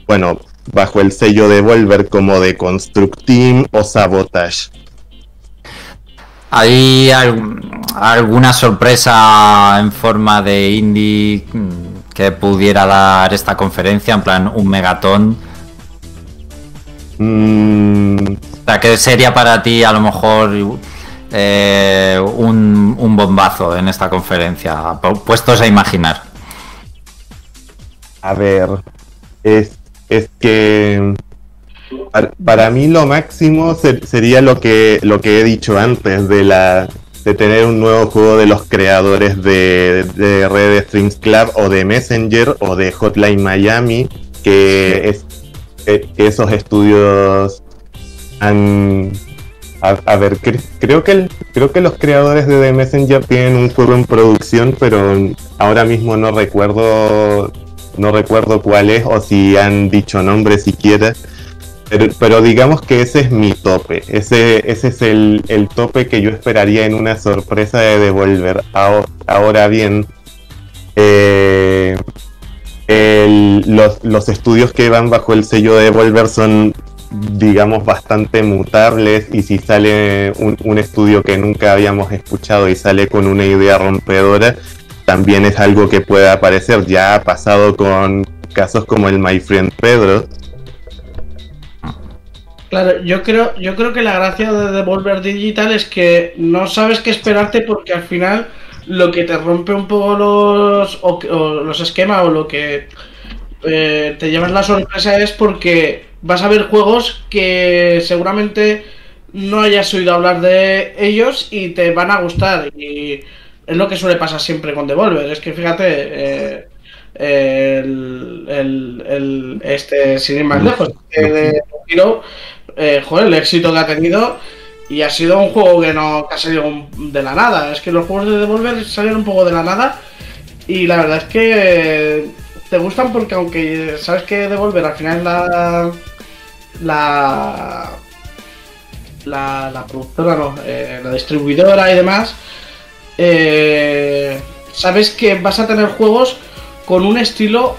[SPEAKER 6] bueno, bajo el sello Devolver, como de Construct Team o Sabotage.
[SPEAKER 1] ¿Hay alguna sorpresa en forma de indie que pudiera dar esta conferencia? En plan, un megatón. Mm. O sea, ¿qué sería para ti a lo mejor eh, un, bombazo en esta conferencia, puestos a imaginar?
[SPEAKER 6] A ver, es, es que para, mí lo máximo sería lo que, lo que he dicho antes de la de tener un nuevo juego de los creadores de, Red Strings Club o de Messenger o de Hotline Miami, que, es, que esos estudios han, a, ver, creo que creo que los creadores de The Messenger tienen un juego en producción, pero ahora mismo no recuerdo no recuerdo cuál es o si han dicho nombre siquiera. Pero, pero digamos que ese es mi tope. Ese, es el, tope que yo esperaría en una sorpresa de Devolver. Ahora, bien, eh, los, los, estudios que van bajo el sello de Devolver son digamos, bastante mutables y si sale un, estudio que nunca habíamos escuchado y sale con una idea rompedora, también es algo que puede aparecer. Ya ha pasado con casos como el My Friend Pedro.
[SPEAKER 5] Claro, yo creo, yo creo que la gracia de Devolver Digital es que no sabes qué esperarte porque al final lo que te rompe un poco los, los esquemas o lo que eh, te llevas la sorpresa es porque vas a ver juegos que seguramente no hayas oído hablar de ellos y te van a gustar. Es lo que suele pasar siempre con Devolver. Es que fíjate, eh, el, el, este, sin ir más lejos, de Hero, eh, joder, el éxito que ha tenido. Y ha sido un juego que no ha salido de la nada. Es que los juegos de Devolver salieron un poco de la nada. Y la verdad es que te gustan porque aunque sabes que Devolver al final la la la, productora, no, eh, la distribuidora y demás, eh, sabes que vas a tener juegos con un estilo,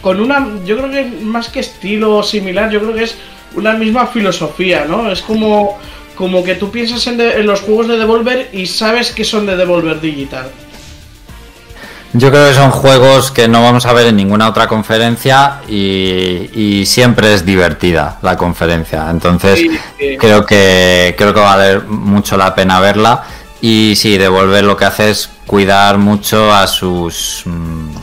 [SPEAKER 5] con una, yo creo que más que estilo similar, yo creo que es una misma filosofía, ¿no? Es como, como que tú piensas en, en los juegos de Devolver y sabes que son de Devolver Digital.
[SPEAKER 1] Yo creo que son juegos que no vamos a ver en ninguna otra conferencia y, siempre es divertida la conferencia. Entonces creo que creo que va a valer mucho la pena verla. Y sí, devolver lo que hace es cuidar mucho a sus mm,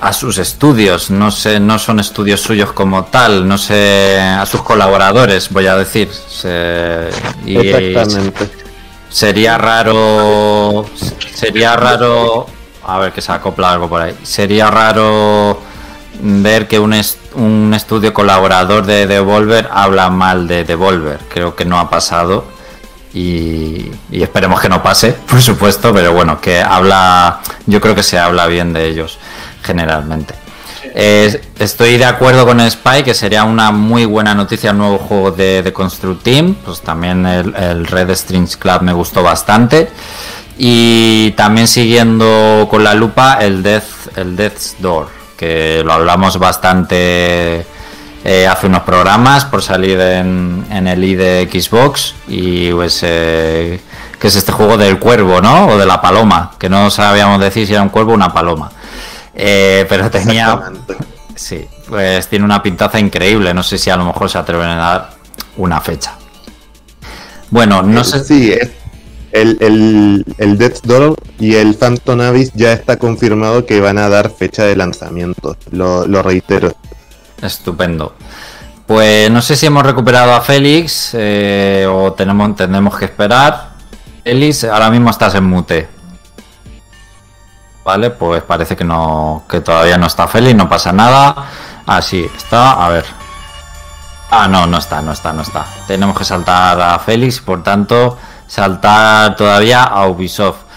[SPEAKER 1] a sus estudios. No sé, no son estudios suyos como tal, no sé, a sus colaboradores, voy a decir. Exactamente. Sería raro. Sería raro a ver que se acopla algo por ahí. Sería raro ver que un, un estudio colaborador de Devolver habla mal de Devolver. Creo que no ha pasado. Y, esperemos que no pase, por supuesto, pero bueno, que habla, yo creo que se habla bien de ellos generalmente. estoy de acuerdo con Spy, que sería una muy buena noticia el nuevo juego de, de Construct Team. Pues también el, el Red Strings Club me gustó bastante. Y también siguiendo con la lupa el Death, el Death's Door, que lo hablamos bastante eh, hace unos programas por salir en, el i de Xbox y pues eh, que es este juego del cuervo, ¿no? O de la paloma, que no sabíamos decir si era un cuervo o una paloma. Eh, pero tenía... Sí, pues tiene una pintaza increíble, no sé si a lo mejor se atreven a dar una fecha. Bueno, no sé.
[SPEAKER 6] Sí, es el, el, el Death Door y el Phantom Abyss ya está confirmado que van a dar fecha de lanzamiento. Lo, lo reitero.
[SPEAKER 1] Estupendo. Pues no sé si hemos recuperado a Félix eh, o tenemos, tendremos que esperar. Félix, ahora mismo estás en mute. Vale, pues parece que no, que todavía no está Félix, no pasa nada. Ah, sí, está, a ver. Ah, no, no está, no está, no está. Tenemos que saltar a Félix, por tanto, saltar todavía a Ubisoft.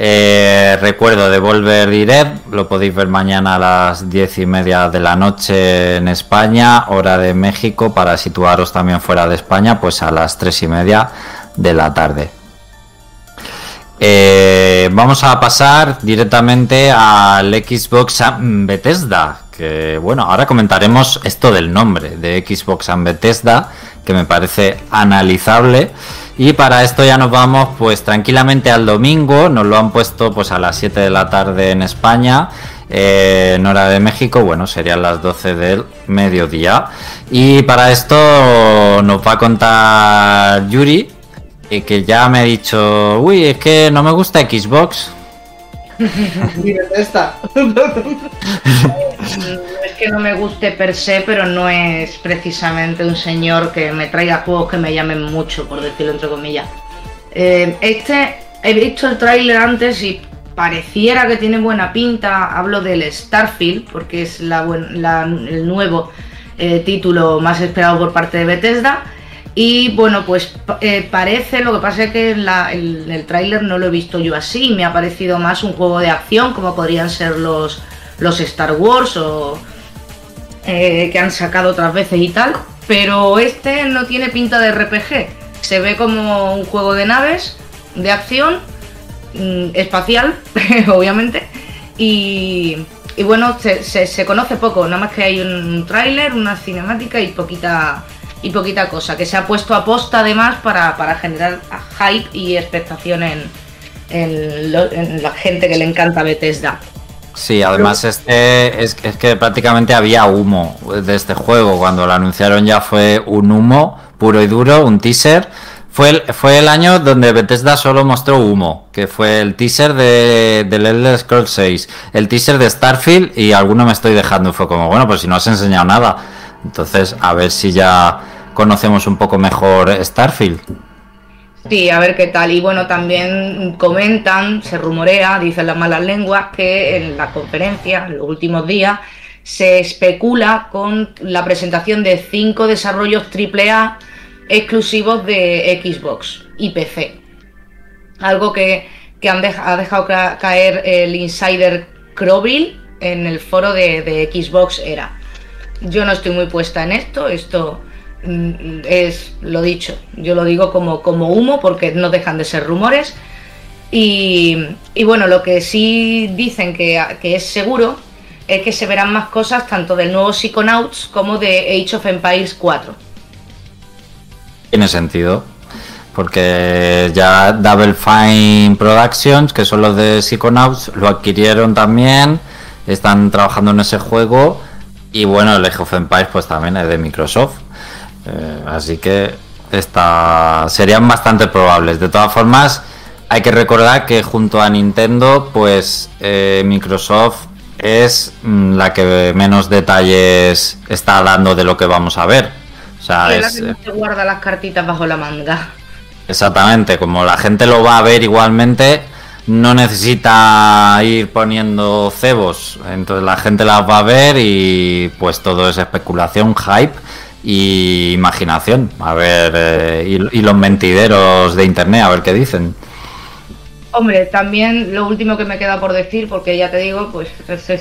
[SPEAKER 1] Eh, recuerdo Devolver Direct, lo podéis ver mañana a las diez y media de la noche en España, hora de México, para situaros también fuera de España, pues a las tres y media de la tarde. Eh, vamos a pasar directamente al Xbox Bethesda, que bueno, ahora comentaremos esto del nombre de Xbox Bethesda, que me parece analizable. Y para esto ya nos vamos pues tranquilamente al domingo, nos lo han puesto pues a las 7 de la tarde en España, eh, en hora de México, bueno, serían las 12 del mediodía. Y para esto nos va a contar Yuri, eh, que ya me ha dicho, uy, es que no me gusta Xbox.
[SPEAKER 3] esta. que no me guste per se, pero no es precisamente un señor que me traiga juegos que me llamen mucho, por decirlo entre comillas. Eh, este, he visto el tráiler antes y pareciera que tiene buena pinta. Hablo del Starfield, porque es el nuevo eh, título más esperado por parte de Bethesda. Y bueno, pues eh, parece, lo que pasa es que en, el, tráiler no lo he visto yo así, me ha parecido más un juego de acción, como podrían ser los, los Star Wars o eh, que han sacado otras veces y tal. Pero este no tiene pinta de RPG, se ve como un juego de naves, de acción, mm, espacial, obviamente, y, bueno, se, se, conoce poco, nada más que hay un tráiler, una cinemática y poquita y poquita cosa, que se ha puesto a posta además para, generar hype y expectación en, en, la gente que le encanta Bethesda.
[SPEAKER 1] Sí, además este es, es, que prácticamente había humo de este juego. Cuando lo anunciaron ya fue un humo puro y duro, un teaser. Fue el, fue el año donde Bethesda solo mostró humo, que fue el teaser de, del Elder Scrolls 6, el teaser de Starfield y alguno me estoy dejando. Fue como, bueno, pues si no has enseñado nada. Entonces, a ver si ya conocemos un poco mejor Starfield.
[SPEAKER 3] Sí, a ver qué tal. Y bueno, también comentan, se rumorea, dicen las malas lenguas, que en la conferencia, en los últimos días, se especula con la presentación de cinco desarrollos AAA exclusivos de Xbox y PC. Algo que, han ha dejado caer el insider Crowell en el foro de, de Xbox era. Yo no estoy muy puesta en esto, esto es lo dicho, yo lo digo como, como humo porque no dejan de ser rumores. Y, bueno, lo que sí dicen que, es seguro es que se verán más cosas tanto del nuevo Psychonauts como de Age of Empires 4.
[SPEAKER 1] Tiene sentido, porque ya Double Fine Productions, que son los de Psychonauts, lo adquirieron también, están trabajando en ese juego y bueno, el Age of Empires pues también es de Microsoft. Eh, así que esta, serían bastante probables. De todas formas, hay que recordar que junto a Nintendo, pues eh, Microsoft es mm, la que menos detalles está dando de lo que vamos a ver.
[SPEAKER 3] O sea, es, la que guarda las cartitas bajo la manga.
[SPEAKER 1] Exactamente, como la gente lo va a ver igualmente, no necesita ir poniendo cebos. Entonces la gente las va a ver y pues todo es especulación, hype y imaginación. A ver, eh, y, los mentideros de internet, a ver qué dicen.
[SPEAKER 3] Hombre, también lo último que me queda por decir, porque ya te digo, pues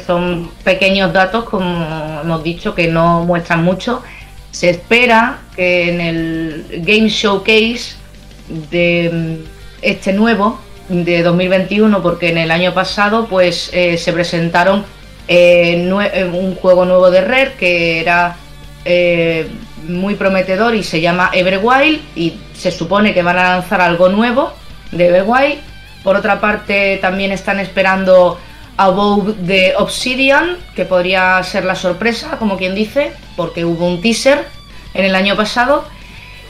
[SPEAKER 3] son pequeños datos, como hemos dicho, que no muestran mucho. Se espera que en el Game Showcase de mm, este nuevo, de 2021 porque en el año pasado pues eh, se presentaron eh, un juego nuevo de Red que era muy prometedor y se llama Everwild y se supone que van a lanzar algo nuevo de Everwild. Por otra parte también están esperando Above the Obsidian, que podría ser la sorpresa, como quien dice, porque hubo un teaser en el año pasado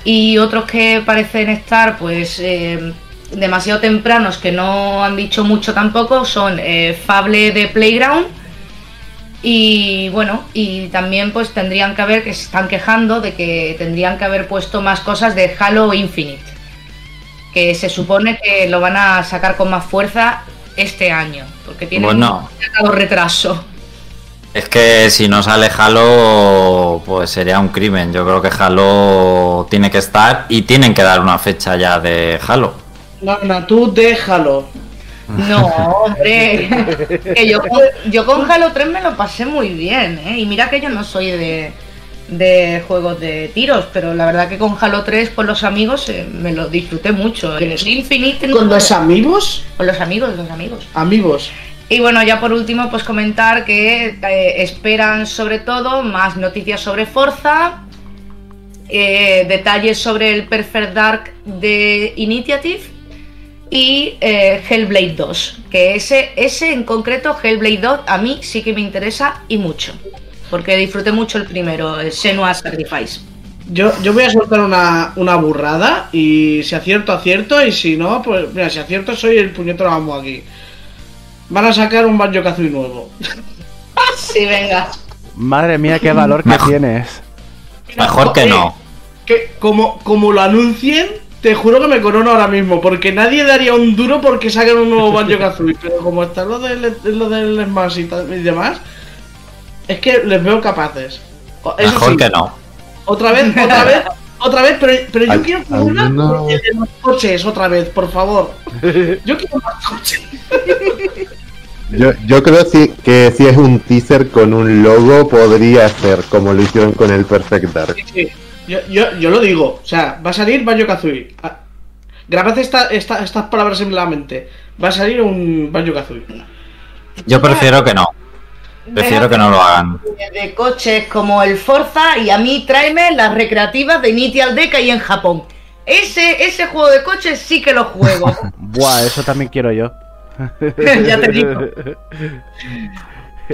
[SPEAKER 3] y otros que parecen estar pues eh, demasiado tempranos que no han dicho mucho tampoco son eh, Fable de Playground y bueno, y también pues tendrían que haber, que se están quejando de que tendrían que haber puesto más cosas de Halo Infinite, que se supone que lo van a sacar con más fuerza este año, porque tiene
[SPEAKER 1] Bueno.
[SPEAKER 3] un retraso.
[SPEAKER 1] Es que si no sale Halo, pues sería un crimen. Yo creo que Halo tiene que estar y tienen que dar una fecha ya de Halo.
[SPEAKER 5] No, tú déjalo.
[SPEAKER 3] No, hombre, que yo, con- yo con Halo 3 me lo pasé muy bien, ¿eh? Y mira que yo no soy de, de juegos de tiros, pero la verdad que con Halo 3 con los amigos eh, me lo disfruté mucho. El Infinite
[SPEAKER 5] ¿Con los amigos?
[SPEAKER 3] con los amigos, los amigos.
[SPEAKER 5] Amigos.
[SPEAKER 3] Y bueno, ya por último, pues comentar que eh, esperan sobre todo más noticias sobre Forza, eh, detalles sobre el Perfect Dark de Initiative y eh, Hellblade 2. Que ese, ese en concreto, Hellblade 2, a mí sí que me interesa y mucho. Porque disfruté mucho el primero, el Senua Sacrifice.
[SPEAKER 5] Yo, yo voy a soltar una, una burrada y si acierto, acierto y si no, pues mira, si acierto soy el puñetero amo aquí. Van a sacar un Banjo Kazooie nuevo.
[SPEAKER 3] Sí, venga.
[SPEAKER 2] Madre mía, qué valor que tienes.
[SPEAKER 1] Mejor que no.
[SPEAKER 5] Que como, como lo anuncien, te juro que me corono ahora mismo, porque nadie daría un duro porque saquen un nuevo Banjo Kazooie, pero como está lo del, lo del Smash y, demás, es que les veo capaces. Eso
[SPEAKER 1] Mejor
[SPEAKER 5] sí,
[SPEAKER 1] que no.
[SPEAKER 5] Otra vez, otra vez, otra vez, pero, pero yo quiero que una
[SPEAKER 6] alguna-
[SPEAKER 5] de los coches otra vez, por favor. Yo quiero más coches.
[SPEAKER 6] Yo, yo creo si, que si es un teaser con un logo podría ser como lo hicieron con el Perfect Dark.
[SPEAKER 5] Sí, sí. Yo, yo, yo lo digo, o sea, va a salir Banjo Kazooie. Ah, Grabad esta, esta- estas palabras en la mente. Va a salir un Banjo Kazooie.
[SPEAKER 1] Yo prefiero que no. Prefiero que no lo hagan.
[SPEAKER 3] De, de coches como el Forza y a mí tráeme las recreativas de Initial D que hay en Japón. Ese, ese juego de coches sí que lo juego.
[SPEAKER 2] Buah, eso también quiero yo.
[SPEAKER 3] ya te digo.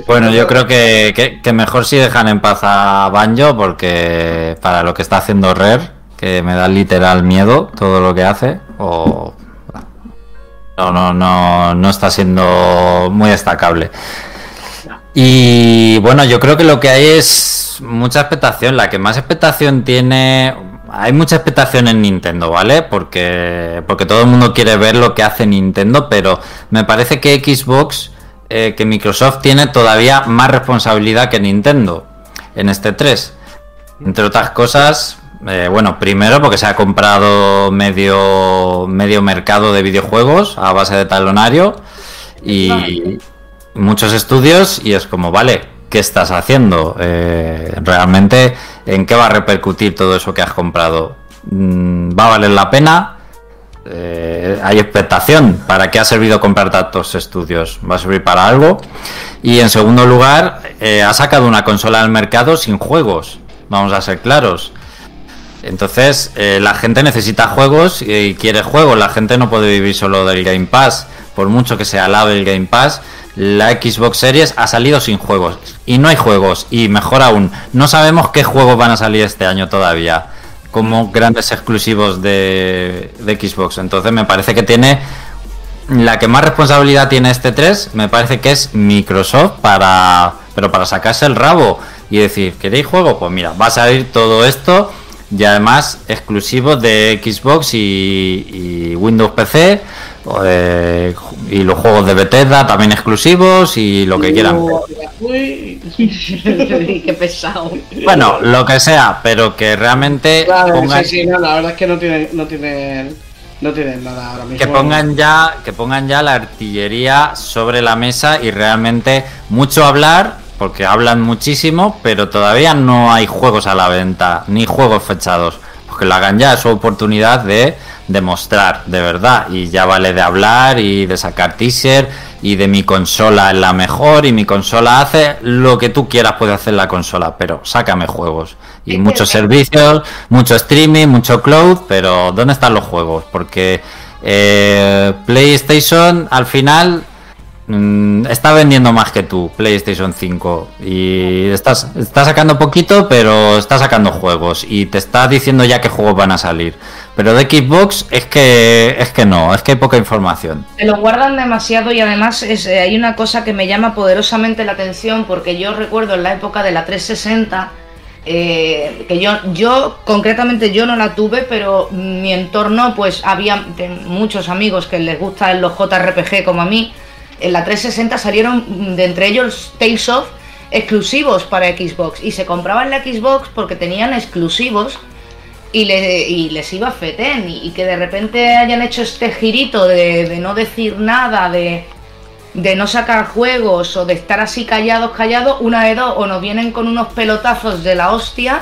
[SPEAKER 1] Bueno, yo creo que, que- mejor si dejan en paz a Banjo porque para lo que está haciendo Rare, que me da literal miedo todo lo que hace, o no, no, no, no está siendo muy destacable. Y bueno, yo creo que lo que hay es mucha expectación. La que más expectación tiene. Hay mucha expectación en Nintendo, ¿vale? Porque, porque todo el mundo quiere ver lo que hace Nintendo, pero me parece que Xbox, eh, que Microsoft tiene todavía más responsabilidad que Nintendo en este 3. Entre otras cosas, eh, bueno, primero porque se ha comprado medio, medio mercado de videojuegos a base de talonario y muchos estudios y es como, vale, ¿qué estás haciendo? Eh, realmente, ¿en qué va a repercutir todo eso que has comprado? Mm, ¿Va a valer la pena? Eh, hay expectación. ¿Para qué ha servido comprar tantos estudios? ¿Va a servir para algo? Y en segundo lugar, eh, ha sacado una consola al mercado sin juegos. Vamos a ser claros. Entonces, eh, la gente necesita juegos y quiere juegos. La gente no puede vivir solo del Game Pass. Por mucho que se alabe el Game Pass, la Xbox Series ha salido sin juegos. Y no hay juegos. Y mejor aún, no sabemos qué juegos van a salir este año todavía. Como grandes exclusivos de, Xbox. Entonces, me parece que tiene. La que más responsabilidad tiene este 3, me parece que es Microsoft para. Pero para sacarse el rabo y decir, ¿queréis juego? Pues mira, va a salir todo esto y además exclusivos de Xbox y, y Windows PC eh, y los juegos de Bethesda también exclusivos y lo que quieran.
[SPEAKER 5] Uy,
[SPEAKER 3] Qué pesado.
[SPEAKER 1] Bueno, lo que sea, pero que realmente
[SPEAKER 5] claro,
[SPEAKER 1] pongan,
[SPEAKER 5] sí, sí, no, la verdad es que no tienen, no tienen, no tienen nada ahora mismo.
[SPEAKER 1] que pongan ya que pongan ya la artillería sobre la mesa y realmente mucho hablar porque hablan muchísimo pero todavía no hay juegos a la venta ni juegos fechados porque lo hagan ya es su oportunidad de demostrar de verdad. Y ya vale de hablar y de sacar teaser y de mi consola es la mejor y mi consola hace lo que tú quieras puede hacer la consola pero sácame juegos. Y muchos servicios mucho streaming mucho cloud pero dónde están los juegos porque eh, PlayStation al final mm, está vendiendo más que tú, PlayStation 5. Y estás, está sacando poquito, pero está sacando juegos. Y te está diciendo ya qué juegos van a salir. Pero de Xbox es que es que no, es que hay poca información.
[SPEAKER 3] Se lo guardan demasiado y además es, eh, hay una cosa que me llama poderosamente la atención porque yo recuerdo en la época de la 360 eh, que yo, yo concretamente yo no la tuve, pero mi entorno pues había muchos amigos que les gustan los JRPG como a mí. En la 360 salieron de entre ellos Tales of exclusivos para Xbox. Y se compraban la Xbox porque tenían exclusivos y, les iba a feten y, que de repente hayan hecho este girito de no decir nada, de no sacar juegos o de estar así callados, callados, una de dos, o nos vienen con unos pelotazos de la hostia,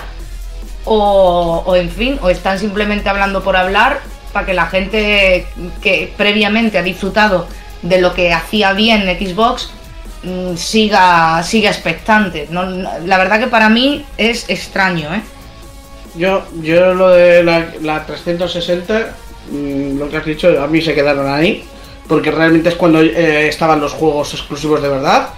[SPEAKER 3] o, en fin, o están simplemente hablando por hablar para que la gente que previamente ha disfrutado de lo que hacía bien Xbox mm, siga, siga expectante. la verdad que para mí es extraño, ¿eh?
[SPEAKER 5] Yo, yo lo de la, la 360, mm, lo que has dicho, a mí se quedaron ahí porque realmente es cuando eh, estaban los juegos exclusivos de verdad.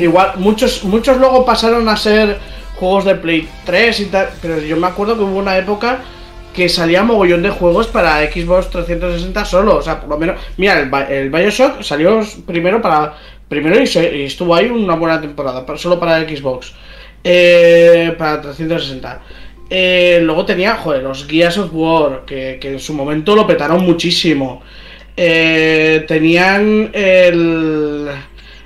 [SPEAKER 5] Igual, muchos, muchos luego pasaron a ser juegos de Play 3 y tal, pero yo me acuerdo que hubo una época que salía mogollón de juegos para Xbox 360 solo, o sea, por lo menos, mira, el, Bioshock salió primero para primero y, estuvo ahí una buena temporada, solo para Xbox, eh, para 360. Eh, luego tenía, joder, los Gears of War, que, que en su momento lo petaron muchísimo. Eh, tenían el,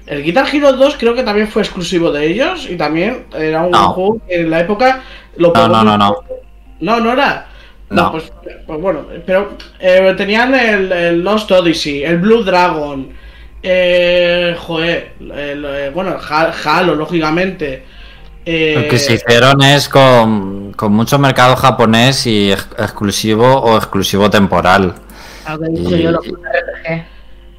[SPEAKER 5] el Guitar Hero 2, creo que también fue exclusivo de ellos y también era un juego que en la época
[SPEAKER 1] lo No, no, no, no.
[SPEAKER 5] No, no era. No, pues, pues, bueno, pero eh, tenían el, Lost Odyssey, el Blue Dragon, eh, joder, el, bueno, Halo, lógicamente.
[SPEAKER 1] Lo que se hicieron es con, con mucho mercado japonés y exclusivo o exclusivo temporal.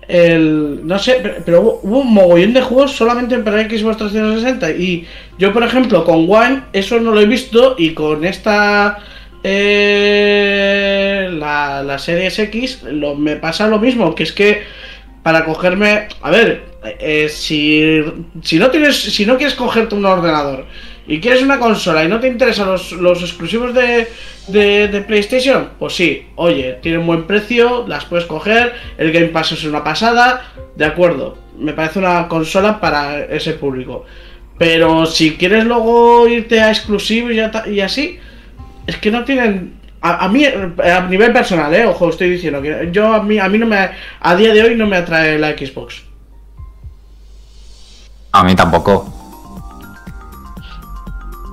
[SPEAKER 5] El, no sé, pero, hubo un mogollón de juegos solamente para Xbox 360. Y yo, por ejemplo, con One, eso no lo he visto. Y con esta. Eh, la, la Series X, me pasa lo mismo. Que es que para cogerme. A ver, eh, si, si, no tienes, si no quieres cogerte un ordenador y quieres una consola y no te interesan los, los exclusivos de, de, PlayStation, pues sí, oye, tienen buen precio, las puedes coger, el Game Pass es una pasada, de acuerdo, me parece una consola para ese público. Pero si quieres luego irte a exclusivos y, y así, es que no tienen a, mí, a nivel personal, eh, ojo, estoy diciendo que yo a mí, a mí no me, a día de hoy no me atrae la Xbox.
[SPEAKER 1] A mí tampoco.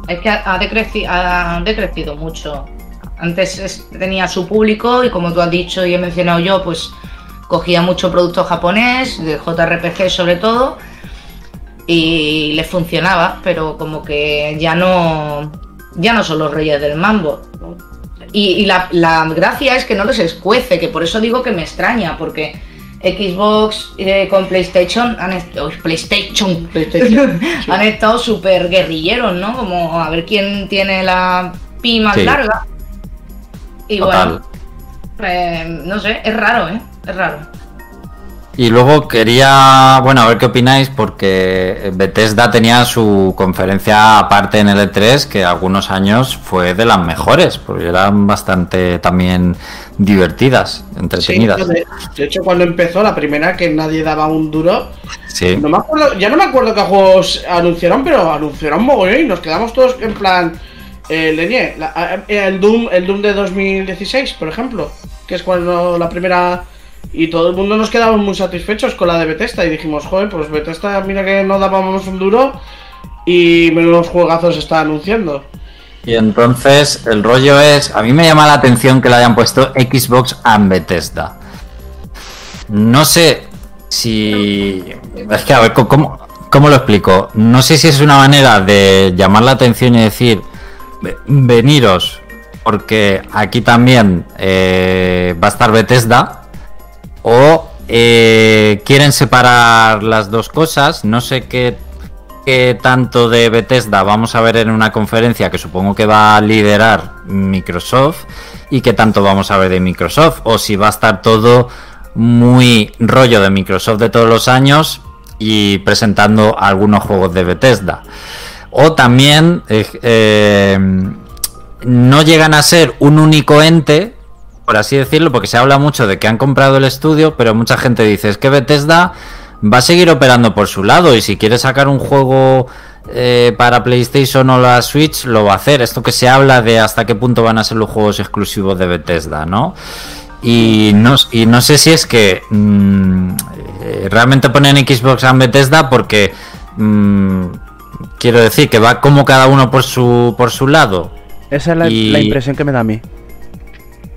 [SPEAKER 3] Es que ha, decrecido, mucho. Antes tenía su público y como tú has dicho y he mencionado yo, pues cogía mucho producto japonés, de JRPG sobre todo, y les funcionaba, pero como que ya no, ya no son los reyes del mambo. Y, la, la, gracia es que no los escuece, que por eso digo que me extraña, porque Xbox eh, con PlayStation han, PlayStation, han estado súper guerrilleros, ¿no? Como a ver quién tiene la pi más larga. Y bueno, pues, no sé, es raro, ¿eh? Es raro.
[SPEAKER 1] Y luego quería, bueno, a ver qué opináis, porque Bethesda tenía su conferencia aparte en el E3, que algunos años fue de las mejores, porque eran bastante también divertidas, entretenidas.
[SPEAKER 5] de, hecho, cuando empezó la primera que nadie daba un duro, no me acuerdo, ya no me acuerdo qué juegos anunciaron, pero anunciaron mogollón y nos quedamos todos en plan, eh, Leñé, el Doom, el Doom de 2016, por ejemplo, que es cuando la primera y todo el mundo nos quedamos muy satisfechos con la de Bethesda y dijimos, joder, pues Bethesda, mira que no dábamos un duro y menos juegazos está anunciando.
[SPEAKER 1] Y entonces el rollo es, a mí me llama la atención que le hayan puesto Xbox and Bethesda. No sé si... Es que a ver, ¿cómo, cómo lo explico? No sé si es una manera de llamar la atención y decir, veniros, porque aquí también eh, va a estar Bethesda o eh, quieren separar las dos cosas. No sé qué, tanto de Bethesda vamos a ver en una conferencia que supongo que va a liderar Microsoft y qué tanto vamos a ver de Microsoft o si va a estar todo muy rollo de Microsoft de todos los años y presentando algunos juegos de Bethesda. O también eh, eh, no llegan a ser un único ente, por así decirlo, porque se habla mucho de que han comprado el estudio, pero mucha gente dice es que Bethesda va a seguir operando por su lado y si quiere sacar un juego eh, para PlayStation o la Switch lo va a hacer. Esto que se habla de hasta qué punto van a ser los juegos exclusivos de Bethesda, ¿no? Y no, y no sé si es que mm, realmente ponen Xbox en Bethesda porque mm, quiero decir que va como cada uno por su por su lado.
[SPEAKER 2] Esa es la, la impresión que me da a mí.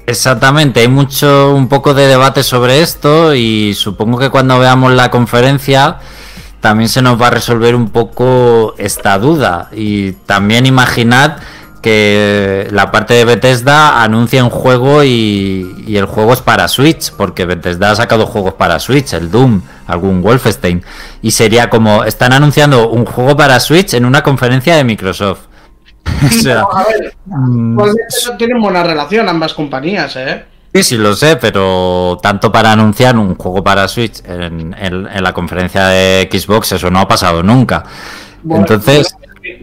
[SPEAKER 1] Exactamente, hay mucho, un poco de debate sobre esto y supongo que cuando veamos la conferencia también se nos va a resolver un poco esta duda y también imaginad que la parte de Bethesda anuncia un juego y, y, el juego es para Switch, porque Bethesda ha sacado juegos para Switch, el Doom, algún Wolfenstein, y sería como están anunciando un juego para Switch en una conferencia de Microsoft.
[SPEAKER 5] o sea, a ver, mm, no tienen buena relación ambas compañías, ¿eh?
[SPEAKER 1] Sí, sí, lo sé, pero tanto para anunciar un juego para Switch en, en, en la conferencia de Xbox, eso no ha pasado nunca. Bueno, Entonces.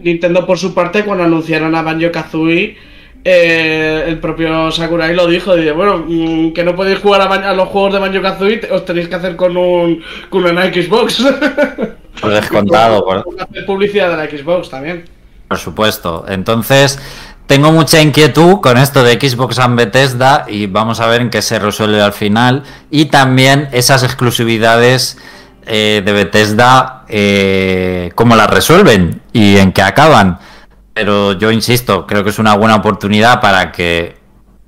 [SPEAKER 5] Nintendo, por su parte, cuando anunciaron a Banjo Kazooie, eh, el propio Sakurai lo dijo: dice, Bueno, mmm, que no podéis jugar a, a, los juegos de Banjo Kazooie, os tenéis que hacer con, un, con una Xbox.
[SPEAKER 1] Por descontado, por...
[SPEAKER 5] hacer publicidad de la Xbox también.
[SPEAKER 1] Por supuesto. Entonces, tengo mucha inquietud con esto de Xbox and Bethesda y vamos a ver en qué se resuelve al final. Y también esas exclusividades eh, de Bethesda, eh, cómo las resuelven y en qué acaban. Pero yo insisto, creo que es una buena oportunidad para que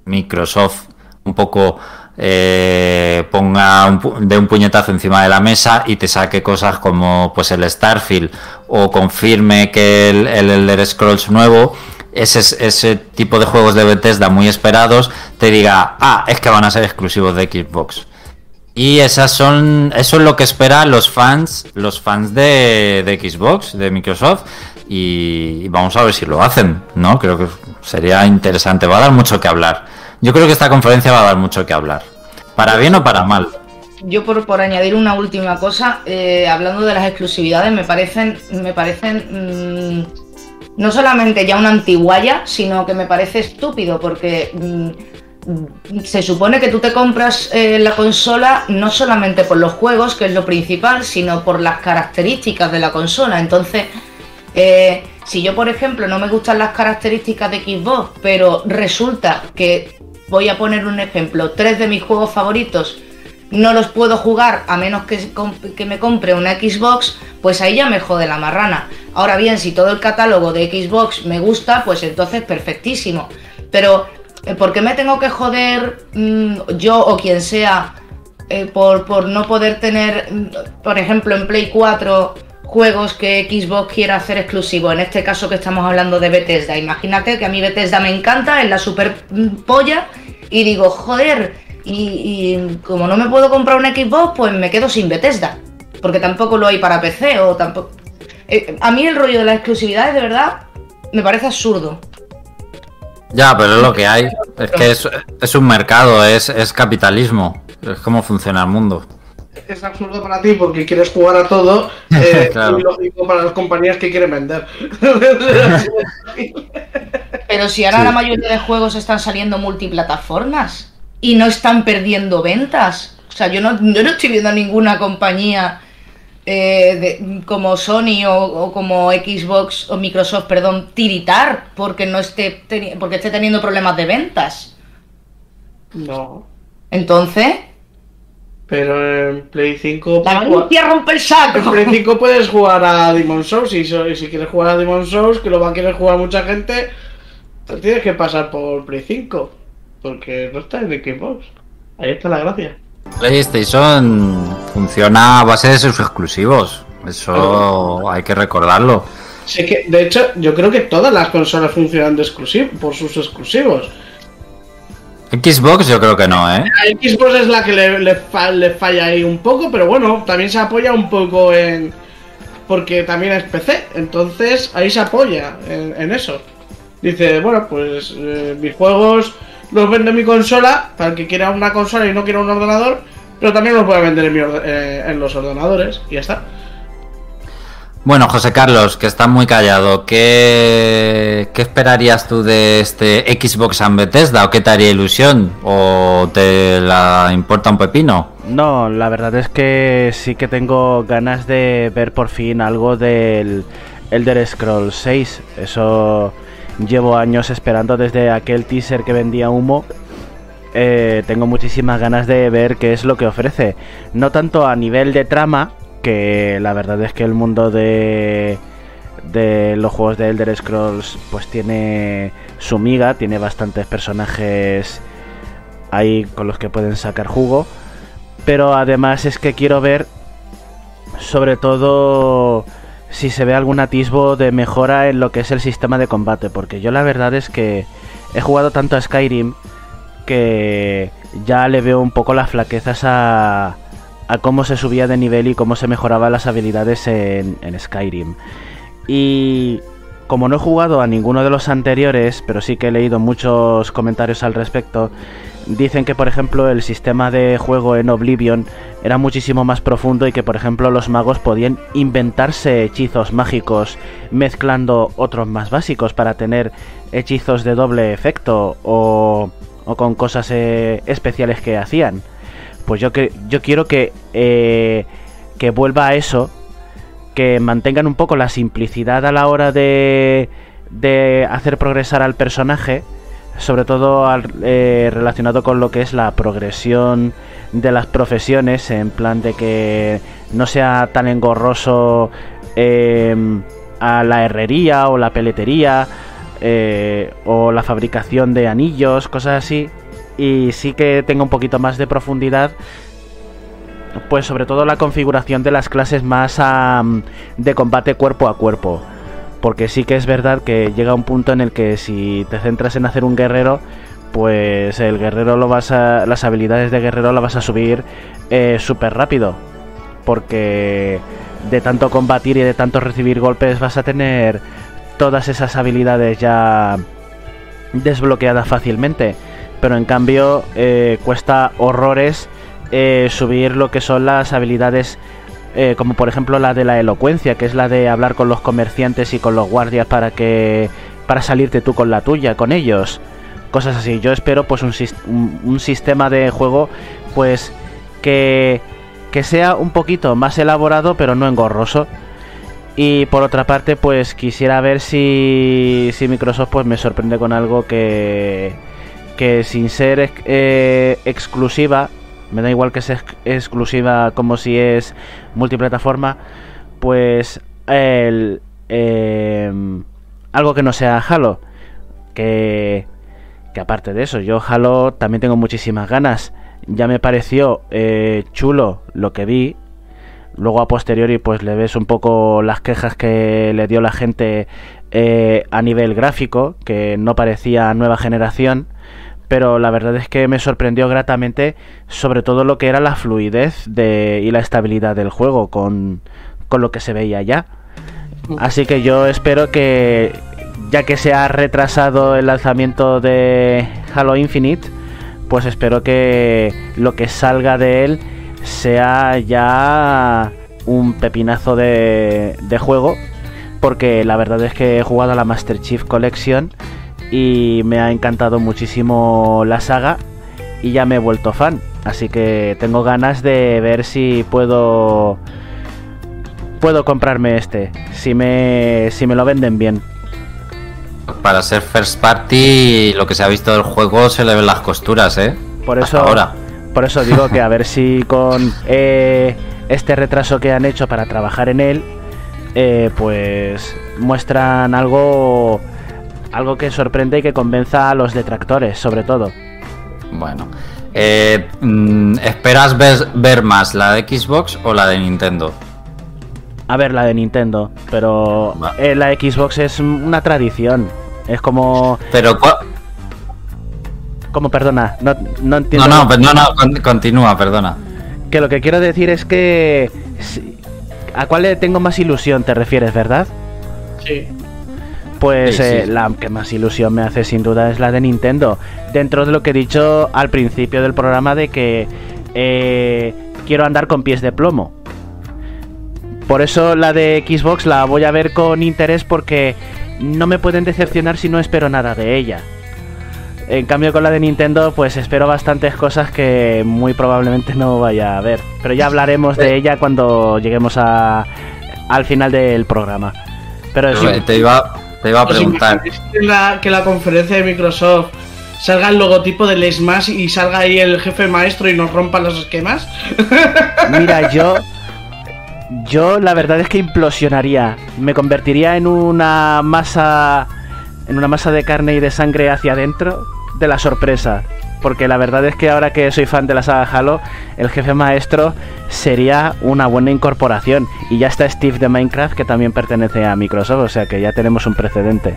[SPEAKER 1] Microsoft un poco eh, ponga un, de un puñetazo encima de la mesa y te saque cosas como pues el Starfield o confirme que el, el Elder Scrolls nuevo ese, ese tipo de juegos de Bethesda muy esperados te diga, ah, es que van a ser exclusivos de Xbox. Y esas son, eso es lo que esperan los fans, los fans de, de Xbox, de Microsoft, y, y vamos a ver si lo hacen, ¿no? Creo que sería interesante, va a dar mucho que hablar. Yo creo que esta conferencia va a dar mucho que hablar, para bien o para mal.
[SPEAKER 3] Yo por, por añadir una última cosa, eh, hablando de las exclusividades, me parecen, me parecen mmm, no solamente ya una antiguaya, sino que me parece estúpido porque mmm, se supone que tú te compras eh, la consola no solamente por los juegos, que es lo principal, sino por las características de la consola. Entonces, eh, si yo, por ejemplo, no me gustan las características de Xbox, pero resulta que, voy a poner un ejemplo, tres de mis juegos favoritos no los puedo jugar a menos que, me compre una Xbox, pues ahí ya me jode la marrana. Ahora bien, si todo el catálogo de Xbox me gusta, pues entonces perfectísimo. Pero, eh, ¿por qué me tengo que joder mmm, yo o quien sea eh, por, por, no poder tener, por ejemplo, en Play 4 juegos que Xbox quiera hacer exclusivo? En este caso que estamos hablando de Bethesda. Imagínate que a mí Bethesda me encanta, es la super polla, y digo, joder y, como no me puedo comprar un Xbox, pues me quedo sin Bethesda. Porque tampoco lo hay para PC o tampoco. Eh, a mí el rollo de las exclusividades, de verdad, me parece absurdo.
[SPEAKER 1] Ya, pero es lo que hay. Es que es, un mercado, es, es, capitalismo. Es como funciona el mundo.
[SPEAKER 5] Es absurdo para ti porque quieres jugar a todo. Eh, claro. Y lógico para las compañías que quieren vender.
[SPEAKER 3] pero si ahora sí. la mayoría de juegos están saliendo multiplataformas y no están perdiendo ventas. O sea, yo no, yo no estoy viendo a ninguna compañía eh, de, como Sony o, o, como Xbox o Microsoft, perdón, tiritar porque no esté porque esté teniendo problemas de ventas.
[SPEAKER 5] No.
[SPEAKER 3] Entonces.
[SPEAKER 5] Pero en Play 5.
[SPEAKER 3] La angustia rompe el saco.
[SPEAKER 5] En Play 5 puedes jugar a Demon Souls y, y si quieres jugar a Demon Souls, que lo va a querer jugar mucha gente, te tienes que pasar por Play 5. Porque no está en Xbox. Ahí está la gracia.
[SPEAKER 1] PlayStation funciona a base de sus exclusivos. Eso hay que recordarlo.
[SPEAKER 5] Sí, que de hecho, yo creo que todas las consolas funcionan de exclusivo, por sus exclusivos.
[SPEAKER 1] Xbox yo creo que no, ¿eh?
[SPEAKER 5] Xbox es la que le, le, le, falla ahí un poco, pero bueno, también se apoya un poco en... Porque también es PC, entonces ahí se apoya en, eso. Dice, bueno, pues eh, mis juegos los vendo en mi consola, para el que quiera una consola y no quiera un ordenador, pero también lo puede vender en, eh, en los ordenadores y ya está.
[SPEAKER 1] Bueno, José Carlos, que está muy callado, ¿qué, ¿qué, esperarías tú de este Xbox and Bethesda? ¿O qué te haría ilusión? ¿O te la importa un pepino?
[SPEAKER 2] No, la verdad es que sí que tengo ganas de ver por fin algo del Elder Scrolls 6. Eso llevo años esperando desde aquel teaser que vendía humo. Eh, tengo muchísimas ganas de ver qué es lo que ofrece. No tanto a nivel de trama, que la verdad es que el mundo de de los juegos de Elder Scrolls pues tiene su miga, tiene bastantes personajes ahí con los que pueden sacar jugo, pero además es que quiero ver sobre todo si se ve algún atisbo de mejora en lo que es el sistema de combate, porque yo la verdad es que he jugado tanto a Skyrim que ya le veo un poco las flaquezas a a cómo se subía de nivel y cómo se mejoraban las habilidades en, Skyrim. Y como no he jugado a ninguno de los anteriores, pero sí que he leído muchos comentarios al respecto, dicen que por ejemplo el sistema de juego en Oblivion era muchísimo más profundo y que por ejemplo los magos podían inventarse hechizos mágicos mezclando otros más básicos para tener hechizos de doble efecto o, con cosas eh, especiales que hacían pues yo, que, yo quiero que, eh, que vuelva a eso, que mantengan un poco la simplicidad a la hora de, de hacer progresar al personaje, sobre todo eh, relacionado con lo que es la progresión de las profesiones, en plan de que no sea tan engorroso em, a la herrería o la peletería eh, o la fabricación de anillos, cosas así, y sí que tenga un poquito más de profundidad pues sobre todo la configuración de las clases más de combate cuerpo a cuerpo. Porque sí que es verdad que llega un punto en el que si te centras en hacer un guerrero, pues el guerrero lo vas a. las habilidades de guerrero las vas a subir eh, súper rápido. Porque de tanto combatir y de tanto recibir golpes vas a tener todas esas habilidades ya desbloqueadas fácilmente pero en cambio eh, cuesta horrores eh, subir lo que son las habilidades eh, como por ejemplo la de la elocuencia, que es la de hablar con los comerciantes y con los guardias para que para salirte tú con la tuya, con ellos, cosas así. Yo espero pues un, un, sistema de juego pues que que sea un poquito más elaborado, pero no engorroso. Y por otra parte, pues quisiera ver si, si Microsoft pues me sorprende con algo que que sin ser eh, exclusiva, me da igual que sea exclusiva como si es multiplataforma, pues el, em, algo que no sea Halo. Que, que aparte de eso, yo Halo también tengo muchísimas ganas. Ya me pareció eh, chulo lo que vi. Luego a posteriori pues le ves un poco las quejas que le dio la gente eh, a nivel gráfico, que no parecía nueva generación pero la verdad es que me sorprendió gratamente sobre todo lo que era la fluidez de, y la estabilidad del juego con, con lo que se veía ya. Así que yo espero que, ya que se ha retrasado el lanzamiento de Halo Infinite, pues espero que lo que salga de él sea ya un pepinazo de, de juego, porque la verdad es que he jugado a la Master Chief Collection y me ha encantado muchísimo la saga y ya me he vuelto fan. Así que tengo ganas de ver si puedo puedo comprarme este, si me si me lo venden bien.
[SPEAKER 1] Para ser first party, lo que se ha visto del juego se le ven las costuras, ¿eh?
[SPEAKER 2] Por eso ahora. Por eso digo que a ver si con eh, este retraso que han hecho para trabajar en él, eh, pues muestran algo algo que sorprende y que convenza a los detractores, sobre todo.
[SPEAKER 1] Bueno, eh, mm, ¿esperas ver, más la de Xbox o la de Nintendo?
[SPEAKER 2] A ver, la de Nintendo, pero eh, la Xbox es una tradición. Es como.
[SPEAKER 1] Pero.
[SPEAKER 2] Como, perdona, no, no entiendo.
[SPEAKER 1] No, no, no, no, continúa, perdona.
[SPEAKER 2] Que lo que quiero decir es que. ¿A cuál le tengo más ilusión te refieres, verdad?
[SPEAKER 5] Sí.
[SPEAKER 2] Pues eh, la que más ilusión me hace sin duda es la de Nintendo. Dentro de lo que he dicho al principio del programa de que eh, quiero andar con pies de plomo. Por eso la de Xbox la voy a ver con interés porque no me pueden decepcionar si no espero nada de ella. En cambio con la de Nintendo pues espero bastantes cosas que muy probablemente no vaya a ver. Pero ya hablaremos de ella cuando lleguemos a, al final del programa. Pero
[SPEAKER 1] sí. te, iba, te iba a preguntar.
[SPEAKER 5] Que la, que la conferencia de Microsoft salga el logotipo del Smash y salga ahí el jefe maestro y nos rompa los esquemas?
[SPEAKER 2] Mira, yo yo la verdad es que implosionaría. Me convertiría en una masa. En una masa de carne y de sangre hacia adentro de la sorpresa. Porque la verdad es que ahora que soy fan de la saga Halo, el jefe maestro sería una buena incorporación. Y ya está Steve de Minecraft, que también pertenece a Microsoft, o sea que ya tenemos un precedente.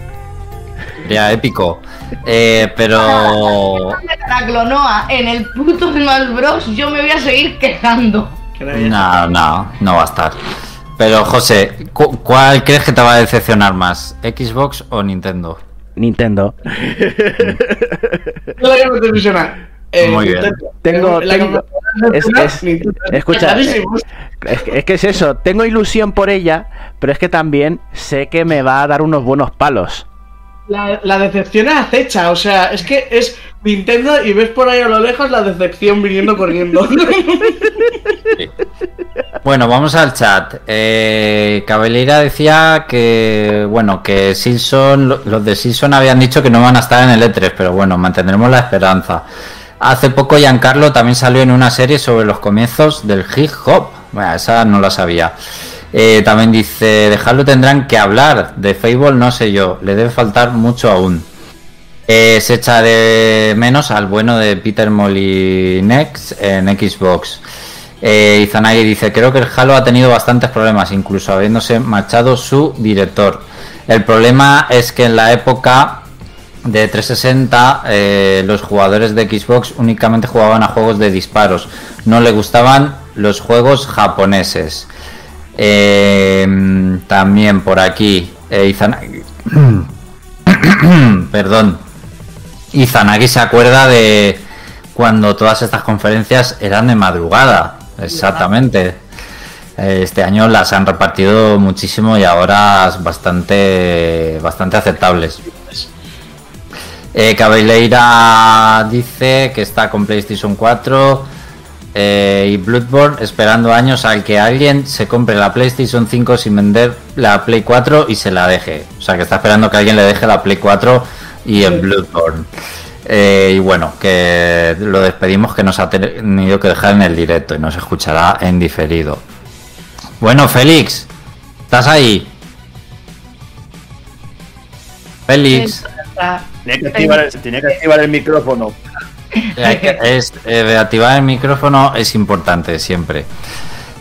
[SPEAKER 1] Ya, épico. Eh, pero.
[SPEAKER 3] La clonoa en el puto Smash Bros. Yo me voy a seguir quejando.
[SPEAKER 1] No, no, no va a estar. Pero José, ¿cuál crees que te va a decepcionar más? ¿Xbox o Nintendo?
[SPEAKER 2] Nintendo.
[SPEAKER 5] Eh,
[SPEAKER 1] Muy bien.
[SPEAKER 2] Tengo, tengo es, escucha, es, que es eso, tengo ilusión por ella, pero es que también sé que me va a dar unos buenos palos.
[SPEAKER 5] La, la, decepción es acecha, o sea, es que es Nintendo y ves por ahí a lo lejos la decepción viniendo corriendo.
[SPEAKER 1] Bueno, vamos al chat. Eh, Cabellera decía que, bueno, que Silson, los de Silson habían dicho que no van a estar en el E3, pero bueno, mantendremos la esperanza. Hace poco Giancarlo también salió en una serie sobre los comienzos del hip hop. Bueno, esa no la sabía. Eh, también dice, dejarlo tendrán que hablar. De Fable no sé yo, le debe faltar mucho aún. Eh, se echa de menos al bueno de Peter Molinex en Xbox. Eh, Izanagi dice, creo que el Halo ha tenido bastantes problemas, incluso habiéndose marchado su director. El problema es que en la época de 360 eh, los jugadores de Xbox únicamente jugaban a juegos de disparos. No le gustaban los juegos japoneses. Eh, también por aquí, Izanagi... Perdón. Izanagi se acuerda de cuando todas estas conferencias eran de madrugada. Exactamente. Este año las han repartido muchísimo y ahora bastante, bastante aceptables. Eh, Cabelleira dice que está con PlayStation 4 eh, y Bloodborne esperando años al que alguien se compre la PlayStation 5 sin vender la Play 4 y se la deje. O sea, que está esperando que alguien le deje la Play 4 y el Bloodborne. Eh, y bueno, que lo despedimos que nos ha tenido que dejar en el directo y nos escuchará en diferido. Bueno, Félix, ¿estás ahí? Félix.
[SPEAKER 4] Tiene que activar, el micrófono.
[SPEAKER 1] Es, eh, activar el micrófono es importante siempre.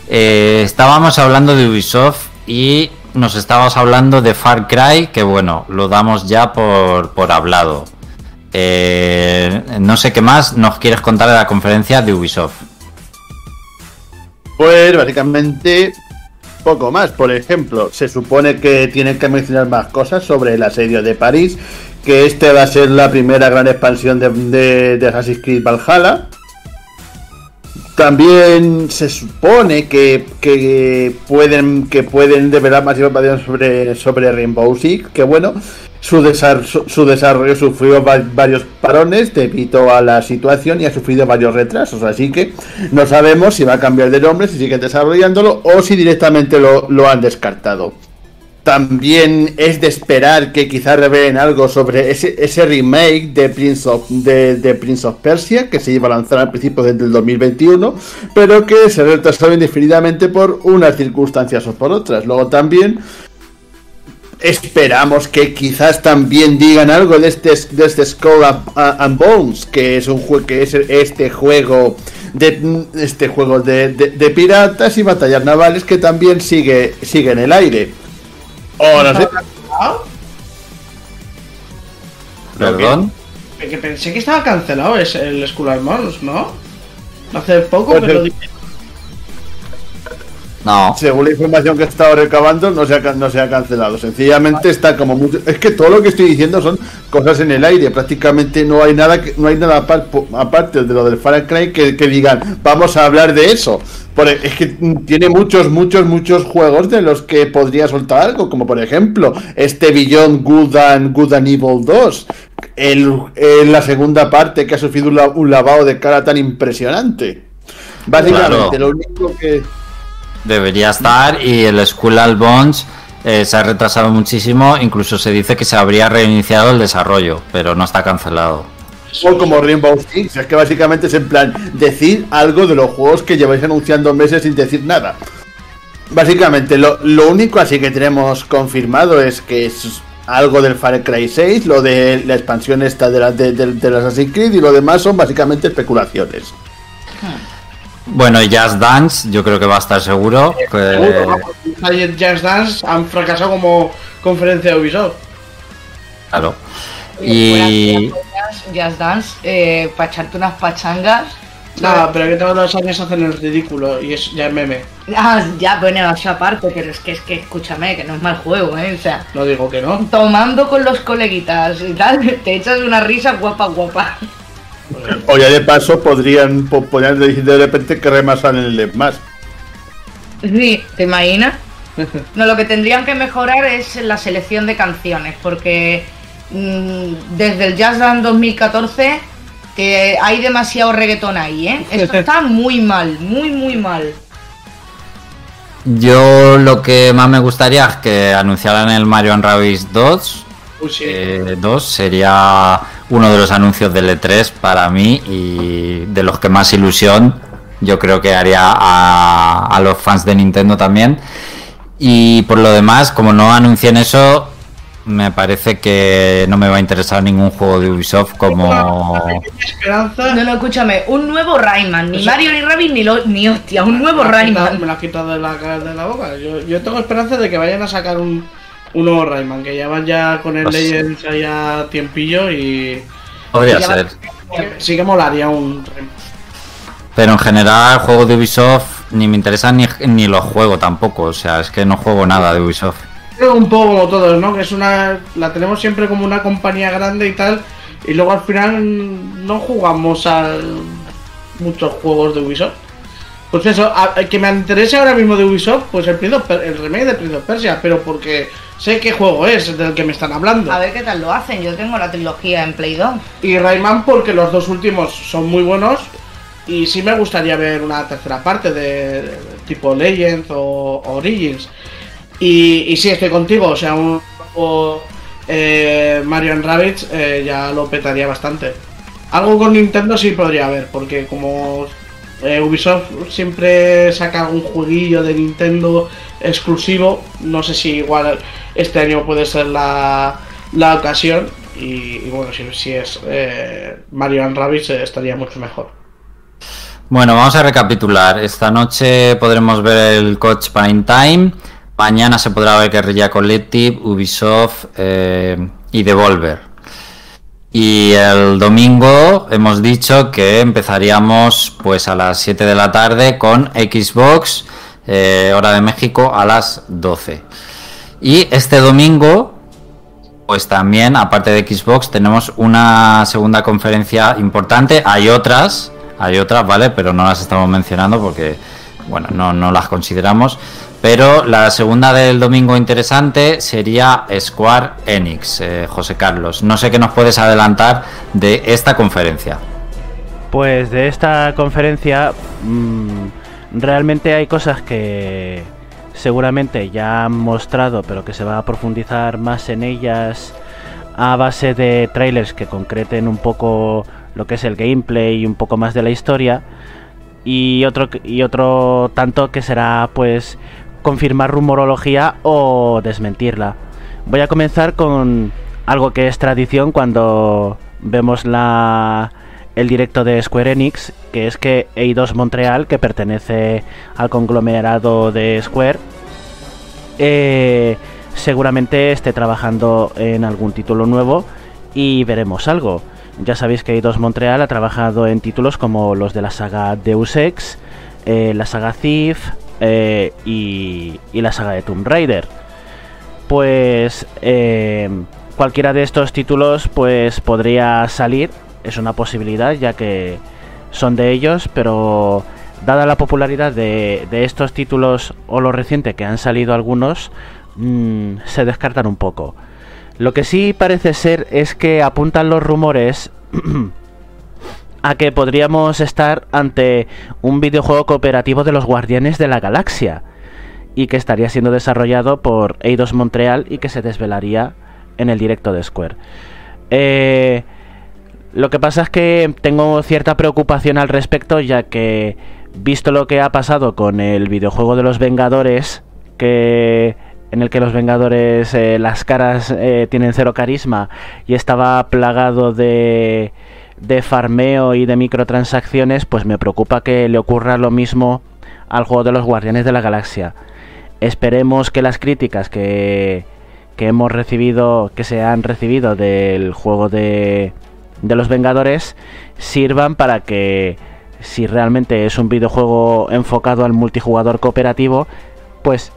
[SPEAKER 1] Eh, estábamos hablando de Ubisoft y nos estábamos hablando de Far Cry, que bueno, lo damos ya por, por hablado. Eh, no sé qué más nos quieres contar de la conferencia de Ubisoft.
[SPEAKER 4] Pues básicamente poco más. Por ejemplo, se supone que tienen que mencionar más cosas sobre el asedio de París, que este va a ser la primera gran expansión de, de, Assassin's Creed Valhalla. También se supone que, pueden que pueden develar más información sobre, sobre Rainbow Six, que bueno, su, su, desarrollo sufrió varios parones debido a la situación y ha sufrido varios retrasos, así que no sabemos si va a cambiar de nombre, si siguen desarrollándolo o si directamente lo, han descartado. También es de esperar que quizás revelen algo sobre ese, remake de Prince, of, de, Persia que se iba a lanzar al principio del 2021, pero que se retrasó indefinidamente por unas circunstancias o por otras. Luego también Esperamos que quizás también digan algo de este, de este Skull and Bones, que es un juego que es este juego de este juego de, piratas y batallas navales que también sigue, sigue en el aire.
[SPEAKER 5] No sé.
[SPEAKER 1] ¿Perdón?
[SPEAKER 5] Que pensé que estaba cancelado es el Skull and Bones, ¿no? Hace poco,
[SPEAKER 4] pues
[SPEAKER 5] pero
[SPEAKER 1] No.
[SPEAKER 4] Según la información que he estado recabando, no se ha, no se ha cancelado. Sencillamente está como mucho. Es que todo lo que estoy diciendo son cosas en el aire. Prácticamente no hay nada que, no hay nada aparte de lo del Far Cry que, que digan, vamos a hablar de eso. es que tiene muchos, muchos, muchos juegos de los que podría soltar algo. Como por ejemplo, este Beyond Good and, Good and Evil 2. El, la segunda parte que ha sufrido un, lavado de cara tan impresionante. Básicamente, lo único que
[SPEAKER 1] Debería estar y el Skull Bones eh, se ha retrasado muchísimo, incluso se dice que se habría reiniciado el desarrollo, pero no está cancelado.
[SPEAKER 4] O como Rainbow Six, es que básicamente es en plan decir algo de los juegos que lleváis anunciando meses sin decir nada. Básicamente, lo, único así que tenemos confirmado es que es algo del Far Cry 6, lo de la expansión esta de, la, de, de, Assassin's Creed y lo demás son básicamente especulaciones. Hmm.
[SPEAKER 1] Bueno, y Jazz Dance, yo creo que va a estar seguro.
[SPEAKER 5] Que... Jazz Dance han fracasado como conferencia de Ubisoft.
[SPEAKER 1] Claro.
[SPEAKER 3] Y. Jazz Dance, eh, para echarte unas pachangas.
[SPEAKER 5] Nada, pero que todos los años hacen el ridículo y es ya meme.
[SPEAKER 3] Ah, ya, bueno, eso aparte, pero es que es que escúchame, que no es mal juego, ¿eh? O sea.
[SPEAKER 5] No digo que no.
[SPEAKER 3] Tomando con los coleguitas y tal, te echas una risa guapa, guapa.
[SPEAKER 4] O ya de paso podrían, podrían decir de repente que remasan el más.
[SPEAKER 3] Sí, ¿te imaginas? No, lo que tendrían que mejorar es la selección de canciones, porque mm, desde el Jazz Dance 2014 que hay demasiado reggaetón ahí, ¿eh? Esto está muy mal, muy, muy mal.
[SPEAKER 1] Yo lo que más me gustaría es que anunciaran el Mario Rabbids 2. 2 eh, sería uno de los anuncios del E3 para mí y de los que más ilusión yo creo que haría a, los fans de Nintendo también. Y por lo demás, como no anuncien eso, me parece que no me va a interesar ningún juego de Ubisoft como.
[SPEAKER 3] No, no, escúchame, un nuevo Rayman, ni Mario ni Rabbit ni, ni hostia, un nuevo Rayman.
[SPEAKER 5] me lo has quitado de la, de la boca. Yo, yo tengo esperanza de que vayan a sacar un, un nuevo Rayman, que ya van ya con el pues Legends allá tiempillo y.
[SPEAKER 1] Podría ser.
[SPEAKER 5] Sí que molaría un
[SPEAKER 1] Pero en general, juego de Ubisoft ni me interesan ni, ni los juego tampoco. O sea, es que no juego nada de Ubisoft.
[SPEAKER 5] Creo un poco como todos, ¿no? Que es una. La tenemos siempre como una compañía grande y tal. Y luego al final no jugamos a muchos juegos de Ubisoft. Pues eso, que me interese ahora mismo de Ubisoft, pues el, el remake de Prince of Persia, pero porque sé qué juego es del que me están hablando.
[SPEAKER 3] A ver qué tal lo hacen, yo tengo la trilogía en Play 2.
[SPEAKER 5] Y Rayman porque los dos últimos son muy buenos y sí me gustaría ver una tercera parte de, tipo Legends o, Origins. Y, y, sí, estoy contigo, o sea, un juego eh, Mario Rabbids eh, ya lo petaría bastante. Algo con Nintendo sí podría haber, porque como eh, Ubisoft siempre saca un jueguillo de Nintendo exclusivo. No sé si igual este año puede ser la, la ocasión. Y, bueno, si, es eh, Mario and Rabbids eh, estaría mucho mejor.
[SPEAKER 1] Bueno, vamos a recapitular. Esta noche podremos ver el Coach Prime Time. Mañana se podrá ver Guerrilla Collective, Ubisoft y Devolver. Y el domingo hemos dicho que empezaríamos pues a las 7 de la tarde con Xbox, eh, hora de México, a las 12. Y este domingo, pues también, aparte de Xbox, tenemos una segunda conferencia importante. Hay otras, hay otras, ¿vale? Pero no las estamos mencionando porque, bueno, no, no las consideramos. Pero la segunda del domingo interesante sería Square Enix, eh, José Carlos. No sé qué nos puedes adelantar de esta conferencia.
[SPEAKER 2] Pues de esta conferencia mm, realmente hay cosas que seguramente ya han mostrado, pero que se va a profundizar más en ellas a base de trailers que concreten un poco lo que es el gameplay y un poco más de la historia. Y otro, y otro tanto que será pues confirmar rumorología o desmentirla. Voy a comenzar con algo que es tradición cuando vemos la el directo de Square Enix, que es que Eidos Montreal, que pertenece al conglomerado de Square, eh, seguramente esté trabajando en algún título nuevo y veremos algo. Ya sabéis que Eidos Montreal ha trabajado en títulos como los de la saga Deus Ex, eh, la saga Thief, eh, y, la saga de Tomb Raider. Pues eh, cualquiera de estos títulos pues podría salir, es una posibilidad ya que son de ellos, pero dada la popularidad de, estos títulos o lo reciente que han salido algunos, mm, se descartan un poco. Lo que sí parece ser es que apuntan los rumores a que podríamos estar ante un videojuego cooperativo de los Guardianes de la Galaxia y que estaría siendo desarrollado por Eidos Montreal y que se desvelaría en el directo de Square. Eh, lo que pasa es que tengo cierta preocupación al respecto ya que visto lo que ha pasado con el videojuego de los Vengadores que en el que los Vengadores eh, las caras eh, tienen cero carisma y estaba plagado de de farmeo y de microtransacciones, pues me preocupa que le ocurra lo mismo al juego de los Guardianes de la Galaxia. Esperemos que las críticas que, que hemos recibido, que se han recibido del juego de, de los Vengadores, sirvan para que si realmente es un videojuego enfocado al multijugador cooperativo, pues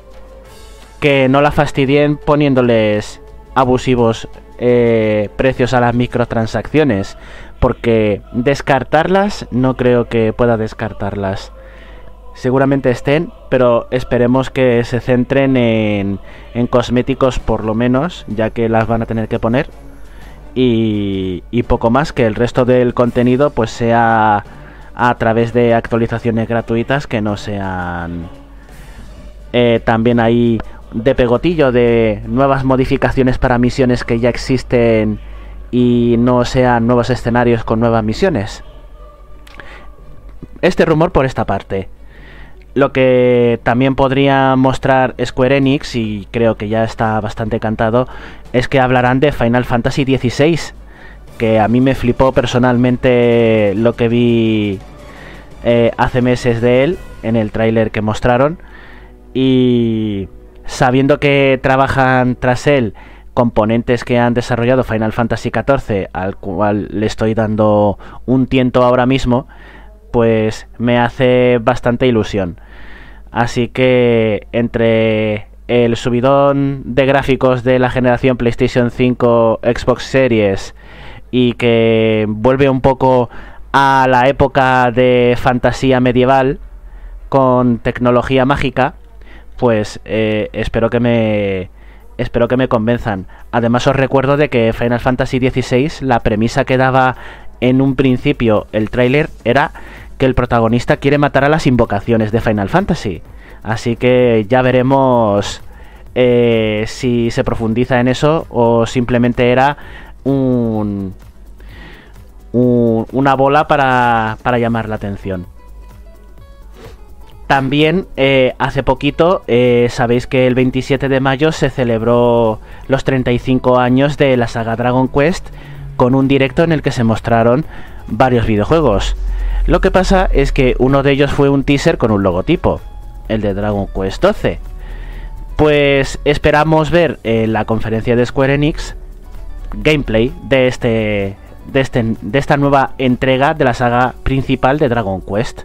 [SPEAKER 2] que no la fastidien poniéndoles abusivos eh, precios a las microtransacciones porque descartarlas no creo que pueda descartarlas. Seguramente estén, pero esperemos que se centren en, cosméticos por lo menos, ya que las van a tener que poner. Y, poco más, que el resto del contenido pues sea a través de actualizaciones gratuitas que no sean... Eh, también hay de pegotillo de nuevas modificaciones para misiones que ya existen y no sean nuevos escenarios con nuevas misiones. Este rumor por esta parte. Lo que también podría mostrar Square Enix, y creo que ya está bastante cantado, es que hablarán de Final Fantasy XVI, que a mí me flipó personalmente lo que vi eh, hace meses de él, en el tráiler que mostraron, y sabiendo que trabajan tras él componentes que han desarrollado Final Fantasy XIV, al cual le estoy dando un tiento ahora mismo, pues me hace bastante ilusión. Así que entre el subidón de gráficos de la generación PlayStation 5 Xbox Series y que vuelve un poco a la época de fantasía medieval con tecnología mágica, pues eh, espero que me espero que me convenzan. Además os recuerdo de que Final Fantasy XVI, la premisa que daba en un principio el tráiler era que el protagonista quiere matar a las invocaciones de Final Fantasy. Así que ya veremos eh, si se profundiza en eso o simplemente era un, una bola para, para llamar la atención. También eh, hace poquito eh, sabéis que el 27 de mayo se celebró los 35 años de la saga Dragon Quest con un directo en el que se mostraron varios videojuegos. Lo que pasa es que uno de ellos fue un teaser con un logotipo, el de Dragon Quest 12. Pues esperamos ver en la conferencia de Square Enix gameplay de este, de este de esta nueva entrega de la saga principal de Dragon Quest.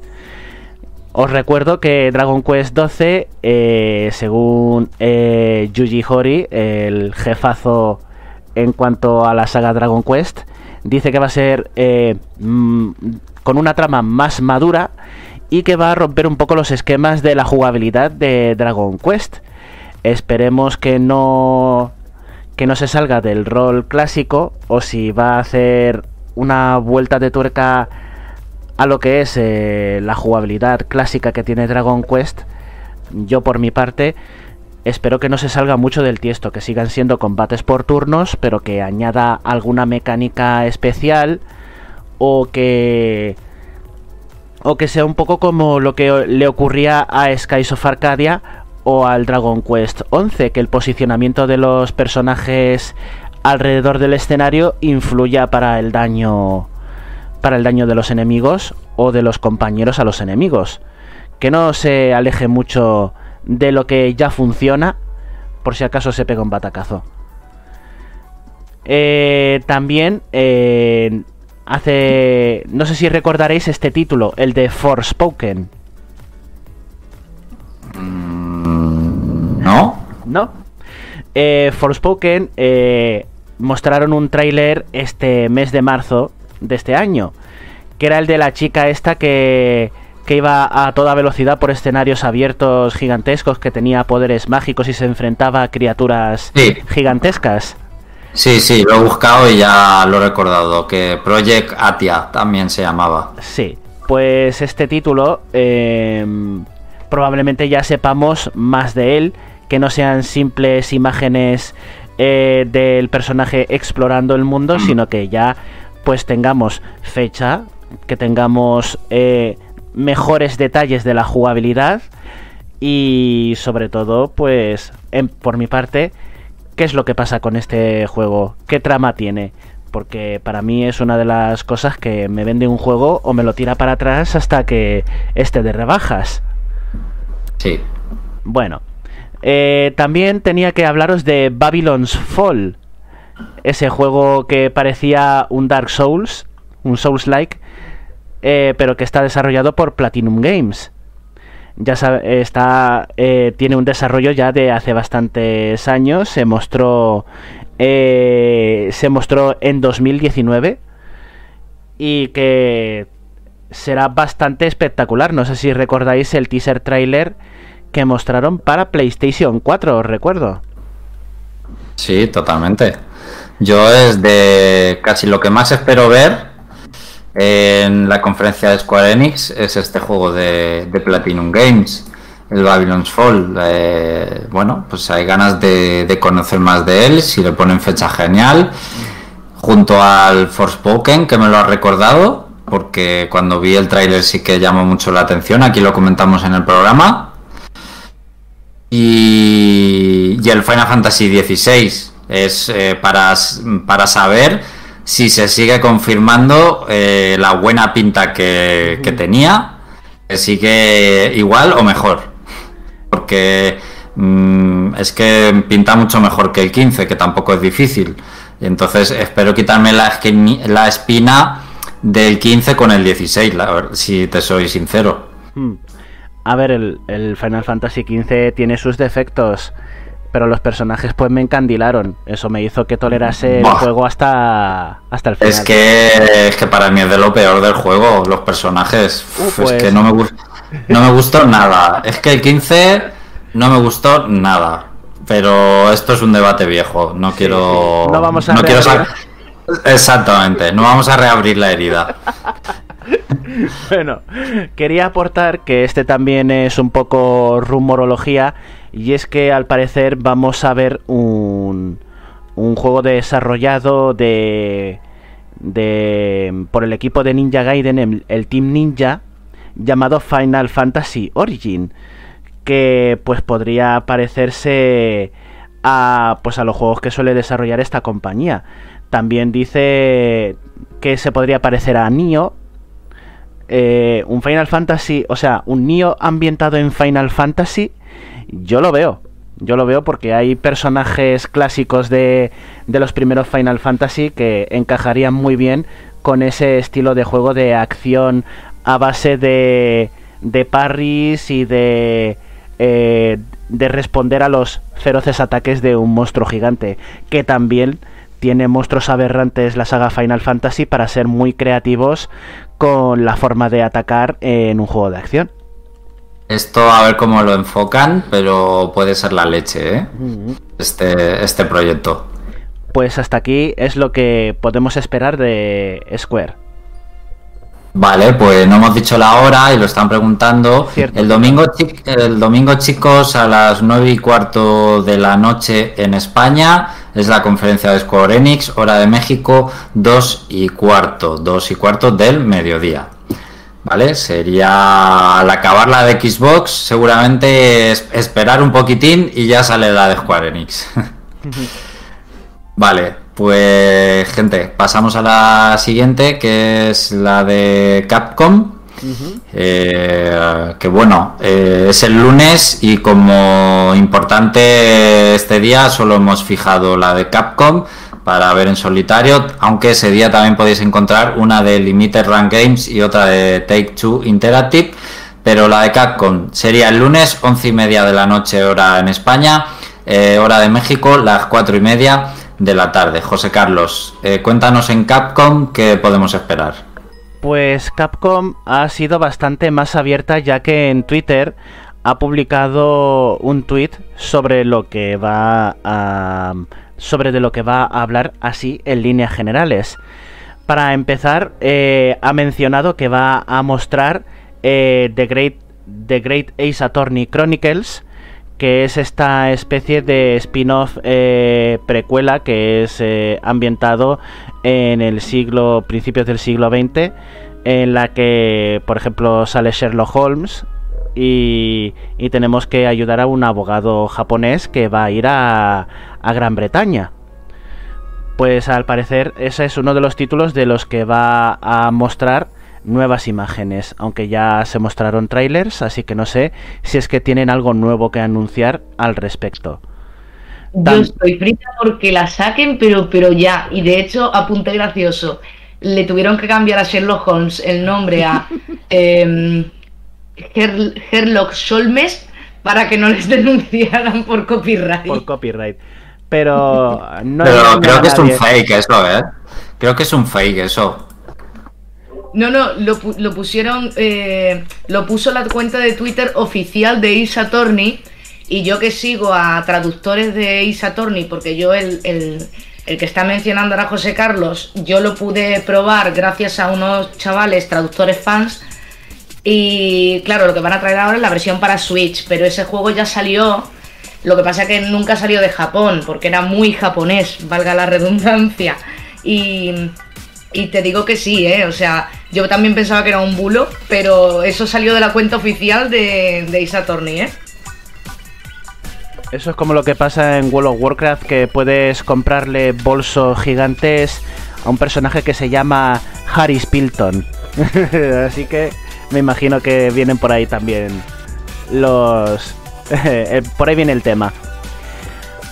[SPEAKER 2] Os recuerdo que Dragon Quest XII, eh, según eh, Yuji Horii, el jefazo en cuanto a la saga Dragon Quest, dice que va a ser eh, mm, con una trama más madura y que va a romper un poco los esquemas de la jugabilidad de Dragon Quest. Esperemos que no que no se salga del rol clásico o si va a hacer una vuelta de tuerca a lo que es eh, la jugabilidad clásica que tiene Dragon Quest, yo por mi parte espero que no se salga mucho del tiesto, que sigan siendo combates por turnos, pero que añada alguna mecánica especial o que o que sea un poco como lo que le ocurría a Skies of Arcadia o al Dragon Quest 11, que el posicionamiento de los personajes alrededor del escenario influya para el daño para el daño de los enemigos o de los compañeros a los enemigos. Que no se aleje mucho de lo que ya funciona, por si acaso se pega un batacazo. Eh, también eh, hace. No sé si recordaréis este título, el de Forspoken. ¿No? Eh, Forspoken eh, mostraron un tráiler este mes de marzo de este año, que era el de la chica esta que, que iba a toda velocidad por escenarios abiertos gigantescos, que tenía poderes mágicos y se enfrentaba a criaturas
[SPEAKER 1] Sí.
[SPEAKER 2] gigantescas.
[SPEAKER 1] Sí, sí, lo he buscado y ya lo he recordado, que Project Atia también se llamaba.
[SPEAKER 2] Sí, pues este título eh, probablemente ya sepamos más de él, que no sean simples imágenes eh, del personaje explorando el mundo, sino que ya pues tengamos fecha, que tengamos eh, mejores detalles de la jugabilidad y sobre todo pues en- por mi parte qué es lo que pasa con este juego, qué trama tiene. Porque para mí es una de las cosas que me vende un juego o me lo tira para atrás hasta que esté de rebajas.
[SPEAKER 1] Sí.
[SPEAKER 2] Bueno, eh, también tenía que hablaros de Babylon's Fall. Ese juego que parecía un Dark Souls, un Souls-like, eh, pero que está desarrollado por Platinum Games. Ya sabe, está, eh, tiene un desarrollo ya de hace bastantes años. Se mostró, eh, se mostró en 2019 y que será bastante espectacular. No sé si recordáis el teaser trailer que mostraron para PlayStation 4, os recuerdo.
[SPEAKER 1] Sí, totalmente. Yo es de casi lo que más espero ver en la conferencia de Square Enix es este juego de, Platinum Games, el Babylon's Fall. Eh, bueno, pues hay ganas de, de conocer más de él, si le ponen fecha genial, junto al Forspoken, que me lo ha recordado, porque cuando vi el tráiler sí que llamó mucho la atención, aquí lo comentamos en el programa. Y, y el Final Fantasy XVI es eh, para, para saber si se sigue confirmando eh, la buena pinta que, que tenía, que sigue igual o mejor. Porque mm, es que pinta mucho mejor que el 15, que tampoco es difícil. Entonces espero quitarme la, la espina del 15 con el 16, la ver- si te soy sincero.
[SPEAKER 2] A ver, el, el Final Fantasy XV tiene sus defectos, pero los personajes pues me encandilaron. Eso me hizo que tolerase el juego hasta, hasta el final.
[SPEAKER 1] Es que, es que para mí es de lo peor del juego, los personajes.
[SPEAKER 2] Uh, pues.
[SPEAKER 1] Es que no me, no me gustó nada. Es que el 15 no me gustó nada. Pero esto es un debate viejo. No quiero.
[SPEAKER 2] No vamos a
[SPEAKER 1] no quiero Exactamente, no vamos a reabrir la herida.
[SPEAKER 2] Bueno, quería aportar que este también es un poco rumorología y es que al parecer vamos a ver un, un juego desarrollado de, de por el equipo de Ninja Gaiden, el, Team Ninja, llamado Final Fantasy Origin, que pues podría parecerse a pues a los juegos que suele desarrollar esta compañía. También dice que se podría parecer a Nioh eh, un Final Fantasy, o sea, un Nioh ambientado en Final Fantasy, yo lo veo. Yo lo veo porque hay personajes clásicos de, de los primeros Final Fantasy que encajarían muy bien con ese estilo de juego de acción a base de, de parries y de, eh, de responder a los feroces ataques de un monstruo gigante, que también tiene monstruos aberrantes la saga Final Fantasy para ser muy creativos con la forma de atacar en un juego de acción.
[SPEAKER 1] Esto a ver cómo lo enfocan, pero puede ser la leche, ¿eh? Este, este proyecto.
[SPEAKER 2] Pues hasta aquí es lo que podemos esperar de Square.
[SPEAKER 1] Vale, pues no hemos dicho la hora y lo están preguntando.
[SPEAKER 2] Cierto.
[SPEAKER 1] El domingo, el domingo, chicos, a las 9 y cuarto de la noche en España es la conferencia de Square Enix, hora de México, 2 y cuarto, 2 y cuarto del mediodía. ¿Vale? Sería al acabar la de Xbox, seguramente es- esperar un poquitín y ya sale la de Square Enix. Vale, pues gente, pasamos a la siguiente, que es la de Capcom. Eh, que bueno, eh, es el lunes y como importante este día solo hemos fijado la de Capcom para ver en solitario, aunque ese día también podéis encontrar una de Limited Run Games y otra de Take Two Interactive, pero la de Capcom sería el lunes 11 y media de la noche hora en España eh, hora de México, las cuatro y media de la tarde. José Carlos, cuéntanos en Capcom qué podemos esperar.
[SPEAKER 2] Pues Capcom ha sido bastante más abierta ya que en Twitter ha publicado un tweet sobre lo que va a sobre de lo que va a hablar así en líneas generales. Para empezar, eh, ha mencionado que va a mostrar eh, The, Great, The Great Ace Attorney Chronicles, que es esta especie de spin-off eh, precuela que es ambientado en el siglo, principios del siglo XX, en la que, por ejemplo, sale Sherlock Holmes y, tenemos que ayudar a un abogado japonés que va a ir a, a Gran Bretaña. Pues al parecer ese es uno de los títulos de los que va a mostrar nuevas imágenes, aunque ya se mostraron trailers, así que no sé si es que tienen algo nuevo que anunciar al respecto.
[SPEAKER 3] Yo estoy frita porque la saquen, pero, pero ya, y de hecho, apunte gracioso, le tuvieron que cambiar a Sherlock Holmes el nombre a eh, Sherlock Solmes para que no les denunciaran por copyright.
[SPEAKER 2] Por copyright. Pero
[SPEAKER 1] no Pero creo que es un fake eso, ¿eh? Creo que es un fake eso.
[SPEAKER 3] No, no, lo, pusieron, eh, lo puso la cuenta de Twitter oficial de Isa Torni y yo que sigo a traductores de Isa Torni, porque yo el, el, el que está mencionando ahora José Carlos, yo lo pude probar gracias a unos chavales traductores fans y claro, lo que van a traer ahora es la versión para Switch, pero ese juego ya salió lo que pasa es que nunca salió de Japón, porque era muy japonés, valga la redundancia. Y, te digo que sí, ¿eh? O sea, yo también pensaba que era un bulo, pero eso salió de la cuenta oficial de, de Isa ¿eh?
[SPEAKER 2] Eso es como lo que pasa en World of Warcraft, que puedes comprarle bolsos gigantes a un personaje que se llama Harry Spilton. Así que me imagino que vienen por ahí también los, Eh, por ahí viene el tema.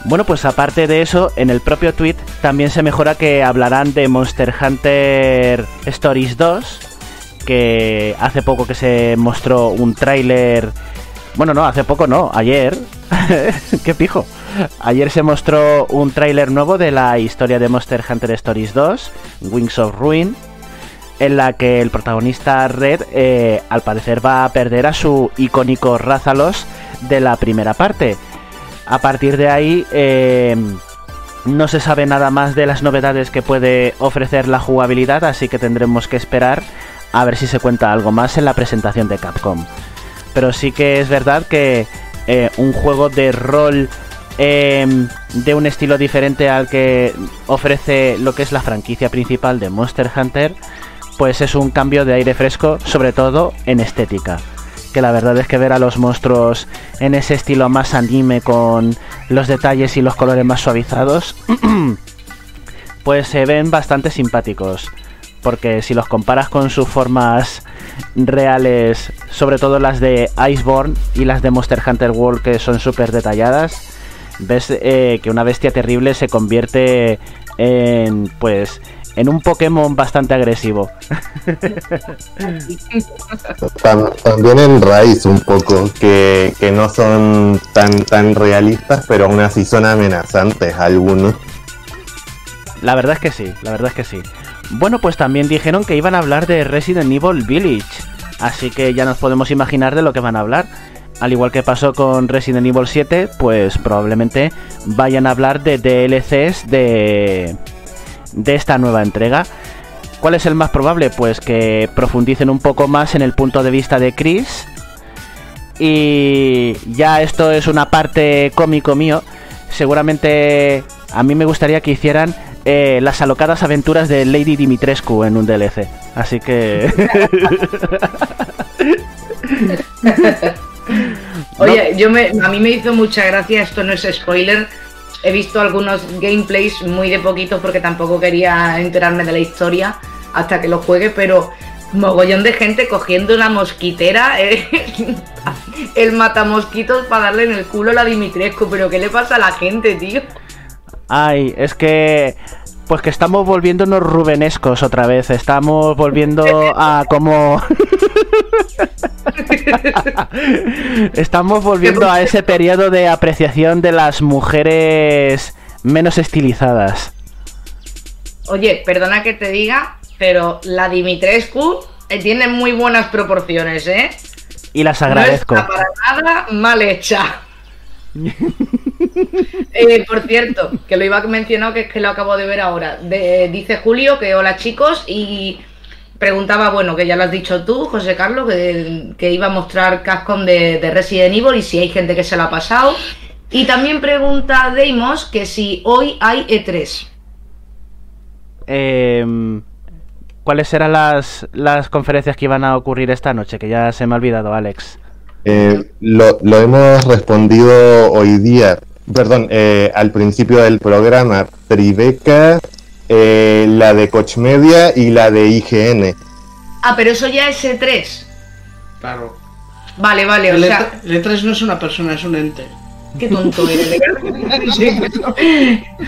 [SPEAKER 2] Bueno, pues aparte de eso, en el propio tweet también se mejora que hablarán de Monster Hunter Stories 2, que hace poco que se mostró un tráiler... Bueno, no, hace poco no, ayer. ¡Qué pijo! Ayer se mostró un tráiler nuevo de la historia de Monster Hunter Stories 2, Wings of Ruin, en la que el protagonista Red eh, al parecer va a perder a su icónico Rázalos de la primera parte. A partir de ahí eh, no se sabe nada más de las novedades que puede ofrecer la jugabilidad, así que tendremos que esperar a ver si se cuenta algo más en la presentación de Capcom. Pero sí que es verdad que eh, un juego de rol em, de un estilo diferente al que ofrece lo que es la franquicia principal de Monster Hunter, pues es un cambio de aire fresco, sobre todo en estética que la verdad es que ver a los monstruos en ese estilo más anime con los detalles y los colores más suavizados, pues se ven bastante simpáticos. Porque si los comparas con sus formas reales, sobre todo las de Iceborne y las de Monster Hunter World que son súper detalladas, ves eh, que una bestia terrible se convierte en pues en un Pokémon bastante agresivo.
[SPEAKER 6] También en raíz un poco, que, no son tan, tan realistas, pero aún así son amenazantes algunos.
[SPEAKER 2] La verdad es que sí, la verdad es que sí. Bueno, pues también dijeron que iban a hablar de Resident Evil Village, así que ya nos podemos imaginar de lo que van a hablar. Al igual que pasó con Resident Evil 7, pues probablemente vayan a hablar de DLCs de de esta nueva entrega. ¿Cuál es el más probable? Pues que profundicen un poco más en el punto de vista de Chris. Y ya esto es una parte cómico mío. Seguramente a mí me gustaría que hicieran eh, las alocadas aventuras de Lady Dimitrescu en un DLC. Así que...
[SPEAKER 3] Oye, yo me, a mí me hizo mucha gracia, esto no es spoiler, he visto algunos gameplays muy de poquito porque tampoco quería enterarme de la historia hasta que lo juegue, pero mogollón de gente cogiendo una mosquitera, eh, el matamosquitos para darle en el culo a la Dimitrescu, pero ¿qué le pasa a la gente, tío?
[SPEAKER 2] Ay, es que pues que estamos volviéndonos rubenescos otra vez. Estamos volviendo a como. estamos volviendo a ese periodo de apreciación de las mujeres menos estilizadas.
[SPEAKER 3] Oye, perdona que te diga, pero la Dimitrescu eh, tiene muy buenas proporciones, ¿eh?
[SPEAKER 2] Y las agradezco.
[SPEAKER 3] No está para nada mal hecha. Eh, por cierto, que lo iba a mencionar, que es que lo acabo de ver ahora. dice Julio que hola chicos y preguntaba, bueno, que ya lo has dicho tú, José Carlos, que, iba a mostrar Cascom de, de, Resident Evil y si hay gente que se la ha pasado. Y también pregunta Deimos que si hoy hay E3.
[SPEAKER 2] Em, ¿Cuáles serán las, las conferencias que iban a ocurrir esta noche? Que ya se me ha olvidado, Alex.
[SPEAKER 6] Eh, lo, hemos respondido hoy día, perdón, eh, al principio del programa, Tribeca, eh, la de Coach Media y la de IGN.
[SPEAKER 3] Ah, pero eso ya es E3.
[SPEAKER 5] Claro.
[SPEAKER 3] Vale, vale,
[SPEAKER 5] el, o sea... el E3 no es una persona, es un ente.
[SPEAKER 3] Qué tonto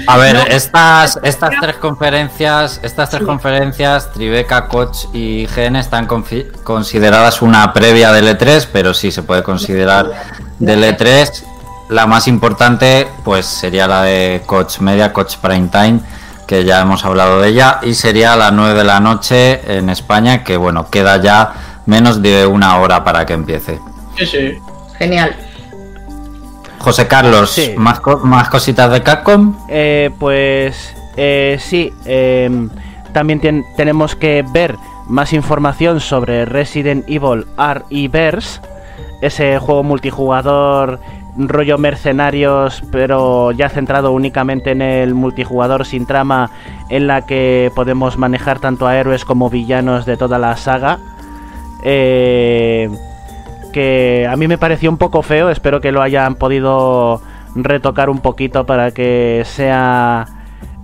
[SPEAKER 1] A ver, estas, estas tres conferencias, estas tres conferencias, Tribeca, Coach y GN están consideradas una previa del E3, pero sí se puede considerar del E3. La más importante, pues sería la de Coach Media, Coach Prime Time, que ya hemos hablado de ella, y sería a las 9 de la noche en España, que bueno, queda ya menos de una hora para que empiece.
[SPEAKER 5] Sí, sí.
[SPEAKER 3] Genial.
[SPEAKER 1] José Carlos, ¿más, ¿más cositas de Capcom?
[SPEAKER 2] Eh, pues eh, sí, em, también tenemos que ver más información sobre Resident Evil Verse, ese juego multijugador rollo mercenarios, pero ya centrado únicamente en el multijugador sin trama, en la que podemos manejar tanto a héroes como villanos de toda la saga. Eh, que a mí me pareció un poco feo, espero que lo hayan podido retocar un poquito para que sea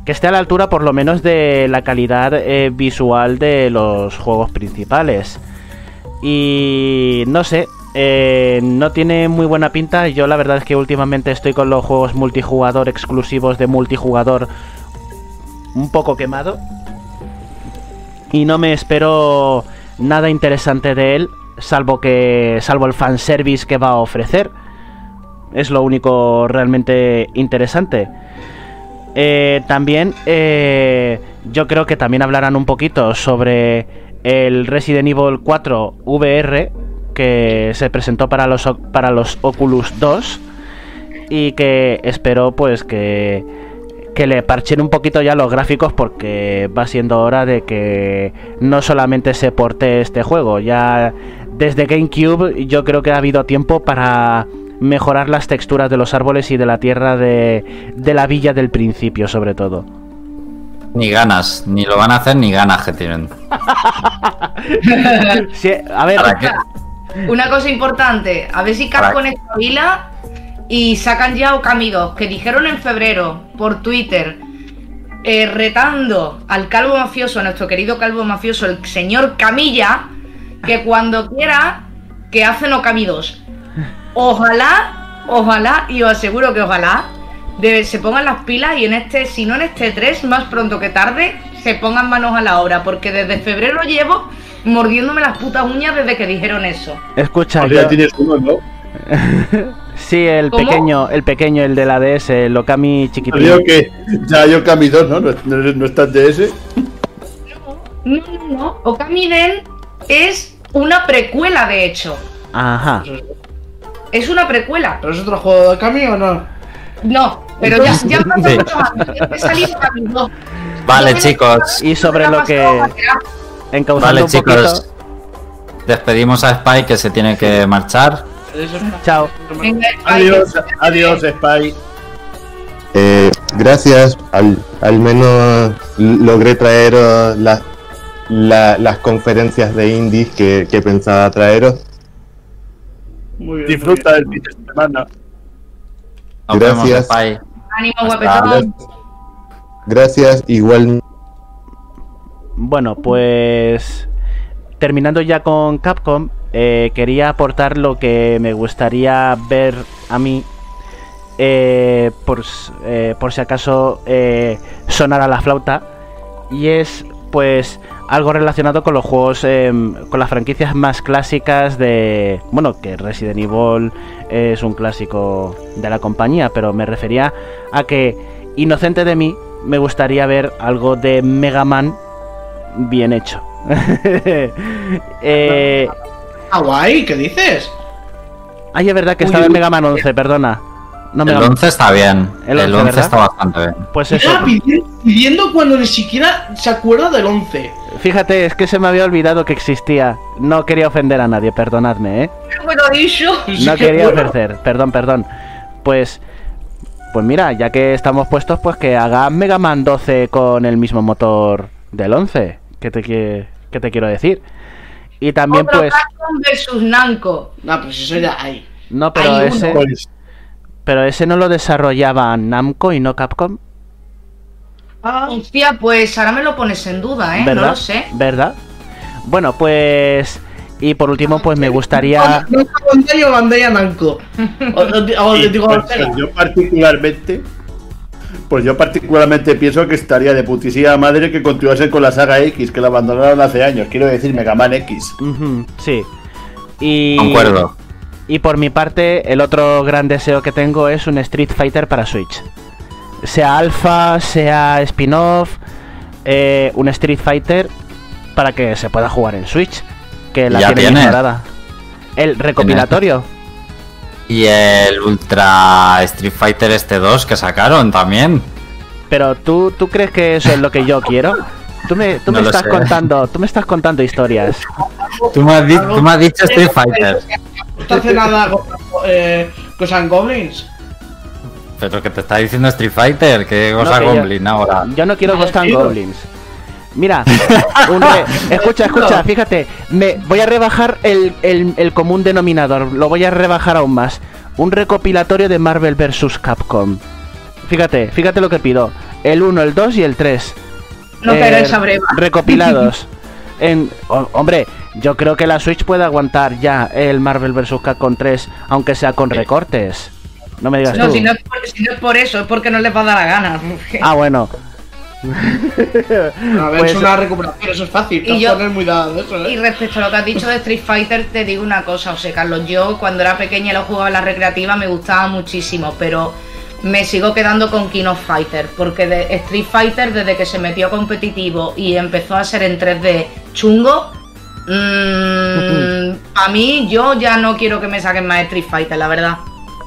[SPEAKER 2] que esté a la altura por lo menos de la calidad eh, visual de los juegos principales. Y no sé, eh, no tiene muy buena pinta. Yo la verdad es que últimamente estoy con los juegos multijugador exclusivos de multijugador un poco quemado. Y no me espero nada interesante de él salvo que salvo el fanservice que va a ofrecer. Es lo único realmente interesante. Eh, también eh, yo creo que también hablarán un poquito sobre el Resident Evil 4 VR que se presentó para los, para los Oculus 2 y que espero pues que que le parchen un poquito ya los gráficos porque va siendo hora de que no solamente se porte este juego, ya desde GameCube yo creo que ha habido tiempo para mejorar las texturas de los árboles y de la tierra de, la villa del principio sobre todo.
[SPEAKER 1] Ni ganas, ni lo van a hacer ni ganas que tienen.
[SPEAKER 2] a ver,
[SPEAKER 3] una cosa importante, a ver si Capcom espabila y sacan ya Okami 2, que dijeron en febrero por Twitter, eh, retando al calvo mafioso, a nuestro querido calvo mafioso, el señor Camilla, que cuando quiera, que hacen Okami 2. Ojalá, ojalá, y os aseguro que ojalá, se pongan las pilas y en este, si no en este 3, más pronto que tarde, se pongan manos a la obra, porque desde febrero llevo mordiéndome las putas uñas desde que dijeron eso.
[SPEAKER 2] Escucha,
[SPEAKER 4] ya tienes uno, ¿no?
[SPEAKER 2] Sí, el pequeño, el pequeño, el de la DS, el Okami chiquitito.
[SPEAKER 4] Que ya hay Okami 2, ¿no? ¿No, está en DS?
[SPEAKER 3] No, no, no. Okami Den es una precuela, de hecho.
[SPEAKER 2] Ajá.
[SPEAKER 3] Es una precuela.
[SPEAKER 5] ¿Pero es otro juego de Okami o no?
[SPEAKER 3] No, pero ya, ya ha salido Okami 2.
[SPEAKER 1] Vale, chicos.
[SPEAKER 2] Y sobre lo que...
[SPEAKER 1] Vale, chicos. Despedimos a Spy que se tiene que marchar.
[SPEAKER 2] Chao.
[SPEAKER 4] Adiós, adiós, Spy.
[SPEAKER 6] Eh, gracias, al, al, menos logré traer las conferencias de indies que, pensaba traeros.
[SPEAKER 4] Muy bien, Disfruta del fin de semana.
[SPEAKER 6] gracias.
[SPEAKER 3] Ánimo,
[SPEAKER 6] Gracias, igual.
[SPEAKER 2] Bueno, pues terminando ya con Capcom, eh, quería aportar lo que me gustaría ver a mí eh, por, eh, por si acaso eh, sonara la flauta. Y es pues algo relacionado con los juegos, em, con las franquicias más clásicas de... Bueno, que Resident Evil es un clásico de la compañía, pero me refería a que, inocente de mí, me gustaría ver algo de Mega Man bien hecho. eh,
[SPEAKER 5] Ah, guay, ¿qué dices?
[SPEAKER 2] ay, es verdad que
[SPEAKER 5] Uy,
[SPEAKER 2] estaba en. Mega Man 11, perdona. No
[SPEAKER 1] El
[SPEAKER 2] Mega Man.
[SPEAKER 1] 11 está bien.
[SPEAKER 2] El
[SPEAKER 1] El
[SPEAKER 2] 11,
[SPEAKER 1] 11,
[SPEAKER 2] ¿verdad?
[SPEAKER 1] está bastante bien.
[SPEAKER 2] Pues eso.
[SPEAKER 5] Pidiendo, pidiendo cuando ni siquiera se acuerda del 11.
[SPEAKER 2] Fíjate, es que se me había olvidado que existía. No quería ofender a nadie, perdonadme, ¿eh?
[SPEAKER 3] Bueno dicho.
[SPEAKER 2] No quería
[SPEAKER 5] bueno.
[SPEAKER 2] ofender, perdón, perdón. Pues, pues mira, ya que estamos puestos, pues que haga Mega Man 12 con el mismo motor del 11. ¿Qué te, quie- qué te quiero decir? Y también,
[SPEAKER 3] Otro
[SPEAKER 2] pues,
[SPEAKER 3] Capcom versus Namco.
[SPEAKER 5] No, pues eso ya hay.
[SPEAKER 2] no, pero
[SPEAKER 3] hay
[SPEAKER 2] ese,
[SPEAKER 4] Pues,
[SPEAKER 2] pero ese no lo desarrollaba Namco y no Capcom,
[SPEAKER 3] Hostia, pues ahora me lo pones en duda, ¿eh?
[SPEAKER 2] ¿verdad?
[SPEAKER 3] No lo sé.
[SPEAKER 2] ¿Verdad? Bueno, pues, y por último, pues me gustaría.
[SPEAKER 5] No está Bandai o Bandai a Namco.
[SPEAKER 4] Yo particularmente. Pues yo particularmente pienso que estaría de putísima madre que continuasen con la saga X, que la abandonaron hace años. Quiero decir, Mega Man X.
[SPEAKER 2] Sí. Y,
[SPEAKER 1] Concuerdo.
[SPEAKER 2] Y por mi parte, el otro gran deseo que tengo es un Street Fighter para Switch. Sea alfa, sea spin-off, eh, un Street Fighter para que se pueda jugar en Switch, que la tiene ignorada. El recopilatorio.
[SPEAKER 1] Y el Ultra Street Fighter este 2 que sacaron también.
[SPEAKER 2] Pero tú, ¿tú crees que eso es lo que yo quiero? Tú me, tú
[SPEAKER 1] No
[SPEAKER 2] me estás
[SPEAKER 1] sé.
[SPEAKER 2] contando, tú me estás contando historias.
[SPEAKER 1] Tú me has, tú me has dicho Street Fighter.
[SPEAKER 5] ¿No hace nada con, eh, con Goblins?
[SPEAKER 1] Pero que te está diciendo Street Fighter, que cosa
[SPEAKER 2] que yo-
[SPEAKER 1] Goblin ahora.
[SPEAKER 2] Yo no quiero Ghost and
[SPEAKER 5] tío.
[SPEAKER 2] Goblins. Mira, un re- escucha, escucha, fíjate, me voy a rebajar el, el- el común denominador, lo voy a rebajar aún más. Un recopilatorio de Marvel vs. Capcom. Fíjate, fíjate lo que pido. El 1, el 2 y el 3.
[SPEAKER 3] No esa breva.
[SPEAKER 2] Recopilados. En, ho- hombre, yo creo que la Switch puede aguantar ya el Marvel vs. Capcom 3, aunque sea con recortes. No me digas
[SPEAKER 3] No,
[SPEAKER 2] tú.
[SPEAKER 3] si no, es por, si no es por eso, es porque no les va a dar la gana.
[SPEAKER 2] Ah, bueno.
[SPEAKER 5] A ver,
[SPEAKER 2] Pues-
[SPEAKER 5] es una recuperación, eso es fácil.
[SPEAKER 3] Y
[SPEAKER 5] Y
[SPEAKER 3] yo-
[SPEAKER 5] yo... muy dado de eso,
[SPEAKER 3] Y
[SPEAKER 5] ¿eh?
[SPEAKER 3] respecto a lo que has dicho de Street Fighter, te digo una cosa, o sea, Carlos, yo cuando era pequeña y lo jugaba en la recreativa me gustaba muchísimo, pero me sigo quedando con King of Fighter, porque de Street Fighter, desde que se metió competitivo y empezó a ser en 3D chungo, a mí yo ya no quiero que me saquen más Street Fighter, la verdad.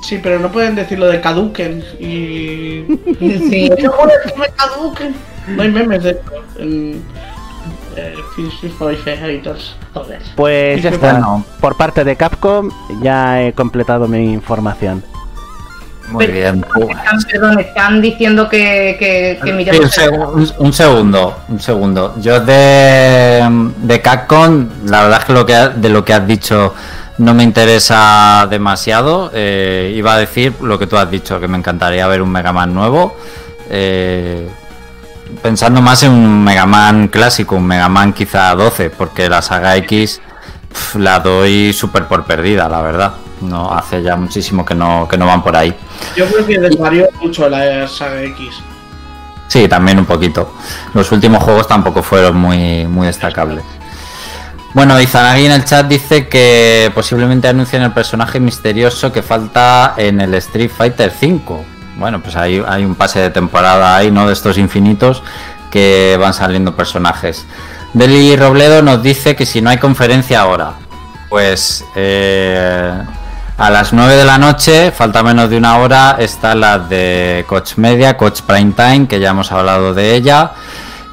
[SPEAKER 5] Sí, pero no pueden decir lo de Caduken y.
[SPEAKER 3] Sí.
[SPEAKER 5] No que me caduquen. No hay memes de. Eh.
[SPEAKER 2] Pues ya está.
[SPEAKER 1] bueno.
[SPEAKER 2] Por parte de Capcom ya he completado mi información.
[SPEAKER 1] Muy bien.
[SPEAKER 3] Están, perdón, están diciendo que, que, que
[SPEAKER 1] Sí,
[SPEAKER 3] miremos
[SPEAKER 1] un, seg- un- un segundo, un segundo. Yo de, de Capcom, la verdad es que, lo que ha- de lo que has dicho no me interesa demasiado. Eh, iba a decir lo que tú has dicho, que me encantaría ver un Mega Man nuevo. Eh, pensando más en un Mega Man clásico, un Mega Man quizá 12, porque la saga X la doy súper por perdida, la verdad. No hace ya muchísimo que no, que no van por ahí.
[SPEAKER 5] Yo creo que desvarió mucho la saga X.
[SPEAKER 1] Sí, también un poquito. Los últimos juegos tampoco fueron muy, muy destacables. Bueno, Izanagi en el chat dice que posiblemente anuncien el personaje misterioso que falta en el Street Fighter V. Bueno, pues hay, hay un pase de temporada ahí, ¿no? De estos infinitos que van saliendo personajes. Deli Robledo nos dice que si no hay conferencia ahora, pues eh, a las 9 de la noche, falta menos de una hora, está la de Coach Media, Coach Prime Time, que ya hemos hablado de ella.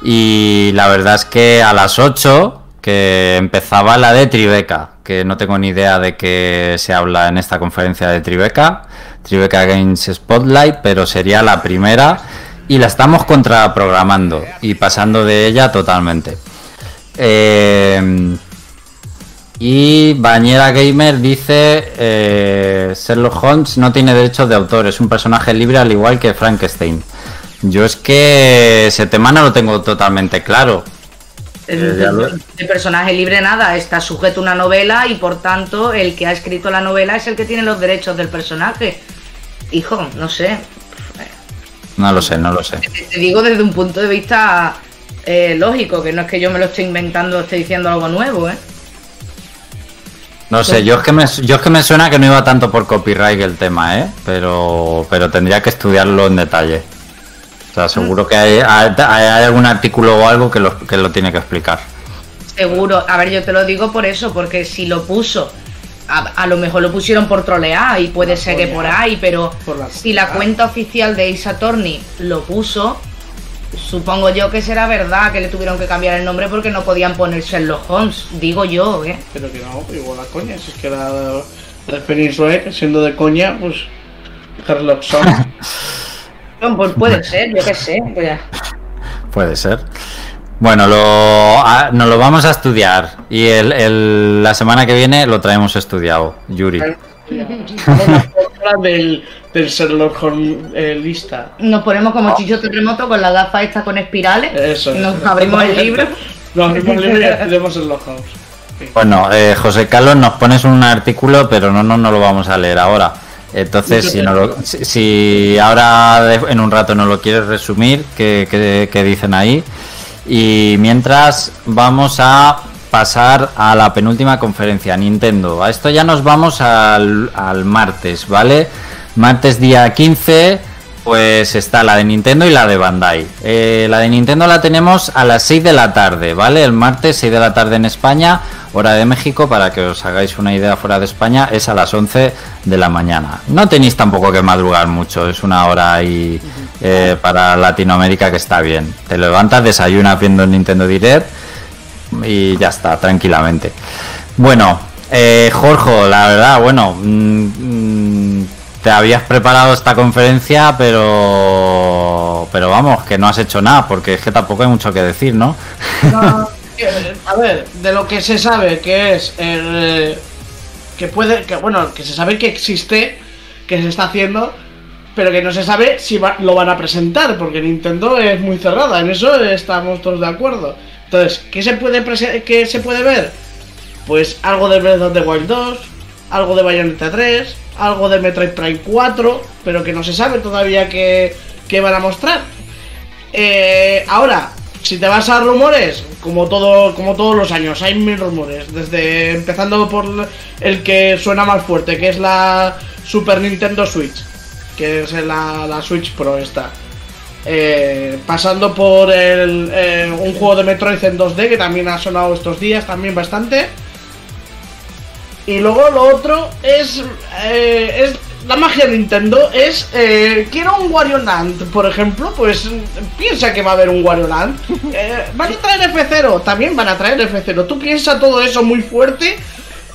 [SPEAKER 1] Y la verdad es que a las 8, que empezaba la de Tribeca, que no tengo ni idea de qué se habla en esta conferencia de Tribeca, Tribeca Games Spotlight, pero sería la primera y la estamos contraprogramando y pasando de ella totalmente. Eh, y Bañera Gamer dice eh, Sherlock Holmes no tiene derechos de autor, es un personaje libre al igual que Frankenstein. Yo es que ese tema no lo tengo totalmente claro.
[SPEAKER 3] El,
[SPEAKER 1] lo-
[SPEAKER 3] el personaje libre nada, está sujeto a una novela y por tanto el que ha escrito la novela es el que tiene los derechos del personaje. hijo, no sé.
[SPEAKER 1] No lo sé, no lo sé.
[SPEAKER 3] Te digo desde un punto de vista eh, lógico, que no es que yo me lo esté inventando, esté diciendo algo nuevo, ¿eh?
[SPEAKER 1] No sé, yo es que me, yo es que me suena que no iba tanto por copyright el tema, ¿eh? Pero, pero tendría que estudiarlo en detalle. O sea, seguro que hay, hay, algún artículo o algo que lo, que lo tiene que explicar.
[SPEAKER 3] Seguro. A ver, yo te lo digo por eso, porque si lo puso, a, lo mejor lo pusieron por trolear y puede ser que por ahí, pero si la cuenta oficial de Isa Torni lo puso, Supongo yo que será verdad que le tuvieron que cambiar el nombre porque no podían poner Sherlock Holmes, digo yo, ¿eh?
[SPEAKER 5] Pero que no, igual la coña, si es que la, la Peninsular, siendo de coña, pues Sherlock Holmes.
[SPEAKER 3] pues puede ser, yo qué sé. Pues
[SPEAKER 1] puede ser. Bueno, lo, nos lo vamos a estudiar y el, la semana que viene lo traemos estudiado, Yuri.
[SPEAKER 5] Del, del Sherlock Holmes eh, lista.
[SPEAKER 3] Nos ponemos como chicho terremoto con la gafa esta con espirales. Eso. Nos abrimos el libro.
[SPEAKER 5] Nos abrimos el libro y Sherlock Holmes.
[SPEAKER 1] Bueno, eh, José Carlos, nos pones un artículo, pero no, no, no lo vamos a leer ahora. Entonces, si, no si, ahora en un rato no lo quieres resumir, ¿qué, qué dicen ahí? Y mientras vamos a pasar a la penúltima conferencia, Nintendo. A esto ya nos vamos al, martes, ¿vale? Martes día 15, pues está la de Nintendo y la de Bandai. Eh, la de Nintendo la tenemos a las 6 de la tarde, ¿vale? El martes 6 de la tarde en España, hora de México, para que os hagáis una idea fuera de España, es a las 11 de la mañana. No tenéis tampoco que madrugar mucho, es una hora ahí eh, para Latinoamérica que está bien. Te levantas, desayunas viendo Nintendo Direct y ya está, tranquilamente. Bueno, eh, Jorge, la verdad, bueno, mm, mm, te habías preparado esta conferencia, pero pero vamos, que no has hecho nada, porque es que tampoco hay mucho que decir, ¿no?
[SPEAKER 5] a ver, de lo que se sabe que es el, que puede, que bueno, que se sabe que existe, que se está haciendo, pero que no se sabe si lo van a presentar, porque Nintendo es muy cerrada, en eso estamos todos de acuerdo. Entonces, ¿qué se puede, qué se puede ver? Pues algo de Breath of the Wild 2, algo de Bayonetta 3, algo de Metroid Prime 4, pero que no se sabe todavía qué, van a mostrar. Eh, ahora, si te vas a rumores, como todo, como todos los años, hay mil rumores. Desde empezando por el que suena más fuerte, que es la Super Nintendo Switch, que es la, la Switch Pro esta. Eh, pasando por el, eh, un juego de Metroid en 2D que también ha sonado estos días, también bastante. Y luego lo otro es, eh, es la magia de Nintendo es quiero un Wario Land, por ejemplo, pues piensa que va a haber un Wario Land. van a traer F0, también van a traer F0. Tú piensa todo eso muy fuerte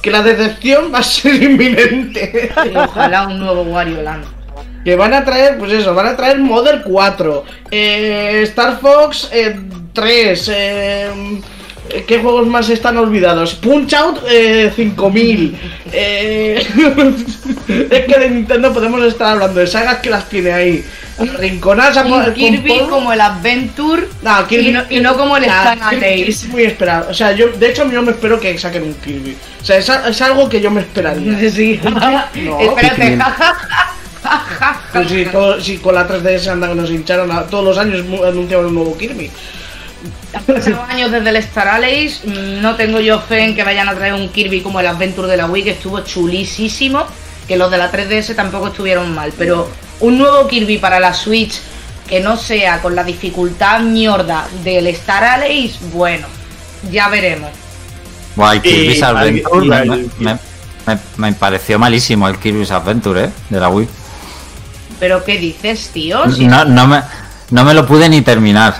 [SPEAKER 5] que la decepción va a ser inminente.
[SPEAKER 3] ojalá un nuevo Wario Land.
[SPEAKER 5] Que van a traer, pues eso, van a traer Modern 4, eh, Star Fox 3, eh, eh, ¿qué juegos más están olvidados? Punch Out 5000. es que de Nintendo podemos estar hablando de sagas que las tiene ahí. Rinconadas
[SPEAKER 3] a Kirby como el Adventure
[SPEAKER 5] no, Kirby,
[SPEAKER 3] y, no, como el Star
[SPEAKER 5] Es muy esperado. O sea, yo de hecho yo me espero que saquen un Kirby. O sea, es, es algo que yo me esperaría.
[SPEAKER 3] Sí. No, Espérate,
[SPEAKER 5] pues sí, con la 3DS anda que nos hincharon a, todos los años anunciaban un nuevo Kirby.
[SPEAKER 3] Hace años desde el Star Allies, mm, no tengo yo fe en que vayan a traer un Kirby como el Adventure de la Wii, que estuvo chulísimo, que los de la 3DS tampoco estuvieron mal, pero un nuevo Kirby para la Switch que no sea con la dificultad mierda del Star Allies, bueno, ya veremos.
[SPEAKER 1] Guay, Kirby's Adventure me, pareció malísimo el Kirby's Adventure, ¿eh? De la Wii.
[SPEAKER 3] ¿Pero qué dices, tío?
[SPEAKER 1] no, no, me, no me lo pude ni terminar.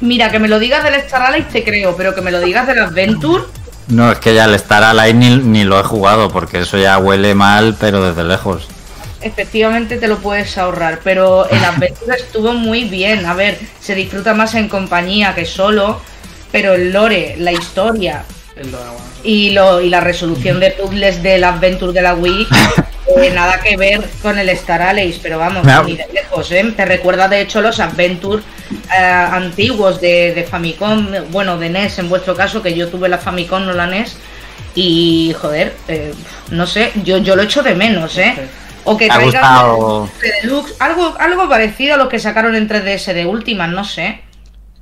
[SPEAKER 3] Mira, que me lo digas del Star Allies te creo, pero que me lo digas del Adventure.
[SPEAKER 1] No, es que ya el Star Allies ni, ni lo he jugado, porque eso ya huele mal, pero desde lejos.
[SPEAKER 3] Efectivamente te lo puedes ahorrar, pero el Adventure estuvo muy bien. A ver, se disfruta más en compañía que solo, pero el lore, la historia, y, lo, y la resolución de puzzles del Adventure de la Wii, eh, nada que ver con el Star Allies, pero vamos, ni de lejos, ¿eh? Te recuerda de hecho los Adventure eh, antiguos de, Famicom, bueno, de NES en vuestro caso, que yo tuve la Famicom, no la NES, y joder, no sé, yo, yo lo echo de menos, ¿eh? O que de deluxe, algo, algo parecido a lo que sacaron en 3DS de Ultimate, no sé.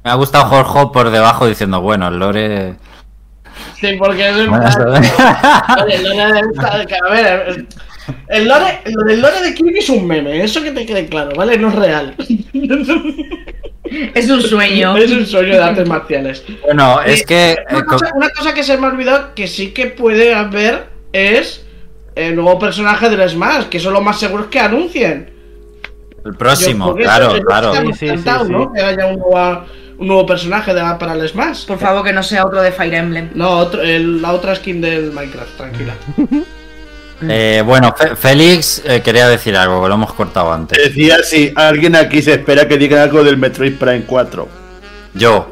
[SPEAKER 1] me ha gustado Jorge por debajo diciendo, bueno, el lore...
[SPEAKER 5] Sí, porque es el.
[SPEAKER 1] Bueno,
[SPEAKER 5] el lore de- A ver, el lore, lo del lore de Kirby es un meme, eso que te quede claro, ¿vale? No es real.
[SPEAKER 3] Es un sueño.
[SPEAKER 5] Es un sueño de artes marciales.
[SPEAKER 1] Bueno, es que... eh,
[SPEAKER 5] Una cosa, una cosa que se me ha olvidado que sí que puede haber es el nuevo personaje del Smash, que son los más seguros que anuncien.
[SPEAKER 1] El próximo,
[SPEAKER 5] Yo,
[SPEAKER 1] claro,
[SPEAKER 5] eso- eso
[SPEAKER 1] claro.
[SPEAKER 2] Sí, sí.
[SPEAKER 5] Que haya un nuevo, un nuevo personaje de para el Smash.
[SPEAKER 3] Por favor, que no sea otro de Fire Emblem.
[SPEAKER 5] No, otro- el- la otra skin del Minecraft, tranquila.
[SPEAKER 1] Eh, bueno, Félix eh, quería decir algo, que lo hemos cortado antes.
[SPEAKER 4] Decía si alguien aquí se espera que diga algo del Metroid Prime 4.
[SPEAKER 1] Yo,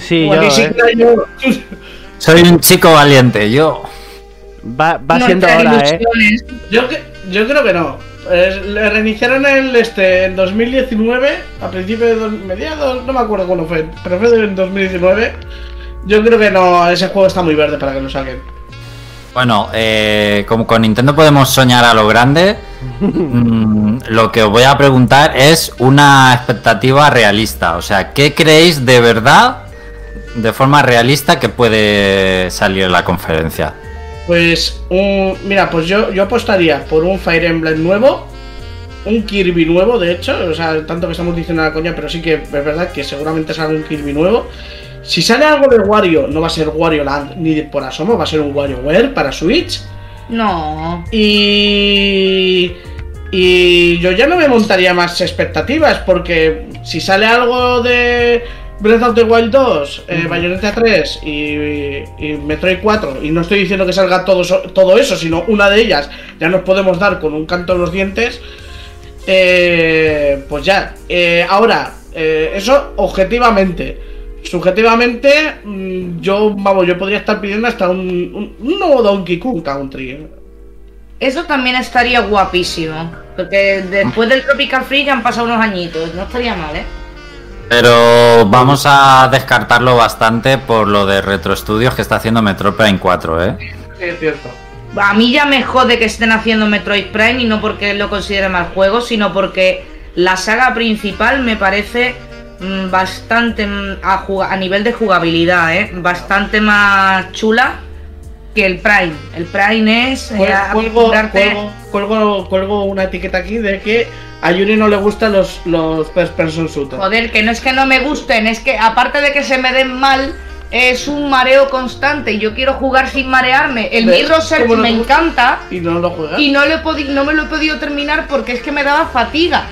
[SPEAKER 2] Sí, yo, ¿eh?
[SPEAKER 5] yo-
[SPEAKER 1] soy un chico valiente, yo...
[SPEAKER 2] Va, va siendo
[SPEAKER 3] Nuestras
[SPEAKER 2] hora, ¿eh?
[SPEAKER 5] Yo, creo que no. Eh, le reiniciaron el este en 2019, a principios de dos- mediados, no me acuerdo cuándo fue, pero fue en 2019. Yo creo que no, ese juego está muy verde para que lo saquen.
[SPEAKER 1] Bueno, eh, como con Nintendo podemos soñar a lo grande, mm, lo que os voy a preguntar es una expectativa realista. O sea, ¿qué creéis de verdad, de forma realista, que puede salir en la conferencia?
[SPEAKER 5] Pues, un, mira, pues yo, yo apostaría por un Fire Emblem nuevo, un Kirby nuevo, de hecho, o sea, tanto que estamos diciendo la coña, pero sí que es verdad que seguramente salga un Kirby nuevo. Si sale algo de Wario, no va a ser Wario Land ni por asomo, va a ser un WarioWare para Switch.
[SPEAKER 3] No.
[SPEAKER 5] Y. Y yo ya no me montaría más expectativas, porque si sale algo de Breath of the Wild 2, eh, Bayonetta 3 y, y Metroid 4, y no estoy diciendo que salga todo, eso- todo eso, sino una de ellas, ya nos podemos dar con un canto en los dientes, eh, pues ya. Eh, ahora, eh, eso objetivamente. Subjetivamente, mm, yo, vamos, yo podría estar pidiendo hasta un, un, un nuevo Donkey Kong Country.
[SPEAKER 3] Eso también estaría guapísimo. Porque después del Tropical Freeze ya han pasado unos añitos. No estaría mal, ¿eh?
[SPEAKER 1] Pero vamos a descartarlo bastante por lo de Retro Studios que está haciendo Metroid Prime 4, ¿eh?
[SPEAKER 5] Sí, es cierto.
[SPEAKER 3] A mí ya me jode que estén haciendo Metroid Prime y no porque lo considere mal juego, sino porque la saga principal me parece bastante mm, a, nivel de jugabilidad, ¿eh? bastante más chula que el Prime. El Prime es eh,
[SPEAKER 5] Cuel- Cuelgo, cuelgo, cuelgo, cuelgo una etiqueta aquí de que a Yuri no le gustan los, los first person shooters.
[SPEAKER 3] Joder, que no es que no me gusten, es que aparte de que se me den mal, es un mareo constante y yo quiero jugar sin marearme. El. Mirror Search
[SPEAKER 5] ¿Cómo no
[SPEAKER 3] me
[SPEAKER 5] gusta?
[SPEAKER 3] encanta
[SPEAKER 5] Y no lo
[SPEAKER 3] y no, lo he podi- no me lo he podido terminar porque es que me daba fatiga.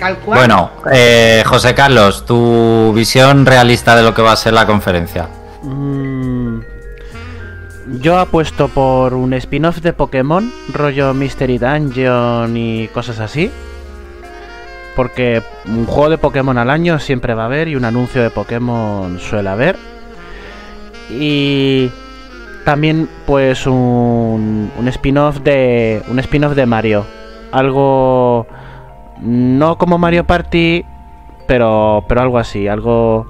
[SPEAKER 3] Tal cual.
[SPEAKER 1] Bueno, eh, José Carlos, tu visión realista de lo que va a ser la conferencia.
[SPEAKER 2] Mm, yo apuesto por un spin-off de Pokémon, rollo Mystery Dungeon y cosas así. Porque un juego de Pokémon al año siempre va a haber y un anuncio de Pokémon suele haber. Y también pues un, un spin-off de un spin-off de Mario. Algo no como Mario Party, pero pero algo así, algo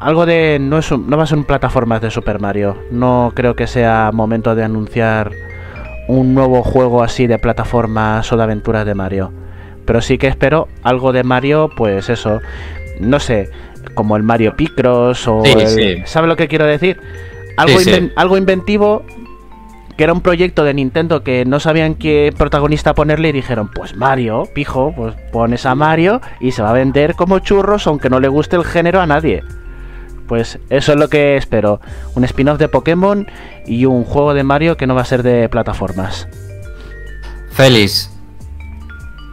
[SPEAKER 2] algo de no es un- no va a ser un plataformas de Super Mario. No creo que sea momento de anunciar un nuevo juego así de plataformas o de aventuras de Mario. Pero sí que espero algo de Mario, pues eso, no sé, como el Mario Picross o
[SPEAKER 1] Sí,
[SPEAKER 2] el-
[SPEAKER 1] sí.
[SPEAKER 2] ¿Sabe lo que quiero decir? Algo,
[SPEAKER 1] Sí,
[SPEAKER 2] inven- algo inventivo que era un proyecto de Nintendo que no sabían qué protagonista ponerle y dijeron, pues Mario, pijo, pues pones a Mario y se va a vender como churros aunque no le guste el género a nadie. Pues eso es lo que espero, un spin-off de Pokémon y un juego de Mario que no va a ser de plataformas.
[SPEAKER 1] Félix,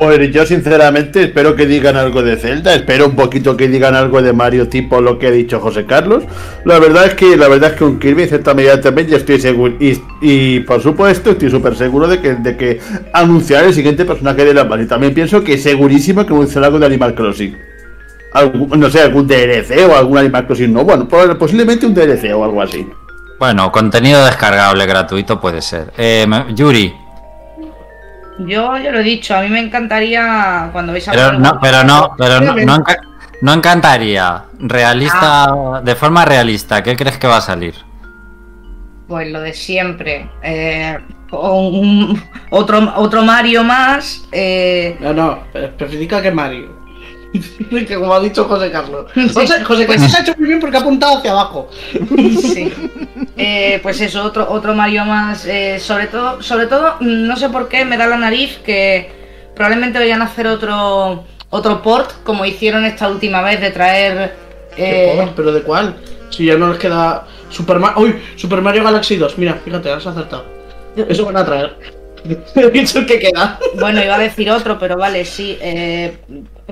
[SPEAKER 4] Pues yo sinceramente espero que digan algo de Zelda, espero un poquito que digan algo de Mario tipo lo que ha dicho José Carlos. La verdad es que la verdad es que un Kirby en cierta medida también estoy seguro y, por supuesto estoy súper seguro de que, de que anunciar el siguiente personaje de la. Y también pienso que segurísimo que anunciará algo de Animal Crossing. No sé, algún DLC o algún Animal Crossing no, bueno, pues posiblemente un DLC o algo así.
[SPEAKER 1] bueno, contenido descargable gratuito puede ser. Eh, Yuri,
[SPEAKER 3] Yo ya lo he dicho, a mí me encantaría cuando veis a
[SPEAKER 1] pero no, pero no, pero no, no no encantaría. Realista,
[SPEAKER 3] Ah.
[SPEAKER 1] de forma realista, ¿qué crees que va a salir?
[SPEAKER 3] Pues lo de siempre. Eh, otro, otro Mario más. Eh...
[SPEAKER 5] No, no, especifica que Mario. que como ha dicho José Carlos. José, José Carlos ha hecho muy bien porque ha apuntado hacia abajo.
[SPEAKER 3] Sí. Eh, pues eso, otro, otro Mario más. Eh, sobre todo, sobre todo, no sé por qué me da la nariz que probablemente vayan a hacer otro otro port como hicieron esta última vez de traer.
[SPEAKER 5] Eh... ¿Pero de cuál? Si ya no les queda. Super Mario. ¡Uy! Super Mario Galaxy 2. Mira, fíjate, has acertado. Eso van a traer. He dicho el que queda.
[SPEAKER 3] Bueno, iba a decir otro, pero vale, sí. Eh,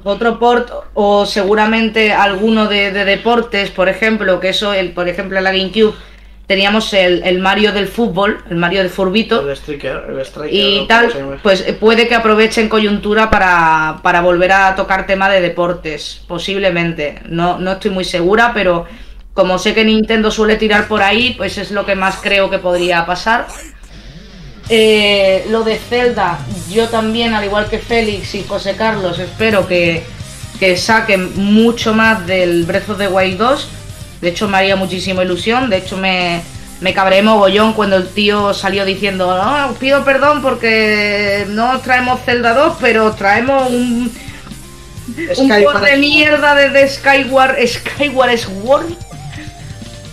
[SPEAKER 3] otro port o seguramente alguno de, deportes, por ejemplo, que eso, el, por ejemplo, en la GameCube teníamos el, Mario del fútbol, el Mario de Furbito.
[SPEAKER 5] El striker, el striker,
[SPEAKER 3] y tal, pues puede que aprovechen coyuntura para, para, volver a tocar tema de deportes, posiblemente. No, no estoy muy segura, pero como sé que Nintendo suele tirar por ahí, pues es lo que más creo que podría pasar. Eh, lo de Zelda, yo también, al igual que Félix y José Carlos, espero que, saquen mucho más del Breath of the Wild 2. De hecho, me haría muchísima ilusión. De hecho, me, me cabré mogollón cuando el tío salió diciendo: No, os pido perdón porque no os traemos Zelda 2, pero traemos un. Un de mierda de, Skyward, Skyward Sword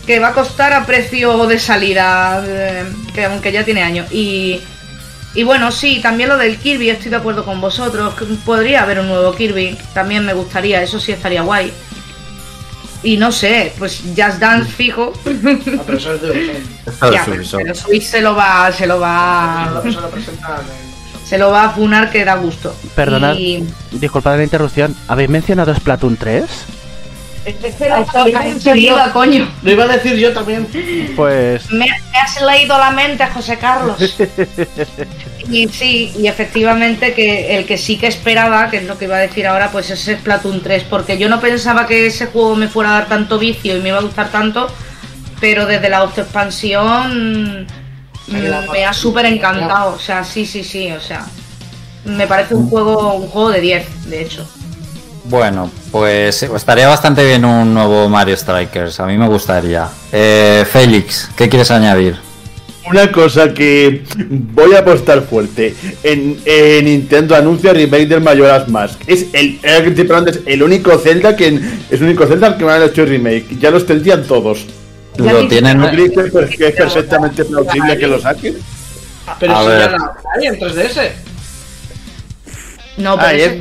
[SPEAKER 3] que va a costar a precio de salida, eh, que aunque ya tiene años. Y, y bueno, sí, también lo del Kirby, estoy de acuerdo con vosotros. Podría haber un nuevo Kirby, también me gustaría, eso sí estaría guay. Y no sé, pues Just Dance fijo.
[SPEAKER 5] Ah, pero eso es de
[SPEAKER 3] ya, pero, Switch se lo va, se lo va. Se lo va a funar que da gusto.
[SPEAKER 2] Perdonad, disculpad la interrupción. ¿Habéis mencionado Splatoon 3?
[SPEAKER 5] Coño. Lo iba a decir yo también.
[SPEAKER 2] Pues.
[SPEAKER 3] Me, has leído la mente, José Carlos. y sí, y efectivamente que el que sí que esperaba, que es lo que iba a decir ahora, pues es Splatoon 3, porque yo no pensaba que ese juego me fuera a dar tanto vicio y me iba a gustar tanto, pero desde la autoexpansión me ha súper encantado. O sea, sí, sí, sí, o sea. Me parece un juego, un juego de 10, de hecho.
[SPEAKER 1] Bueno, pues estaría bastante bien un nuevo Mario Strikers. A mí me gustaría. Eh, Félix, ¿qué quieres añadir?
[SPEAKER 4] Una cosa que voy a apostar fuerte. En, Nintendo anuncia remake del Majora's Mask. Es el, el único Zelda que es el único Zelda que me han hecho remake. Ya los tendrían todos.
[SPEAKER 1] Lo tienen.
[SPEAKER 4] Pues que es perfectamente plausible que lo saquen.
[SPEAKER 5] Pero si ya no hay en 3DS.
[SPEAKER 3] No, pero
[SPEAKER 4] es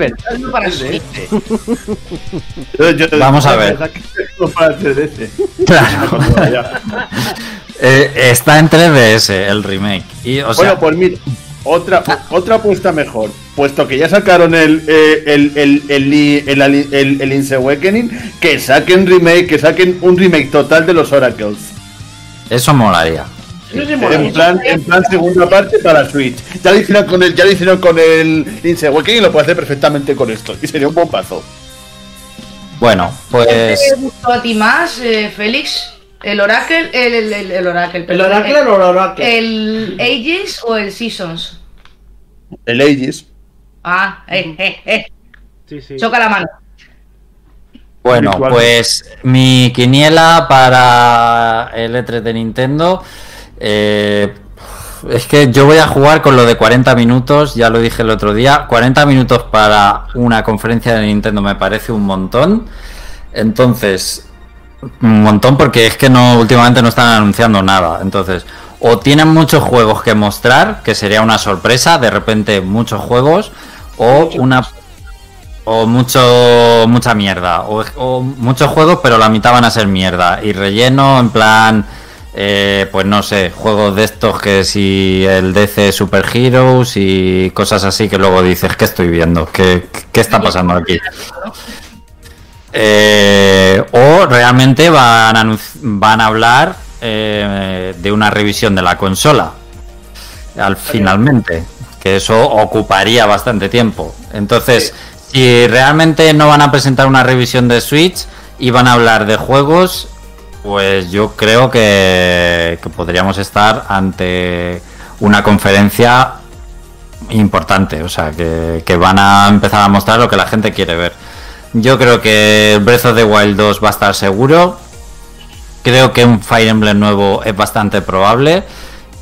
[SPEAKER 1] Vamos a ver. Claro. eh, está en 3DS el remake. Y, o
[SPEAKER 4] bueno, pues mira, otra, otra apuesta mejor. Puesto que ya sacaron el, eh, el, el, el, el, el, Awakening, que saquen remake, que saquen un remake total de los Oracles.
[SPEAKER 1] Eso molaría.
[SPEAKER 4] En plan, en plan segunda parte para Switch. Ya lo hicieron con el, ya lo hicieron con el Lince y lo puede hacer perfectamente con esto. Y sería un bombazo.
[SPEAKER 1] Bueno, pues.
[SPEAKER 3] ¿Te gustó a ti más, eh, Félix? ¿El Oracle? El, el, el, el Oracle.
[SPEAKER 5] ¿El Oracle o el Oracle?
[SPEAKER 3] ¿El Ages o el Seasons?
[SPEAKER 4] El Ages.
[SPEAKER 3] Ah, eh, eh, eh. Sí, sí. Choca la mano.
[SPEAKER 1] Bueno, pues mi quiniela para el E3 de Nintendo eh, es que yo voy a jugar con lo de 40 minutos, ya lo dije el otro día. 40 minutos para una conferencia de Nintendo me parece un montón. Entonces, un montón porque es que no últimamente no están anunciando nada. Entonces, o tienen muchos juegos que mostrar, que sería una sorpresa, de repente muchos juegos, o una o mucho mucha mierda, o, o muchos juegos pero la mitad van a ser mierda y relleno en plan eh, pues no sé, juegos de estos que si el DC Super Heroes y cosas así que luego dices, ¿qué estoy viendo? ¿Qué, está pasando aquí? Eh, o realmente van a, van a hablar eh, de una revisión de la consola, al finalmente, que eso ocuparía bastante tiempo. Entonces, si realmente no van a presentar una revisión de Switch y van a hablar de juegos, pues yo creo que, podríamos estar ante una conferencia importante, o sea, que, van a empezar a mostrar lo que la gente quiere ver. Yo creo que Breath of the Wild 2 va a estar seguro. Creo que un Fire Emblem nuevo es bastante probable.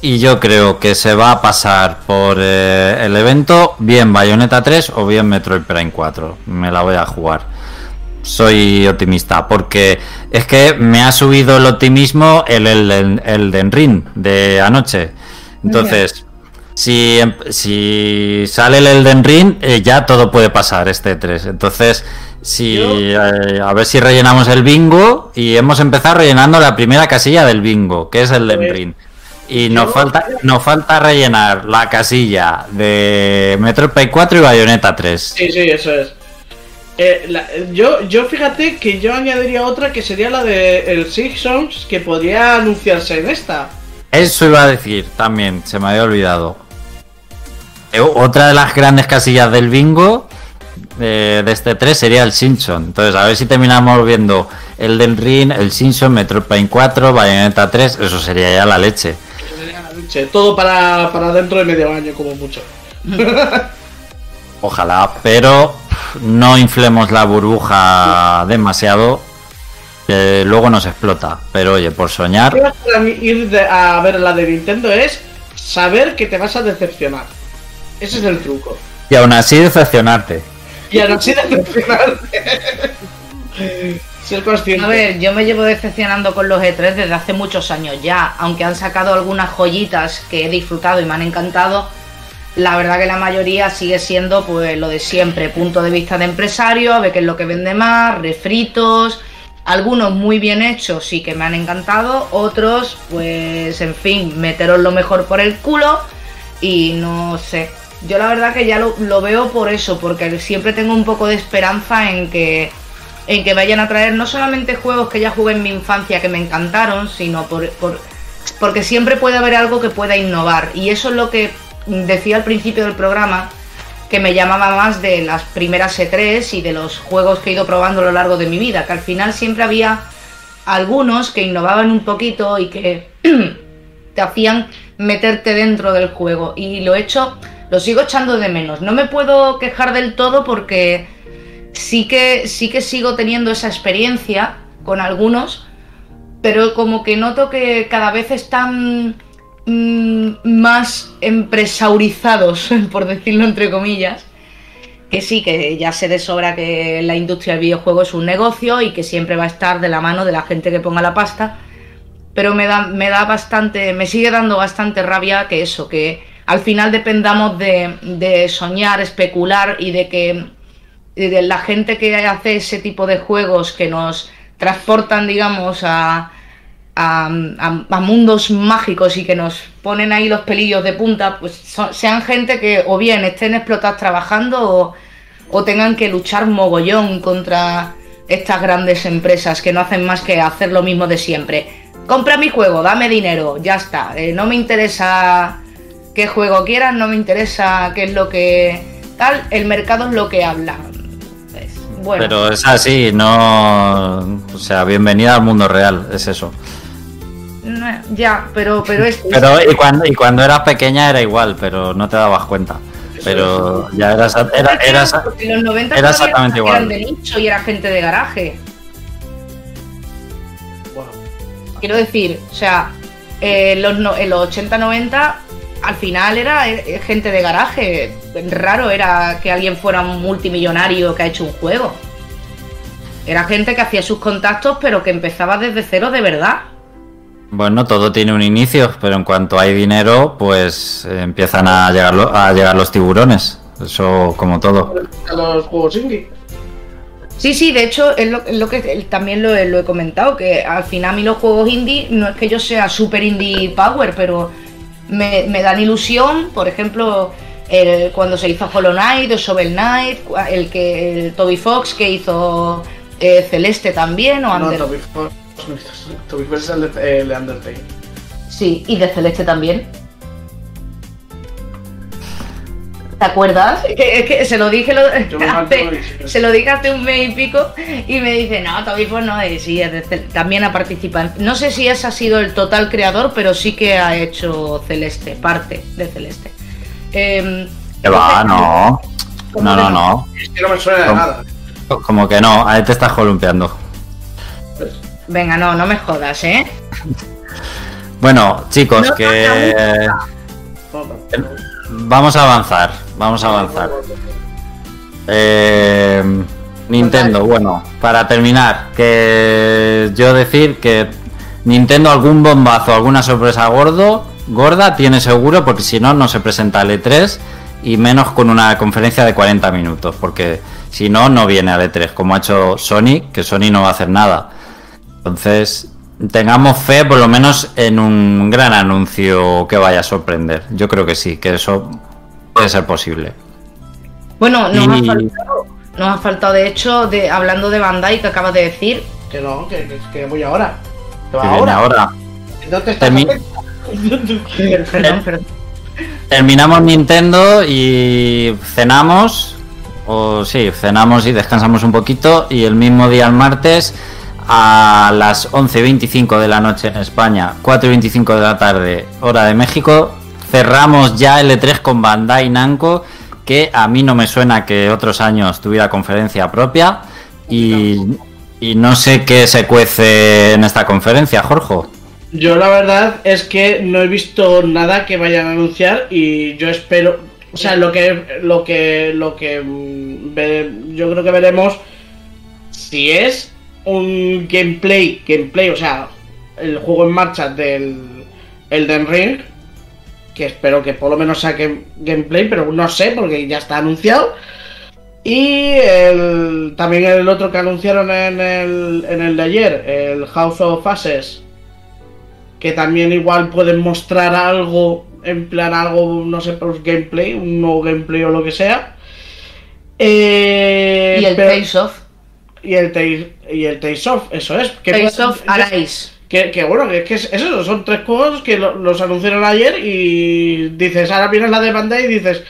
[SPEAKER 1] y yo creo que se va a pasar por eh, el evento bien Bayonetta 3 o bien Metroid Prime 4. Me la voy a jugar. Soy optimista porque es que me ha subido el optimismo el, el, el, de anoche. Entonces, si, em, si sale el Elden Ring, eh, ya todo puede pasar este 3. Entonces, si, eh, a ver si rellenamos el bingo y hemos empezado rellenando la primera casilla del bingo, que es el Elden Ring. Y nos falta, nos falta rellenar la casilla de Metro Pay 4 y Bayonetta 3.
[SPEAKER 5] Sí, sí, eso es. Eh, yo, yo fíjate que yo añadiría otra que sería la de el Six Songs que podría anunciarse en esta.
[SPEAKER 1] Eso iba a decir también, se me había olvidado. Eh, otra de las grandes casillas del bingo eh, de, este 3 sería el Simpson. Entonces, a ver si terminamos viendo el del Ring, el Simpson, Metro Prime 4, Bayonetta 3, eso sería ya la leche.
[SPEAKER 5] Todo para, dentro de medio año, como mucho.
[SPEAKER 1] Ojalá, pero no inflemos la burbuja demasiado. Que luego nos explota. Pero oye, por soñar.
[SPEAKER 5] Ir a ver la de Nintendo es saber que te vas a decepcionar. Ese es el truco.
[SPEAKER 1] Y aún así decepcionarte.
[SPEAKER 5] Y aún así decepcionarte.
[SPEAKER 3] A ver, yo me llevo decepcionando con los E3 desde hace muchos años ya, aunque han sacado algunas joyitas que he disfrutado y me han encantado. La verdad que la mayoría sigue siendo pues lo de siempre, punto de vista de empresario, a ver qué es lo que vende más, refritos, algunos muy bien hechos y que me han encantado, otros pues en fin, meteros lo mejor por el culo y no sé. Yo la verdad que ya lo, lo veo por eso, porque siempre tengo un poco de esperanza en que en que vayan a traer no solamente juegos que ya jugué en mi infancia que me encantaron, sino por, porque siempre puede haber algo que pueda innovar. Y eso es lo que decía al principio del programa, que me llamaba más de las primeras E3 y de los juegos que he ido probando a lo largo de mi vida, que al final siempre había algunos que innovaban un poquito y que te hacían meterte dentro del juego. Y lo he hecho, lo sigo echando de menos. No me puedo quejar del todo porque sí que, sí que sigo teniendo esa experiencia con algunos, pero como que noto que cada vez están mm, más empresaurizados, por decirlo entre comillas, que sí, que ya sé de sobra que la industria del videojuego es un negocio y que siempre va a estar de la mano de la gente que ponga la pasta, pero me da, me da bastante, me sigue dando bastante rabia que eso, que al final dependamos de, de soñar, especular y de que de la gente que hace ese tipo de juegos que nos transportan, digamos, a, a, mundos mágicos y que nos ponen ahí los pelillos de punta, pues sean gente que o bien estén explotados trabajando o, tengan que luchar mogollón contra estas grandes empresas que no hacen más que hacer lo mismo de siempre. Compra mi juego, dame dinero, ya está. Eh, no me interesa qué juego quieras, no me interesa qué es lo que tal, el mercado es lo que habla.
[SPEAKER 1] Pero es así, no. O sea, bienvenida al mundo real, es eso.
[SPEAKER 3] Ya, pero, pero es.
[SPEAKER 1] Pero y cuando, y cuando eras pequeña era igual, pero no te dabas cuenta. Pero ya eras, era, eras,
[SPEAKER 3] los 90 era exactamente igual. Eran de nicho y era gente de garaje. Quiero decir, o sea, eh, los, en los 80-90 al final era eh, gente de garaje. Raro era que alguien fuera un multimillonario que ha hecho un juego. Era gente que hacía sus contactos, pero que empezaba desde cero de verdad.
[SPEAKER 1] Bueno, todo tiene un inicio, pero en cuanto hay dinero, pues eh, empiezan a llegar, a llegar los tiburones. Eso como todo.
[SPEAKER 5] los juegos indie.
[SPEAKER 3] Sí, sí, de hecho es lo, que también lo, lo, he comentado, que al final a mí los juegos indie no es que yo sea super indie power, pero me, dan ilusión, por ejemplo, el, cuando se hizo Hollow Knight o Shovel Knight, el que el Toby Fox que hizo eh, Celeste también o
[SPEAKER 5] No, Toby Fox, Toby Fox es el de, el de Undertale.
[SPEAKER 3] Sí, y de Celeste también. ¿Te acuerdas? Es que, se lo dije se lo dije hace un mes y pico y me dice, no, Toby pues no es, sí, también ha participado. No sé si ese ha sido el total creador, pero sí que ha hecho Celeste, parte de Celeste.
[SPEAKER 1] Eh, va? No. No, no, no.
[SPEAKER 5] Es que no me suena de nada.
[SPEAKER 1] Como que no, ahí te estás columpiando.
[SPEAKER 3] Venga, no, no me jodas, ¿eh?
[SPEAKER 1] Bueno, chicos, que... Vamos a avanzar, vamos a avanzar. Eh, Nintendo, bueno, para terminar, que yo decir que Nintendo algún bombazo, alguna sorpresa gordo, gorda tiene seguro, porque si no, no se presenta el E3 y menos con una conferencia de 40 minutos, porque si no, no viene al E3, como ha hecho Sony, que Sony no va a hacer nada. Entonces, tengamos fe por lo menos en un gran anuncio que vaya a sorprender. Yo creo que sí, que eso puede ser posible.
[SPEAKER 3] Bueno, nos, ha, faltado, nos ha faltado, de hecho, de hablando de Bandai que acabas de decir.
[SPEAKER 5] Que no, que, que, voy ahora.
[SPEAKER 1] Que va ahora. ahora. Terminamos Nintendo y cenamos. O sí, cenamos y descansamos un poquito. Y el mismo día, el martes, a las 11.25 de la noche en España, 4.25 de la tarde, hora de México, cerramos ya el E3 con Bandai Namco, que a mí no me suena que otros años tuviera conferencia propia y, y no sé qué se cuece en esta conferencia, Jorge.
[SPEAKER 5] Yo la verdad es que no he visto nada que vayan a anunciar y yo espero, o sea, lo que lo que lo que mm, yo creo que veremos si es un gameplay, gameplay, o sea, el juego en marcha del Elden Ring, que espero que por lo menos saque gameplay, pero no sé porque ya está anunciado. Y el, también el otro que anunciaron en el, en el de ayer, el House of Faces, que también igual pueden mostrar algo, en plan algo, no sé, por gameplay, un nuevo gameplay o lo que sea.
[SPEAKER 3] Eh, y el Face of
[SPEAKER 5] y el, Taste, y el Taste of, eso es.
[SPEAKER 3] Que Taste of Arise.
[SPEAKER 5] Que, que, bueno, que, que es eso, son tres juegos que los anunciaron ayer y dices, ahora vienes la de Bandai y dices,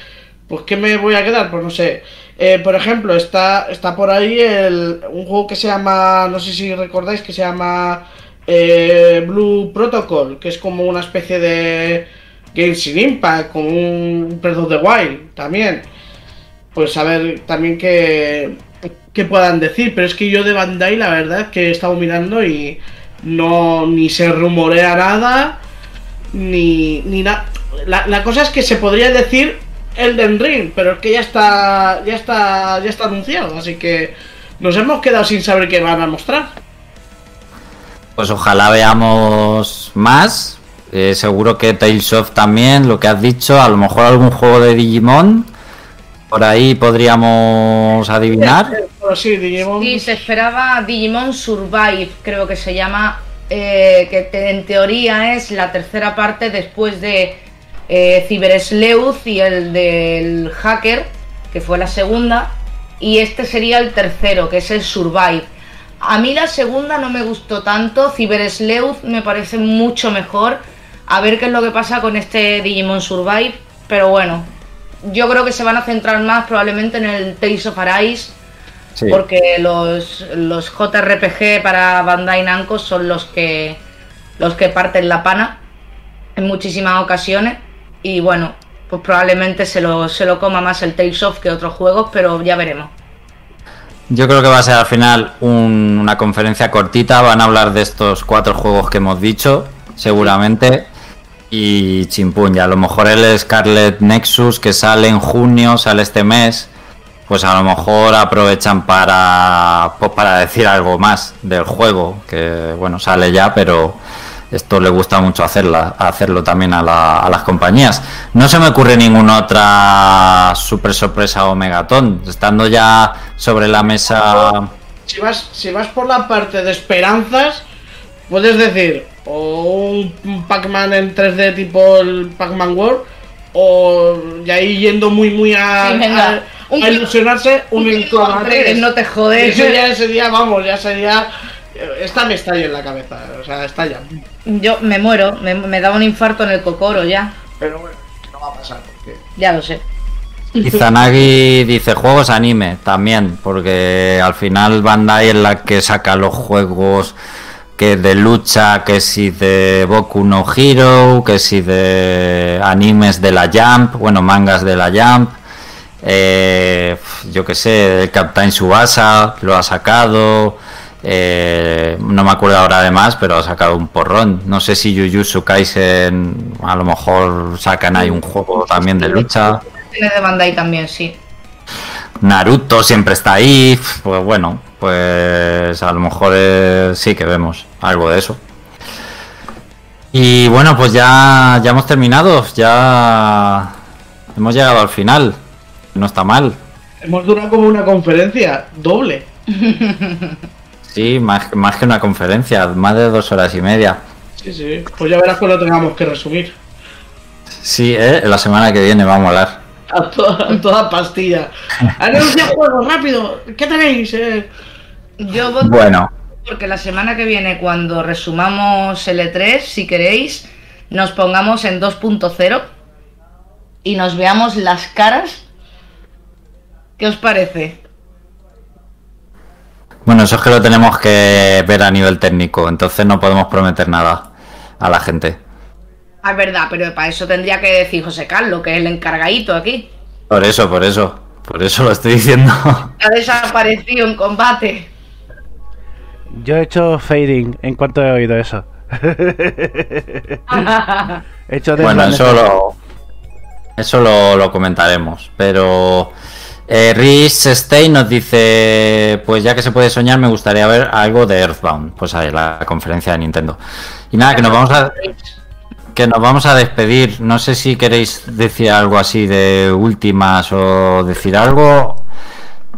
[SPEAKER 5] pues ¿qué me voy a quedar? Pues no sé. Eh, por ejemplo, está, está por ahí el, un juego que se llama, no sé si recordáis, que se llama eh, Blue Protocol, que es como una especie de Genshin Impact, como un Breath of the Wild también. Pues a ver, también que que puedan decir, pero es que yo de Bandai la verdad es que he estado mirando y no ni se rumorea nada, ni, ni nada. La, cosa es que se podría decir Elden Ring, pero es que ya está, ya está, ya está anunciado, así que nos hemos quedado sin saber qué van a mostrar.
[SPEAKER 1] Pues ojalá veamos más. Eh, seguro que Tales of también, lo que has dicho, a lo mejor algún juego de Digimon. Por ahí podríamos adivinar.
[SPEAKER 3] Sí, se esperaba Digimon Survive, creo que se llama, eh, que en teoría es la tercera parte después de eh, Cybersleuth y el del Hacker, que fue la segunda, y este sería el tercero, que es el Survive. A mí la segunda no me gustó tanto, Cybersleuth me parece mucho mejor. A ver qué es lo que pasa con este Digimon Survive, pero bueno, yo creo que se van a centrar más probablemente en el Tales of Arise porque los, los JRPG para Bandai Namco son los que los que parten la pana en muchísimas ocasiones y bueno, pues probablemente se lo, se lo coma más el Tales of que otros juegos, pero ya veremos.
[SPEAKER 1] Yo creo que va a ser al final una conferencia cortita, van a hablar de estos cuatro juegos que hemos dicho, seguramente. Y chimpuña, a lo mejor el Scarlet Nexus que sale en junio, sale este mes, pues a lo mejor aprovechan para pues para decir algo más del juego que bueno sale ya pero esto le gusta mucho hacerla, hacerlo también a, las compañías. No se me ocurre ninguna otra super sorpresa o megatón. Estando ya sobre la mesa.
[SPEAKER 5] Si vas, si vas por la parte de esperanzas, puedes decir o un Pac-Man en 3D tipo el Pac-Man World, o ya ahí yendo muy, muy a a ilusionarse un,
[SPEAKER 3] un No te jodes.
[SPEAKER 5] Ese día, ese día, vamos, ya sería. Esta me estalla en la cabeza, o sea, estalla.
[SPEAKER 3] Yo me muero, me, da un infarto en el cocoro ya.
[SPEAKER 5] Pero bueno, no va a pasar porque.
[SPEAKER 3] Ya lo sé.
[SPEAKER 1] Y Zanagi dice juegos anime también, porque al final Bandai es la que saca los juegos que de lucha, que si de Boku no Hero, que si de animes de la Jump, bueno, mangas de la Jump. Eh, yo que sé, el Captain Subasa lo ha sacado. Eh, no me acuerdo ahora de más, pero ha sacado un porrón. No sé si Jujutsu Kaisen a lo mejor sacan ahí un juego también de lucha.
[SPEAKER 3] Tiene de Bandai también, sí.
[SPEAKER 1] Naruto siempre está ahí. Pues bueno, pues a lo mejor eh, sí que vemos algo de eso. Y bueno, pues ya, ya hemos terminado, ya hemos llegado al final. No está mal.
[SPEAKER 5] Hemos durado como una conferencia doble.
[SPEAKER 1] Sí, más, más que una conferencia, más de dos horas y media.
[SPEAKER 5] Sí, sí. Pues ya verás cuando tengamos que resumir.
[SPEAKER 1] Sí, ¿eh? la semana que viene vamos a hablar.
[SPEAKER 5] A toda, a toda pastilla. ¡Anuncia juego, rápido! ¿Qué tenéis? Eh?
[SPEAKER 3] Yo voto
[SPEAKER 1] Bueno,
[SPEAKER 3] porque la semana que viene, cuando resumamos L3, si queréis, nos pongamos en 2.0 y nos veamos las caras. ¿Qué os parece?
[SPEAKER 1] bueno, eso es que lo tenemos que ver a nivel técnico, entonces no podemos prometer nada a la gente.
[SPEAKER 3] Ah, es verdad, pero para eso tendría que decir José Carlos, que es el encargadito aquí.
[SPEAKER 1] Por eso, por eso, por eso lo estoy diciendo.
[SPEAKER 3] Ha desaparecido en combate.
[SPEAKER 2] Yo he hecho fading en cuanto he oído eso. he hecho
[SPEAKER 1] Bueno, eso lo, eso lo, lo comentaremos. Pero eh, Rhys Stay nos dice: Pues ya que se puede soñar, me gustaría ver algo de Earthbound. Pues ahí, la conferencia de Nintendo. Y nada, que nos vamos a. Que nos vamos a despedir. No sé si queréis decir algo así de últimas o decir algo.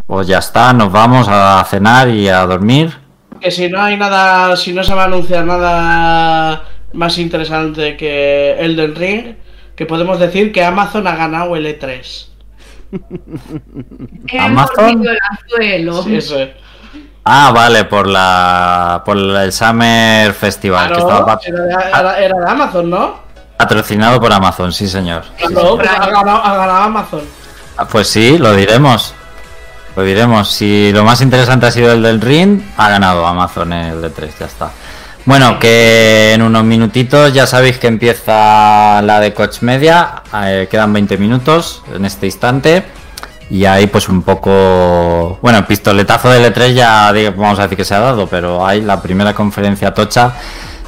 [SPEAKER 1] Pues ya está, nos vamos a cenar y a dormir.
[SPEAKER 5] Que si no hay nada, si no se va a anunciar nada más interesante que Elden Ring, que podemos decir que Amazon ha ganado el E E3.
[SPEAKER 3] Hemos
[SPEAKER 1] Amazon.
[SPEAKER 5] Sí, sí.
[SPEAKER 1] Ah, vale, por la por el Summer Festival, que estaba
[SPEAKER 5] era, de, era- era de Amazon, ¿no?
[SPEAKER 1] patrocinado por Amazon, sí señor.
[SPEAKER 5] Claro, pues ha, ganado, ha ganado Amazon.
[SPEAKER 1] Ah, Pues sí, lo diremos. Lo diremos. Si lo más interesante ha sido el del ring, ha ganado Amazon el de 3, ya está. Bueno, que en unos minutitos ya sabéis que empieza la de Coach Media. eh, quedan 20 minutos en este instante. Y ahí pues un poco... Bueno, pistoletazo del E3 ya vamos a decir que se ha dado, pero ahí la primera conferencia tocha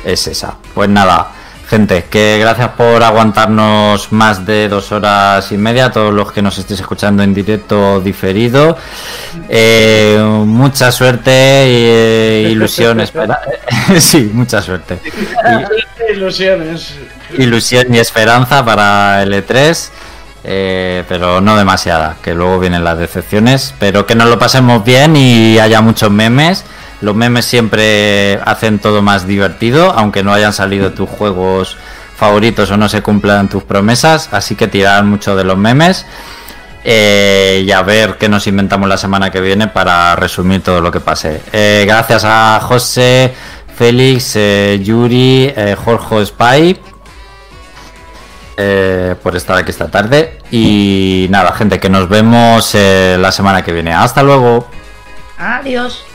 [SPEAKER 1] es esa. Pues nada, gente, que gracias por aguantarnos más de dos horas y media, todos los que nos estéis escuchando en directo o diferido. Eh, mucha suerte y ilusión, espera. sí, mucha suerte.
[SPEAKER 5] Ilusiones.
[SPEAKER 1] Ilusión y esperanza para el E3. eh, pero no demasiada, que luego vienen las decepciones, pero que nos lo pasemos bien y haya muchos memes. Los memes siempre hacen todo más divertido, aunque no hayan salido tus juegos favoritos o no se cumplan tus promesas, así que tirar mucho de los memes eh, y a ver qué nos inventamos la semana que viene para resumir todo lo que pase. Eh, gracias a José, Félix, eh, Yuri, Jorge Spy por estar aquí esta tarde. Y nada, gente, que nos vemos la semana que viene. Hasta luego.
[SPEAKER 3] Adiós.